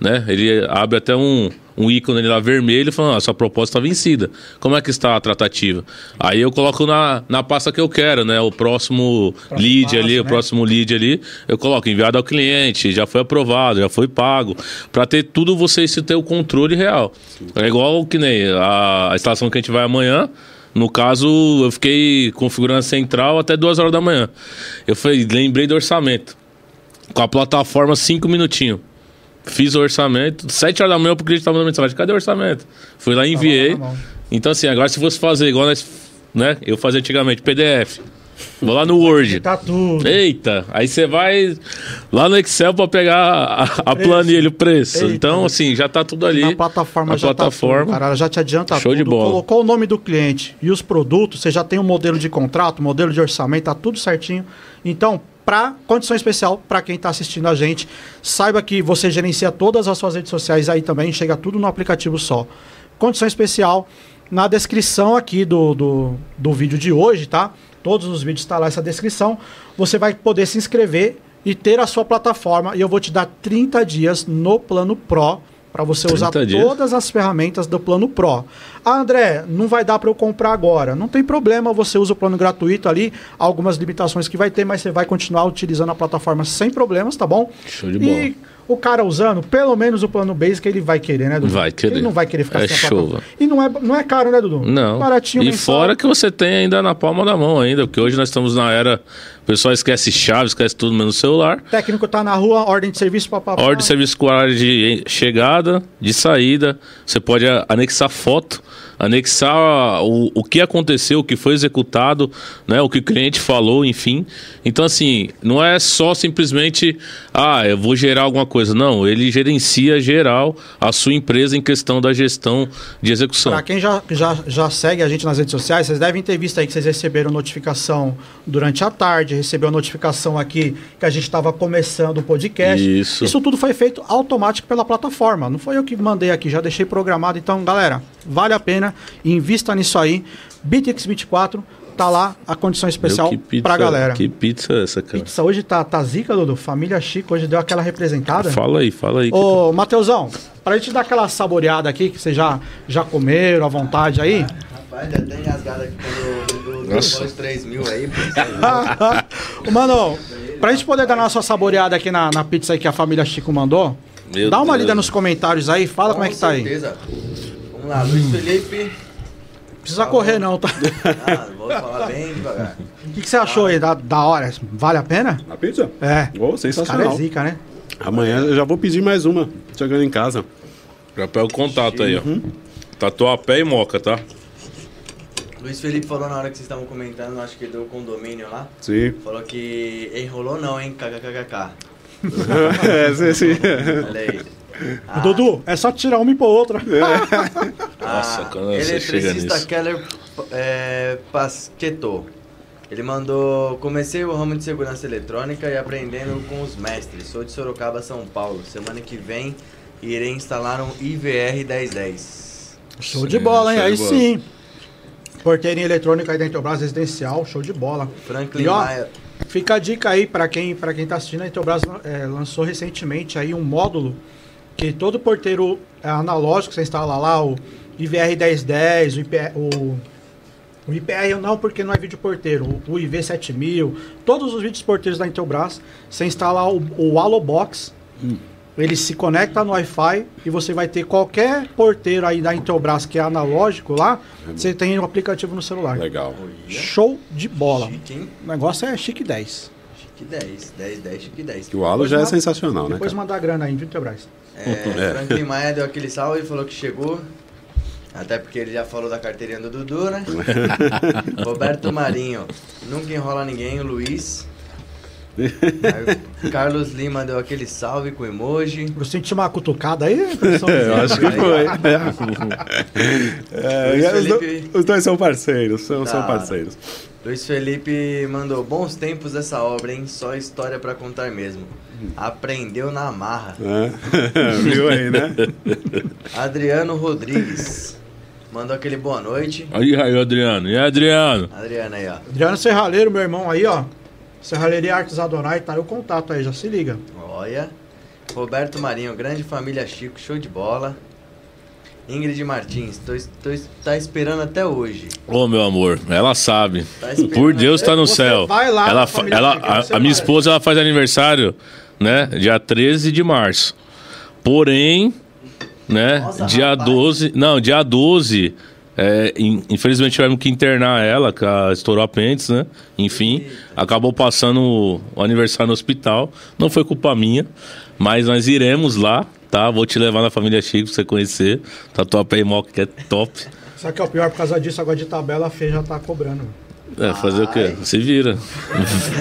Né? Ele abre até um, um ícone lá vermelho falando, ah, sua proposta está vencida. Como é que está a tratativa? Aí eu coloco na, na pasta que eu quero, né? O próximo, lead passo, ali, o né? próximo lead ali, eu coloco enviado ao cliente, já foi aprovado, já foi pago. Para ter tudo você se ter o controle real. É igual que nem a, a instalação que a gente vai amanhã. No caso, eu fiquei configurando a central até duas horas da manhã. Eu falei, lembrei do orçamento. Com a plataforma, cinco minutinhos. Fiz o orçamento. Sete horas da manhã, porque a gente tava mandando mensagem. Cadê o orçamento? Fui lá e enviei. lá na mão. Então, assim, agora se fosse fazer igual nós, né? Eu fazia antigamente, PDF. Vou lá no Word. Tá tudo. Eita, aí você vai lá no Excel para pegar a, a planilha, o preço. Eita. então, assim, já tá tudo ali. Na plataforma Na já plataforma. tá tudo, cara, já te adianta Show de tudo. bola. Colocou o nome do cliente e os produtos, você já tem um modelo de contrato, modelo de orçamento, tá tudo certinho. Então, para condição especial para quem está assistindo a gente, saiba que você gerencia todas as suas redes sociais aí também, chega tudo no aplicativo só. condição especial na descrição aqui do, do, do vídeo de hoje, tá? Todos os vídeos está lá essa descrição. Você vai poder se inscrever e ter a sua plataforma. E eu vou te dar 30 dias no plano Pro para você usar 30 dias? todas as ferramentas do plano Pro. Ah, André, não vai dar para eu comprar agora. Não tem problema, você usa o plano gratuito ali, algumas limitações que vai ter, mas você vai continuar utilizando a plataforma sem problemas, tá bom? Show de E o cara usando, pelo menos o plano basic ele vai querer, né, Dudu? Vai querer. Ele não vai querer ficar É sem a plataforma. E não é, não é caro, né, Dudu? Não. Baratinho e mensal. fora que você tem ainda na palma da mão ainda, porque hoje nós estamos na era, o pessoal esquece chave, esquece tudo menos celular. O técnico tá na rua, ordem de serviço, papapá. Ordem de serviço com horário de chegada, de saída. Você pode a- anexar foto, anexar o, o que aconteceu, o que foi executado, né, o que o cliente falou, enfim. Então, assim, não é só simplesmente, ah, eu vou gerar alguma coisa. Não, ele gerencia geral a sua empresa em questão da gestão de execução. Pra quem já, já, já segue a gente nas redes sociais, vocês devem ter visto aí que vocês receberam notificação durante a tarde, recebeu notificação aqui que a gente estava começando o podcast. Isso. Isso tudo foi feito automático pela plataforma. Não foi eu que mandei aqui, já deixei programado. Então, galera, vale a pena, invista nisso aí. Bitrix 24, tá lá a condição especial pizza, pra galera. Que pizza é essa, cara? Pizza hoje tá, tá zica, Dudu. Família Chico hoje deu aquela representada. Fala aí, fala aí. Ô, Mateusão, pra gente dar aquela saboreada aqui, que vocês já, já comeram à vontade aí. Rapaz, já tem rasgado aqui quando o Dudu Nossa. falou os 3 mil aí. pô. Ô, Mano, pra gente poder dar nossa saboreada aqui na, na pizza aí que a família Chico mandou, Meu dá uma Deus. lida nos comentários aí, fala como é que tá aí. Vamos lá, Luiz Felipe. Precisa correr não, tá? Ah, vou falar bem devagar. O que, que você achou aí da, da hora? Vale a pena? A pizza? É. Oh, Esse cara é sensacional. zica, né? Amanhã eu já vou pedir mais uma, chegando em casa. Já pega o contato aí, ó. Tatuapé e moca, tá? Luiz Felipe falou na hora que vocês estavam comentando, acho que do condomínio lá. Sim. Falou que enrolou não, hein? KKKK. é, sim, sim. Olha aí. Ah, Dudu, é só tirar uma e pôr outra. Nossa, quando você chega eletricista nisso. Keller é, Pasqueto. Ele mandou. Comecei o ramo de segurança eletrônica e aprendendo com os mestres. Sou de Sorocaba, São Paulo. Semana que vem irei instalar um IVR 1010. Show de bola, hein? Aí bola. sim. Porteirinha eletrônica aí da Intelbras Residencial, show de bola. Franklin E ó, Maia. Fica a dica aí para quem, pra quem tá assistindo, a Intelbras é, lançou recentemente aí um módulo que todo porteiro é, analógico, você instala lá o IVR 1010, o IPR, o, o IPR não, porque não é vídeo porteiro, o, o IV 7000, todos os vídeos porteiros da Intelbras, você instala o, o Alobox, ele se conecta no Wi-Fi e você vai ter qualquer porteiro aí da Intelbras que é analógico lá, você tem o aplicativo no celular. Legal. Show de bola. Chique, hein? O negócio é chique 10. Chique 10. 10, 10, chique 10. Que o Depois já é sensacional, né? Depois mandar grana aí, viu, Intelbras? É, É. Franklin Maia deu aquele salve e falou que chegou. Até porque ele já falou da carteirinha do Dudu, né? Roberto Marinho. Nunca enrola ninguém, o Luiz. Aí, Carlos Lima deu aquele salve com emoji. Eu senti uma cutucada aí, produção? Eu acho que foi. É, Luiz e os, do- Felipe- os dois são parceiros, são, são Tá. parceiros. Luiz Felipe mandou bons tempos essa obra, hein? Só história pra contar mesmo. Aprendeu na marra. É. Viu aí, né? Adriano Rodrigues mandou aquele boa noite. Aí, aí, Adriano. E aí, Adriano? Adriano aí, ó. Adriano Serralheiro, meu irmão aí, ó. Serralheria Artes Adonai, tá aí o contato aí, já se liga. Olha. Roberto Marinho, grande família Chico, show de bola. Ingrid Martins, tô, tô, tá esperando até hoje. Ô, meu amor, ela sabe. Tá Por Deus, tá no Você céu. vai lá ela, ela, a, a minha vai. esposa ela faz aniversário, né? Dia 13 de março. Porém, né? Nossa, dia rapaz. 12. Não, dia 12. é, in- infelizmente tivemos que internar ela, que ela estourou apêndice, né? Enfim, acabou passando o, o aniversário no hospital. Não foi culpa minha, mas nós iremos lá, tá? Vou te levar na família Chico pra você conhecer. Tatuapé e Moca, que é top. Só que é o pior, por causa disso, agora de tabela, a Fê já tá cobrando. É, fazer o quê? Ai. Se vira.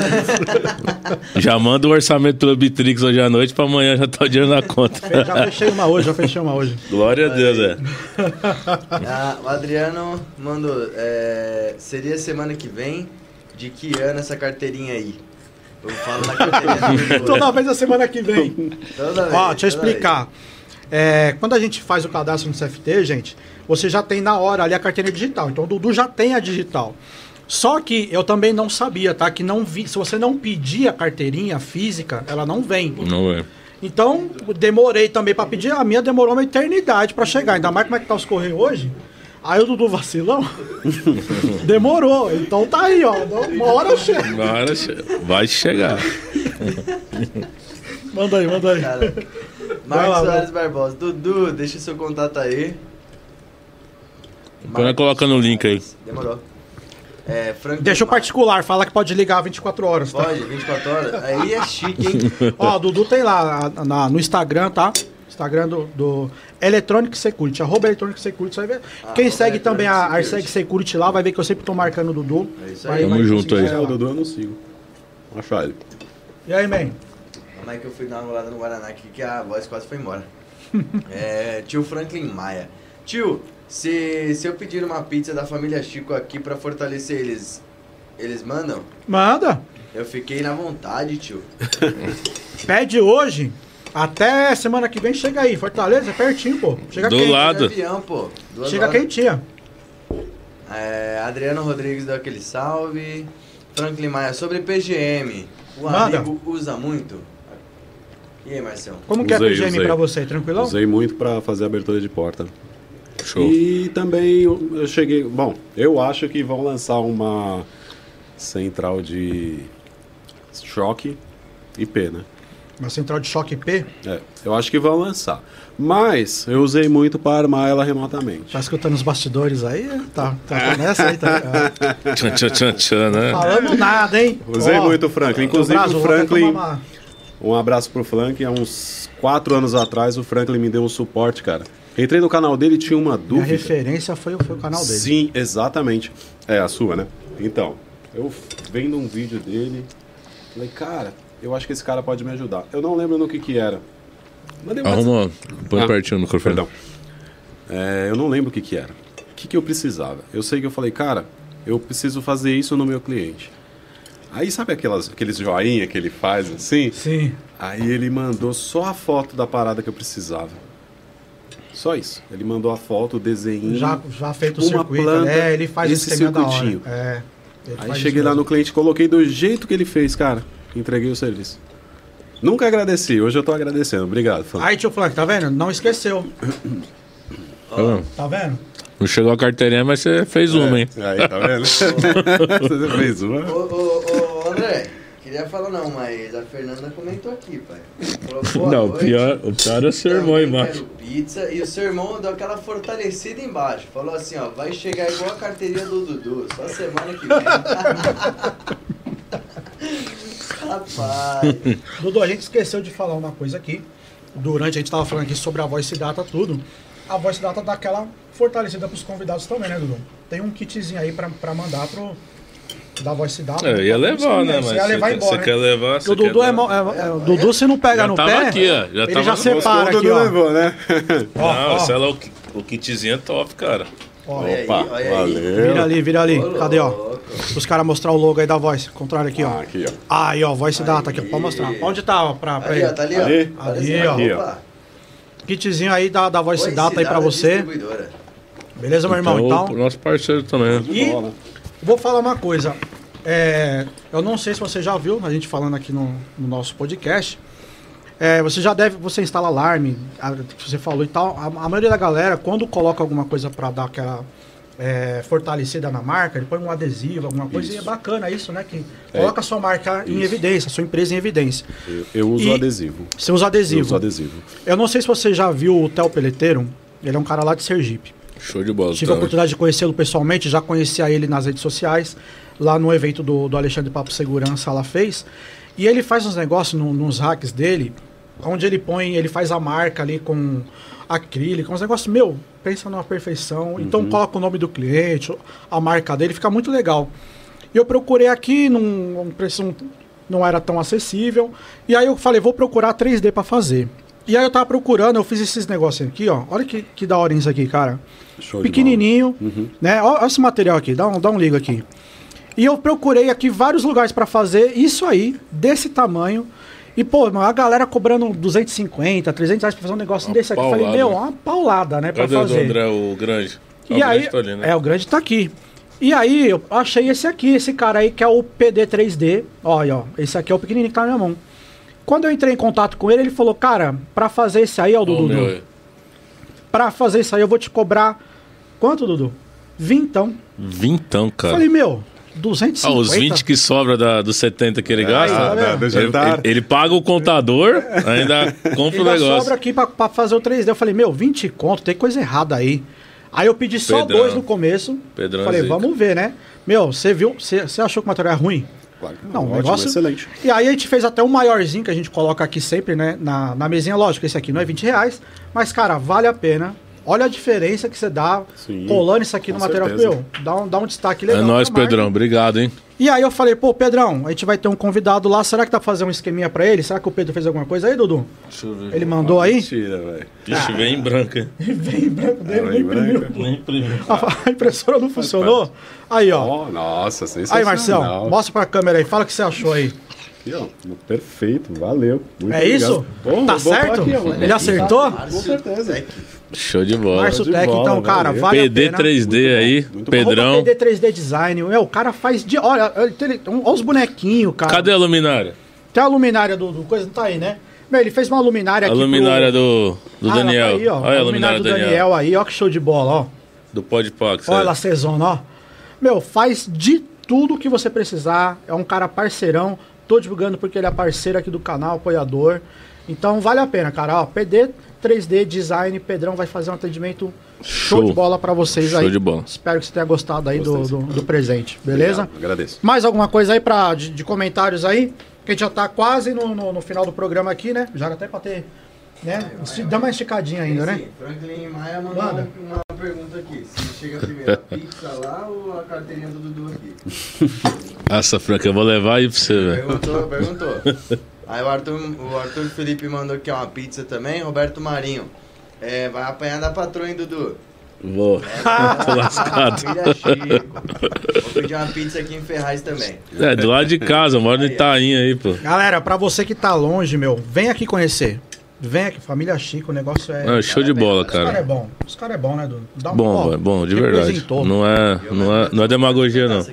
já manda o orçamento pelo Bitrix hoje à noite pra amanhã já tá o dinheiro na conta. Já fechei uma hoje, já fechei uma hoje. Glória a Deus, é. Ah, o Adriano mandou. é, seria semana que vem? De que ano essa carteirinha aí? Eu falo na. Toda vez a semana que vem. Toda vez, Ó, deixa eu explicar. É, quando a gente faz o cadastro no CFT, gente, você já tem na hora ali a carteira digital. Então o Dudu já tem a digital. Só que eu também não sabia, tá? Que não vi, se você não pedir a carteirinha física, ela não vem. Não é. Então, demorei também pra pedir. A minha demorou uma eternidade pra chegar. Ainda mais como é que tá os correios hoje. Aí o Dudu vacilão. demorou. Então tá aí, ó. Uma hora chega. Agora che- vai chegar. Manda aí, manda aí. Cara, Marcos. Soares Barbosa. Dudu, deixa seu contato aí. Põe coloca no link aí. Demorou. É, Frank Deixa o particular, fala que pode ligar 24 horas, tá? Pode, 24 horas. Aí é chique, hein? Ó, o Dudu tem lá na- no Instagram, tá? Instagram do, do Electronic Security, arroba Electronic Security, você vai ver. Quem Arroba segue também a Arseg Security lá, vai ver que eu sempre tô marcando o Dudu. É isso Vai- aí. Tamo vai junto aí. É, lá. o Dudu eu não sigo. Vou achar ele. E aí, man? Calma aí que eu fui dar uma rolada no Guaraná aqui que a voz quase foi embora. é, tio Franklin Maia. Tio, se, se eu pedir uma pizza da família Chico aqui pra fortalecer eles, eles mandam? Manda. Eu fiquei na vontade, tio. Pede hoje. Até semana que vem chega aí. Fortaleza, é pertinho, pô. Chega Do quente. lado. Avião, pô. Duas Chega horas. quentinha. É, Adriano Rodrigues deu aquele salve. Franklin Maia, sobre PGM. O Manda. amigo usa muito? E aí, Marcelo? Como que é Usei, PGM usei. pra você? Tranquilão? Usei muito pra fazer abertura de porta. Show. E também eu cheguei. Bom, eu acho que vão lançar uma central de choque IP, né? Uma central de choque IP. É, eu acho que vão lançar. Mas eu usei muito para armar ela remotamente. Tá escutando os bastidores aí? Tá, tá, nessa aí, tá? Tchan, tchan, tchan, tchan, né? Falando nada, hein? Usei Ó, muito o Franklin. Inclusive braço, o Franklin. Um abraço pro Franklin. Há uns quatro anos atrás o Franklin me deu um suporte, cara. Entrei no canal dele e tinha uma dúvida. referência foi, o- foi o canal dele. Sim, exatamente. É a sua, né? Então, eu vendo um vídeo dele, falei, cara, eu acho que esse cara pode me ajudar. Eu não lembro no que que era. Mandei um. Arruma. Põe Ah, pertinho no microfone. Perdão. É, eu não lembro o que que era. O que que eu precisava? Eu sei que eu falei, cara, eu preciso fazer isso no meu cliente. Aí sabe aquelas, aqueles joinha que ele faz assim? Sim. Aí ele mandou só a foto da parada que eu precisava. Só isso. Ele mandou a foto, o desenho. Já, já feito o Uma circuito. planta, é, ele faz esse circuitinho. É. ele Aí faz cheguei lá no cliente, coloquei do jeito que ele fez, cara. Entreguei o serviço. Nunca agradeci, hoje eu tô agradecendo. Obrigado, fã. Aí, tio Frank, tá vendo? Não esqueceu. Tá Tá vendo? Não chegou a carteirinha, mas você fez uma, hein? Aí, tá vendo? Você fez uma? Ô, ô, ô, André, queria falar não, mas a Fernanda comentou aqui, pai. Falou, boa Não, o noite. pior, o pior é o seu irmão Também embaixo. quero pizza e o seu irmão deu aquela fortalecida embaixo. Falou assim, ó, vai chegar igual a carteirinha do Dudu, só semana que vem. Rapaz. Dudu, a gente esqueceu de falar uma coisa aqui. Durante, a gente tava falando aqui sobre a Voice Data, tudo. A Voice Data dá aquela fortalecida pros convidados também, né, Dudu? Tem um kitzinho aí pra, pra mandar pro. Da Voice Data. É, ia levar, né? Mas Você ia levar você, embora. você né? quer levar, você O Dudu, quer é, é- é- o Dudu, se não pega Já no tava pé, aqui, ó. Já ele tava já no- separa aqui, Dudu ó. levou, né? Ó, Não, ó. sei lá, o, o kitzinho é top, cara. Ó, Olha aí, Opa, olha aí. valeu. Vira ali, vira ali. Ô, Cadê, ó? Os caras mostrar o logo aí da Voice. Contrário aqui, ó. Ah, aqui, ó. Aí, ó, Voice Data aqui, ó. Aí. Pode mostrar. Onde tá, ó, pra, pra Ali, ele? ó, tá ali, ó. Ali? Apareceu Ali, ó. aqui, Aqui, Kitzinho aí da, da Voice Voice Data aí pra você. Beleza, meu irmão? Então, Então, nosso parceiro também. E- Bola. vou falar uma coisa. É, eu não sei se você já viu a gente falando aqui no, no nosso podcast. É, você já deve, você instala alarme, a- que você falou e tal. A, a maioria da galera, quando coloca alguma coisa pra dar aquela é, fortalecida na marca, ele põe um adesivo, alguma coisa, e é Isso. bacana isso, né? Que É. coloca a sua marca em Isso. evidência, a sua empresa em evidência. Eu, eu uso E- adesivo. Você usa Eu adesivo. uso adesivo. Eu não sei se você já viu o Theo Peleteiro. Ele é um cara lá de Sergipe. Show de bola. Tive a tá? oportunidade de conhecê-lo pessoalmente, já conhecia ele nas redes sociais, lá no evento do, do Alexandre Papo Segurança, ela fez. E ele faz uns negócios no- nos hacks dele, onde ele põe, ele faz a marca ali com acrílico, uns negócios, meu, pensa numa perfeição. Então coloca o nome do cliente, a marca dele, fica muito legal. E eu procurei aqui, num um preço não- não era tão acessível. E aí eu falei, vou procurar 3D para fazer. E aí eu tava procurando, eu fiz esses negócios aqui, ó. Olha que, que da hora isso aqui, cara Show pequenininho, Uhum. né? Olha esse material aqui, dá um, dá um ligo aqui. E eu procurei aqui vários lugares para fazer isso aí, desse tamanho. E, pô, a galera cobrando 250, 300 reais pra fazer um negócio Uma desse aqui. Eu falei, meu, uma paulada, né, pra Cadê o fazer. André, o grande? E o aí, grande tá ali, né? é, o grande tá aqui. E aí, eu achei esse aqui, esse cara aí, que é o PD3D. Olha, ó, esse aqui é o pequenininho que tá na minha mão. Quando eu entrei em contato com ele, ele falou, cara, pra fazer esse aí, ó, Ó, Dudu, meu, aí. pra fazer isso aí eu vou te cobrar... Quanto, Dudu? Vintão. Vintão, cara. Falei, meu, 250. Ah, os 20 que sobra da, dos 70 que ele gasta. tá Ah, ele, ele- ele paga o contador, ainda compra o negócio. sobra aqui pra fazer o 3D. Eu falei, meu, 20 conto, tem coisa errada aí. Aí eu pedi só Pedrão. dois no começo. Pedrão é falei, zica. vamos ver, né? Meu, você viu? Você achou que o material é ruim? Claro que Não, o ótimo, negócio. excelente. E aí a gente fez até um maiorzinho que a gente coloca aqui sempre, né? Na, na mesinha, lógico, esse aqui não é 20 reais. Mas, cara, vale a pena. Olha a diferença que você dá Sim, colando isso aqui no material. Meu, dá um, dá um destaque É legal. nóis, pra marca. Pedrão. Obrigado, hein? E aí eu falei, pô, Pedrão, a gente vai ter um convidado lá. Será que pra fazer um esqueminha pra ele? Será que o Pedro fez alguma coisa aí, Dudu? Deixa eu ver. Ele mandou aí? Mentira, velho. Ixi, vem em branca. hein? Vem branco dele, É, nem vem imprimiu. branca. Nem imprimiu. A impressora não funcionou? Aí, ó. Ó, nossa, Aí, sensacional. Marcelo, mostra pra câmera aí. Fala o que você achou aí. Aqui, ó, perfeito, valeu. Muito É isso? obrigado. Pô, Tá vou pôr certo? aqui, ó. Ele acertou? Com certeza. Show de bola. Márcio de Tech, bola, então, cara, valeu. vale a PD pena. 3D aí, muito bom. Pedrão. PD 3D Design. Meu, o cara faz de... Olha, ele olha os bonequinhos, cara. Cadê a luminária? Tem a luminária do, do coisa, não tá aí, né? Meu, ele fez uma luminária A aqui luminária pro... do, do Ah, ela Daniel. Tá aí, ó. Olha a a luminária do do Daniel. Daniel aí, ó que show de bola, ó. Do Podpax. Olha é. lá, Cezona, ó. Meu, faz de tudo que você precisar. É um cara parceirão. Tô divulgando porque ele é parceiro aqui do canal, apoiador. Então vale a pena, cara. Ó, PD 3D Design, Pedrão vai fazer um atendimento show, Show. de bola pra vocês Show aí. de bola. Espero que você tenha gostado aí do, do, do presente, beleza? Obrigado, agradeço. Mais alguma coisa aí pra, de, de comentários aí? Que a gente já tá quase no, no, no final do programa aqui, né? Já até pra ter. Né? Dá uma esticadinha ainda, né? Sim, Franklin Maia mandou Manda. uma pergunta aqui. Se chega primeiro a pizza lá ou a carteirinha do Dudu aqui? Essa, Franca, eu vou levar aí pra você, velho. Perguntou, perguntou. Aí o Arthur, o Arthur Felipe mandou aqui uma pizza também. Roberto Marinho. É, vai apanhar da patroa, hein, Dudu? Vou. Tô lascado. Vou pedir uma pizza aqui em Ferraz também. É, do lado de casa, eu moro no Itaim aí, pô. Galera, pra você que tá longe, meu, vem aqui conhecer. Vem aqui, família Chico, o negócio é. É, show de bola, Os caras é cara. bom. Os caras é bom, né, Dudu? Dá um Bom, velho, bom, de verdade. Não é, não é, não é demagogia, não.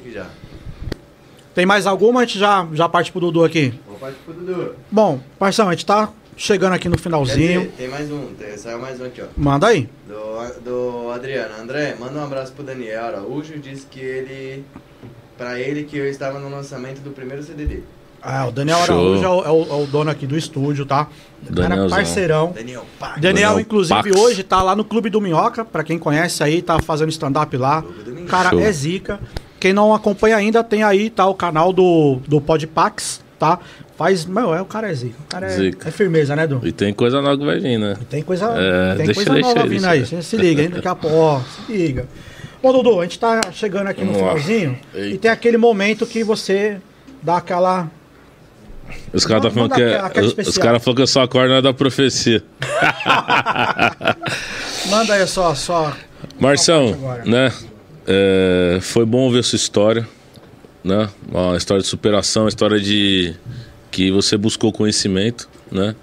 Tem mais alguma? A gente já, já parte pro Dudu aqui. Vou partir pro Dudu. Bom, parceiro, a gente tá chegando aqui no finalzinho. dizer, tem mais um, tem, saiu mais um aqui, ó. Manda aí. Do, do Adriano. André, manda um abraço pro Daniel Araújo. Disse que ele. Pra ele que eu estava no lançamento do primeiro CD dele. Ah, o Daniel Show. Araújo é o, é o- é o dono aqui do estúdio, tá? Cara, Danielzão. parceirão. Daniel. Daniel, Daniel inclusive, Pax. hoje tá lá no Clube do Minhoca, pra quem conhece aí, tá fazendo stand-up lá. Minhoca. Cara, Show. é zica. Quem não acompanha ainda, tem aí, tá, o canal do, do Podpax, tá? Faz, meu, é, o cara é zica. O cara é, Zica. é firmeza, né, Du? E tem coisa nova que vai vir, né? Tem coisa, É, tem deixa- coisa deixa nova aí, vindo deixa aí. Você se liga, hein? Daqui a pouco, ó, se liga. Ô, Dudu, a gente tá chegando aqui no Vamos lá. finalzinho e tem aquele momento que você dá aquela... Os caras tá Manda falando que é, os, caras falaram que eu sou a corda da profecia. Manda aí só, só... Marção, né? é, foi bom ver sua história, né? Uma história de superação, uma história de que você buscou conhecimento, né?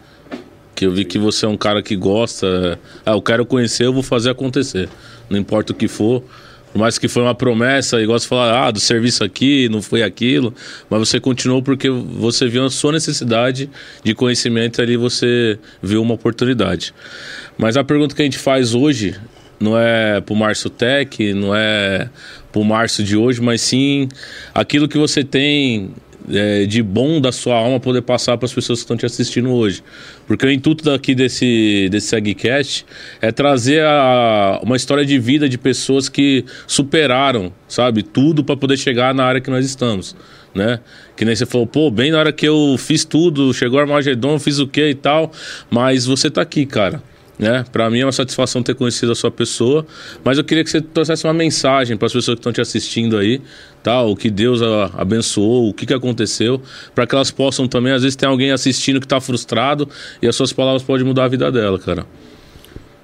Que eu vi que você é um cara que gosta. Ah, eu quero conhecer, eu vou fazer acontecer. Não importa o que for. Por mais que foi uma promessa, igual você falar, ah, do serviço aqui, não foi aquilo. Mas você continuou porque você viu a sua necessidade de conhecimento e ali você viu uma oportunidade. Mas a pergunta que a gente faz hoje não é pro Márcio Tech, não é pro Márcio de hoje, mas sim aquilo que você tem é, de bom da sua alma poder passar para as pessoas que estão te assistindo hoje. Porque o intuito daqui desse, desse SegCast é trazer a- uma história de vida de pessoas que superaram, sabe, tudo para poder chegar na área que nós estamos. Né? Que nem você falou, pô, bem na hora que eu fiz tudo, chegou o Armagedon, fiz o que e tal, mas você tá aqui, cara né? Para mim é uma satisfação ter conhecido a sua pessoa, mas eu queria que você trouxesse uma mensagem para as pessoas que estão te assistindo aí, tá? O que Deus abençoou, o que, que aconteceu, para que elas possam também, às vezes tem alguém assistindo que está frustrado e as suas palavras podem mudar a vida dela, cara.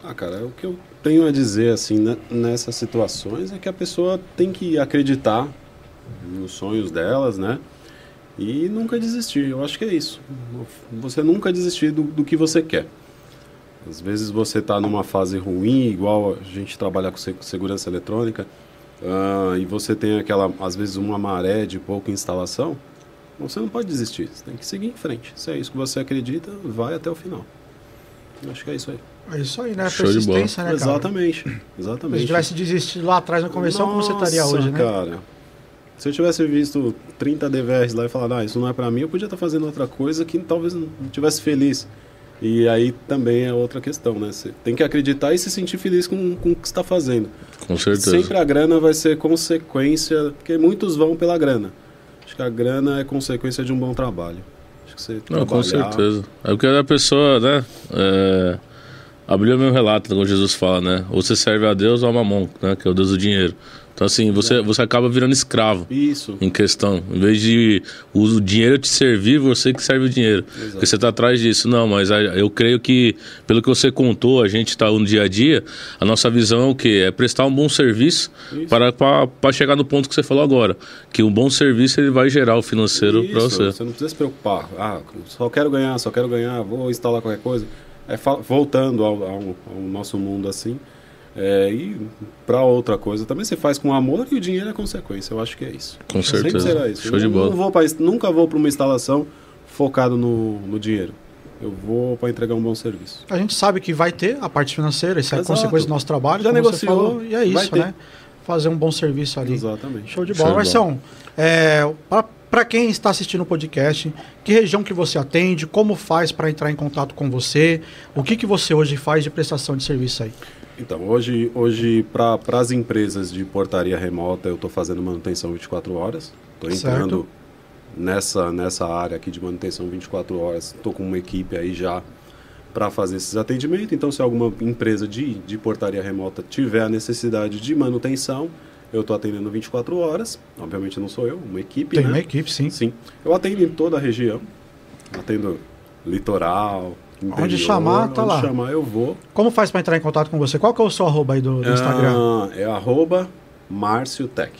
Ah, cara, o que eu tenho a dizer, assim, nessas situações é que a pessoa tem que acreditar nos sonhos delas, né? E nunca desistir, eu acho que é isso. Você nunca desistir do, do que você quer. Às vezes você está numa fase ruim, igual a gente trabalha com se- segurança eletrônica, ah, e você tem aquela, às vezes, uma maré de pouca instalação, você não pode desistir, você tem que seguir em frente. Se é isso que você acredita, vai até o final. Eu acho que é isso aí. É isso aí, né? Show. Persistência, né, cara? exatamente, Se exatamente. tivesse desistido lá atrás na convenção, como você estaria hoje, né? cara. Se eu tivesse visto 30 DVRs lá e falado, ah, isso não é pra mim, eu podia estar fazendo outra coisa que talvez não tivesse feliz. E aí também é outra questão, né? Você tem que acreditar e se sentir feliz com, com o que está fazendo. Com certeza. Sempre a grana vai ser consequência, porque muitos vão pela grana. Acho que a grana é consequência de um bom trabalho. Acho que você Não, com certeza. É porque a pessoa, né? É, abriu meu relato, como Jesus fala, né? Ou você serve a Deus ou a Mamon, né? Que é o Deus do dinheiro. Então, assim, você, você acaba virando escravo Isso. em questão. Em vez de o dinheiro te servir, você que serve o dinheiro. Porque você está atrás disso. Não, mas eu creio que, pelo que você contou, a gente está no dia a dia, a nossa visão é o quê? É prestar um bom serviço Isso. para, para, para chegar no ponto que você falou agora. Que um bom serviço ele vai gerar o financeiro para você. Você não precisa se preocupar. Ah, só quero ganhar, só quero ganhar, vou instalar qualquer coisa. É voltando ao, ao- ao nosso mundo assim. É, e para outra coisa também você faz com amor e o dinheiro é consequência. Eu acho que é isso. Com Sempre certeza. será isso. Show de Eu bola. Não vou pra, nunca vou para uma instalação focado no, no dinheiro. Eu vou para entregar um bom serviço. A gente sabe que vai ter a parte financeira, isso é Exato. consequência do nosso trabalho, Já negociou, falou, e é isso, né? Fazer um bom serviço ali. Exatamente. Show de Show bola. de bola. Marcião, é, para quem está assistindo o podcast, que região que você atende, como faz para entrar em contato com você, o que, que você hoje faz de prestação de serviço aí? Então, hoje, hoje para as empresas de portaria remota, eu estou fazendo manutenção 24 horas. Estou Certo. entrando nessa, nessa área aqui de manutenção 24 horas. Estou com uma equipe aí já para fazer esses atendimentos. Então, se alguma empresa de, de portaria remota tiver a necessidade de manutenção, eu estou atendendo 24 horas. Obviamente não sou eu, uma equipe, Tem né? uma equipe, sim. Sim. Eu atendo em toda a região. Atendo litoral, interior. chamar, tá onde lá. chamar, eu vou. Como faz para entrar em contato com você? Qual que é o seu arroba aí do, do Instagram? Ah, é arroba Márcio Tech.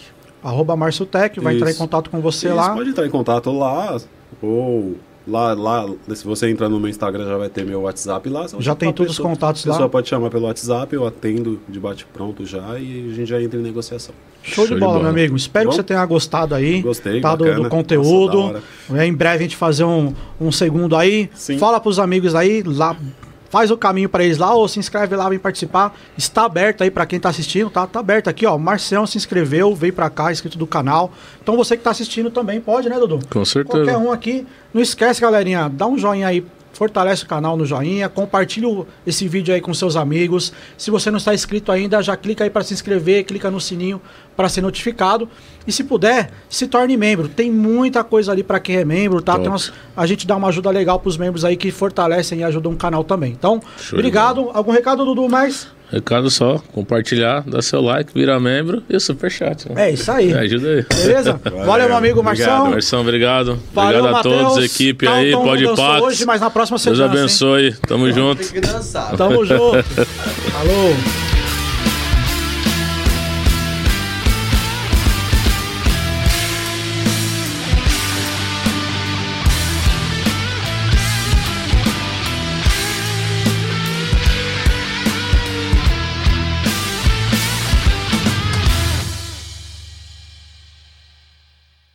Arroba Márcio Tech, vai entrar em Isso. contato com você Isso, lá. pode entrar em contato lá, ou lá, lá, se você entrar no meu Instagram já vai ter meu WhatsApp lá. Já tem todos os pessoa- contatos A pessoa lá. pode chamar pelo WhatsApp, eu atendo de bate-pronto já e a gente já entra em negociação. Show de Show de bola, bola. meu amigo. Espero Bom? que você tenha gostado aí. Gostei, tá, do, do conteúdo. Nossa, da É, em breve a gente fazer um, um segundo aí. Sim. Fala pros amigos aí, lá, faz o caminho para eles lá, ou se inscreve lá, vem participar. Está aberto aí para quem tá assistindo, tá? Tá aberto aqui, ó. Marcião se inscreveu, veio para cá, inscrito do canal. Então você que tá assistindo também pode, né, Dudu? Com certeza. Qualquer um aqui. Não esquece, galerinha, dá um joinha aí. Fortalece o canal no joinha, compartilha esse vídeo aí com seus amigos. Se você não está inscrito ainda, já clica aí para se inscrever, clica no sininho para ser notificado. E se puder, se torne membro. Tem muita coisa ali para quem é membro, tá? Umas- a gente dá uma ajuda legal para os membros aí que fortalecem e ajudam o canal também. Então, Show obrigado. Algum recado, Dudu, mais? Recado só, compartilhar, dá seu like, virar membro e o superchat. Né? É isso aí. Me ajuda aí. Beleza? Valeu, meu amigo Obrigado, Marção. Marção, obrigado. Valeu, obrigado a todos, equipe Tá, aí, pode pax. hoje, mas na próxima você Deus dança, hein? abençoe. Tamo junto. Tem que dançar. Tamo junto. Falou.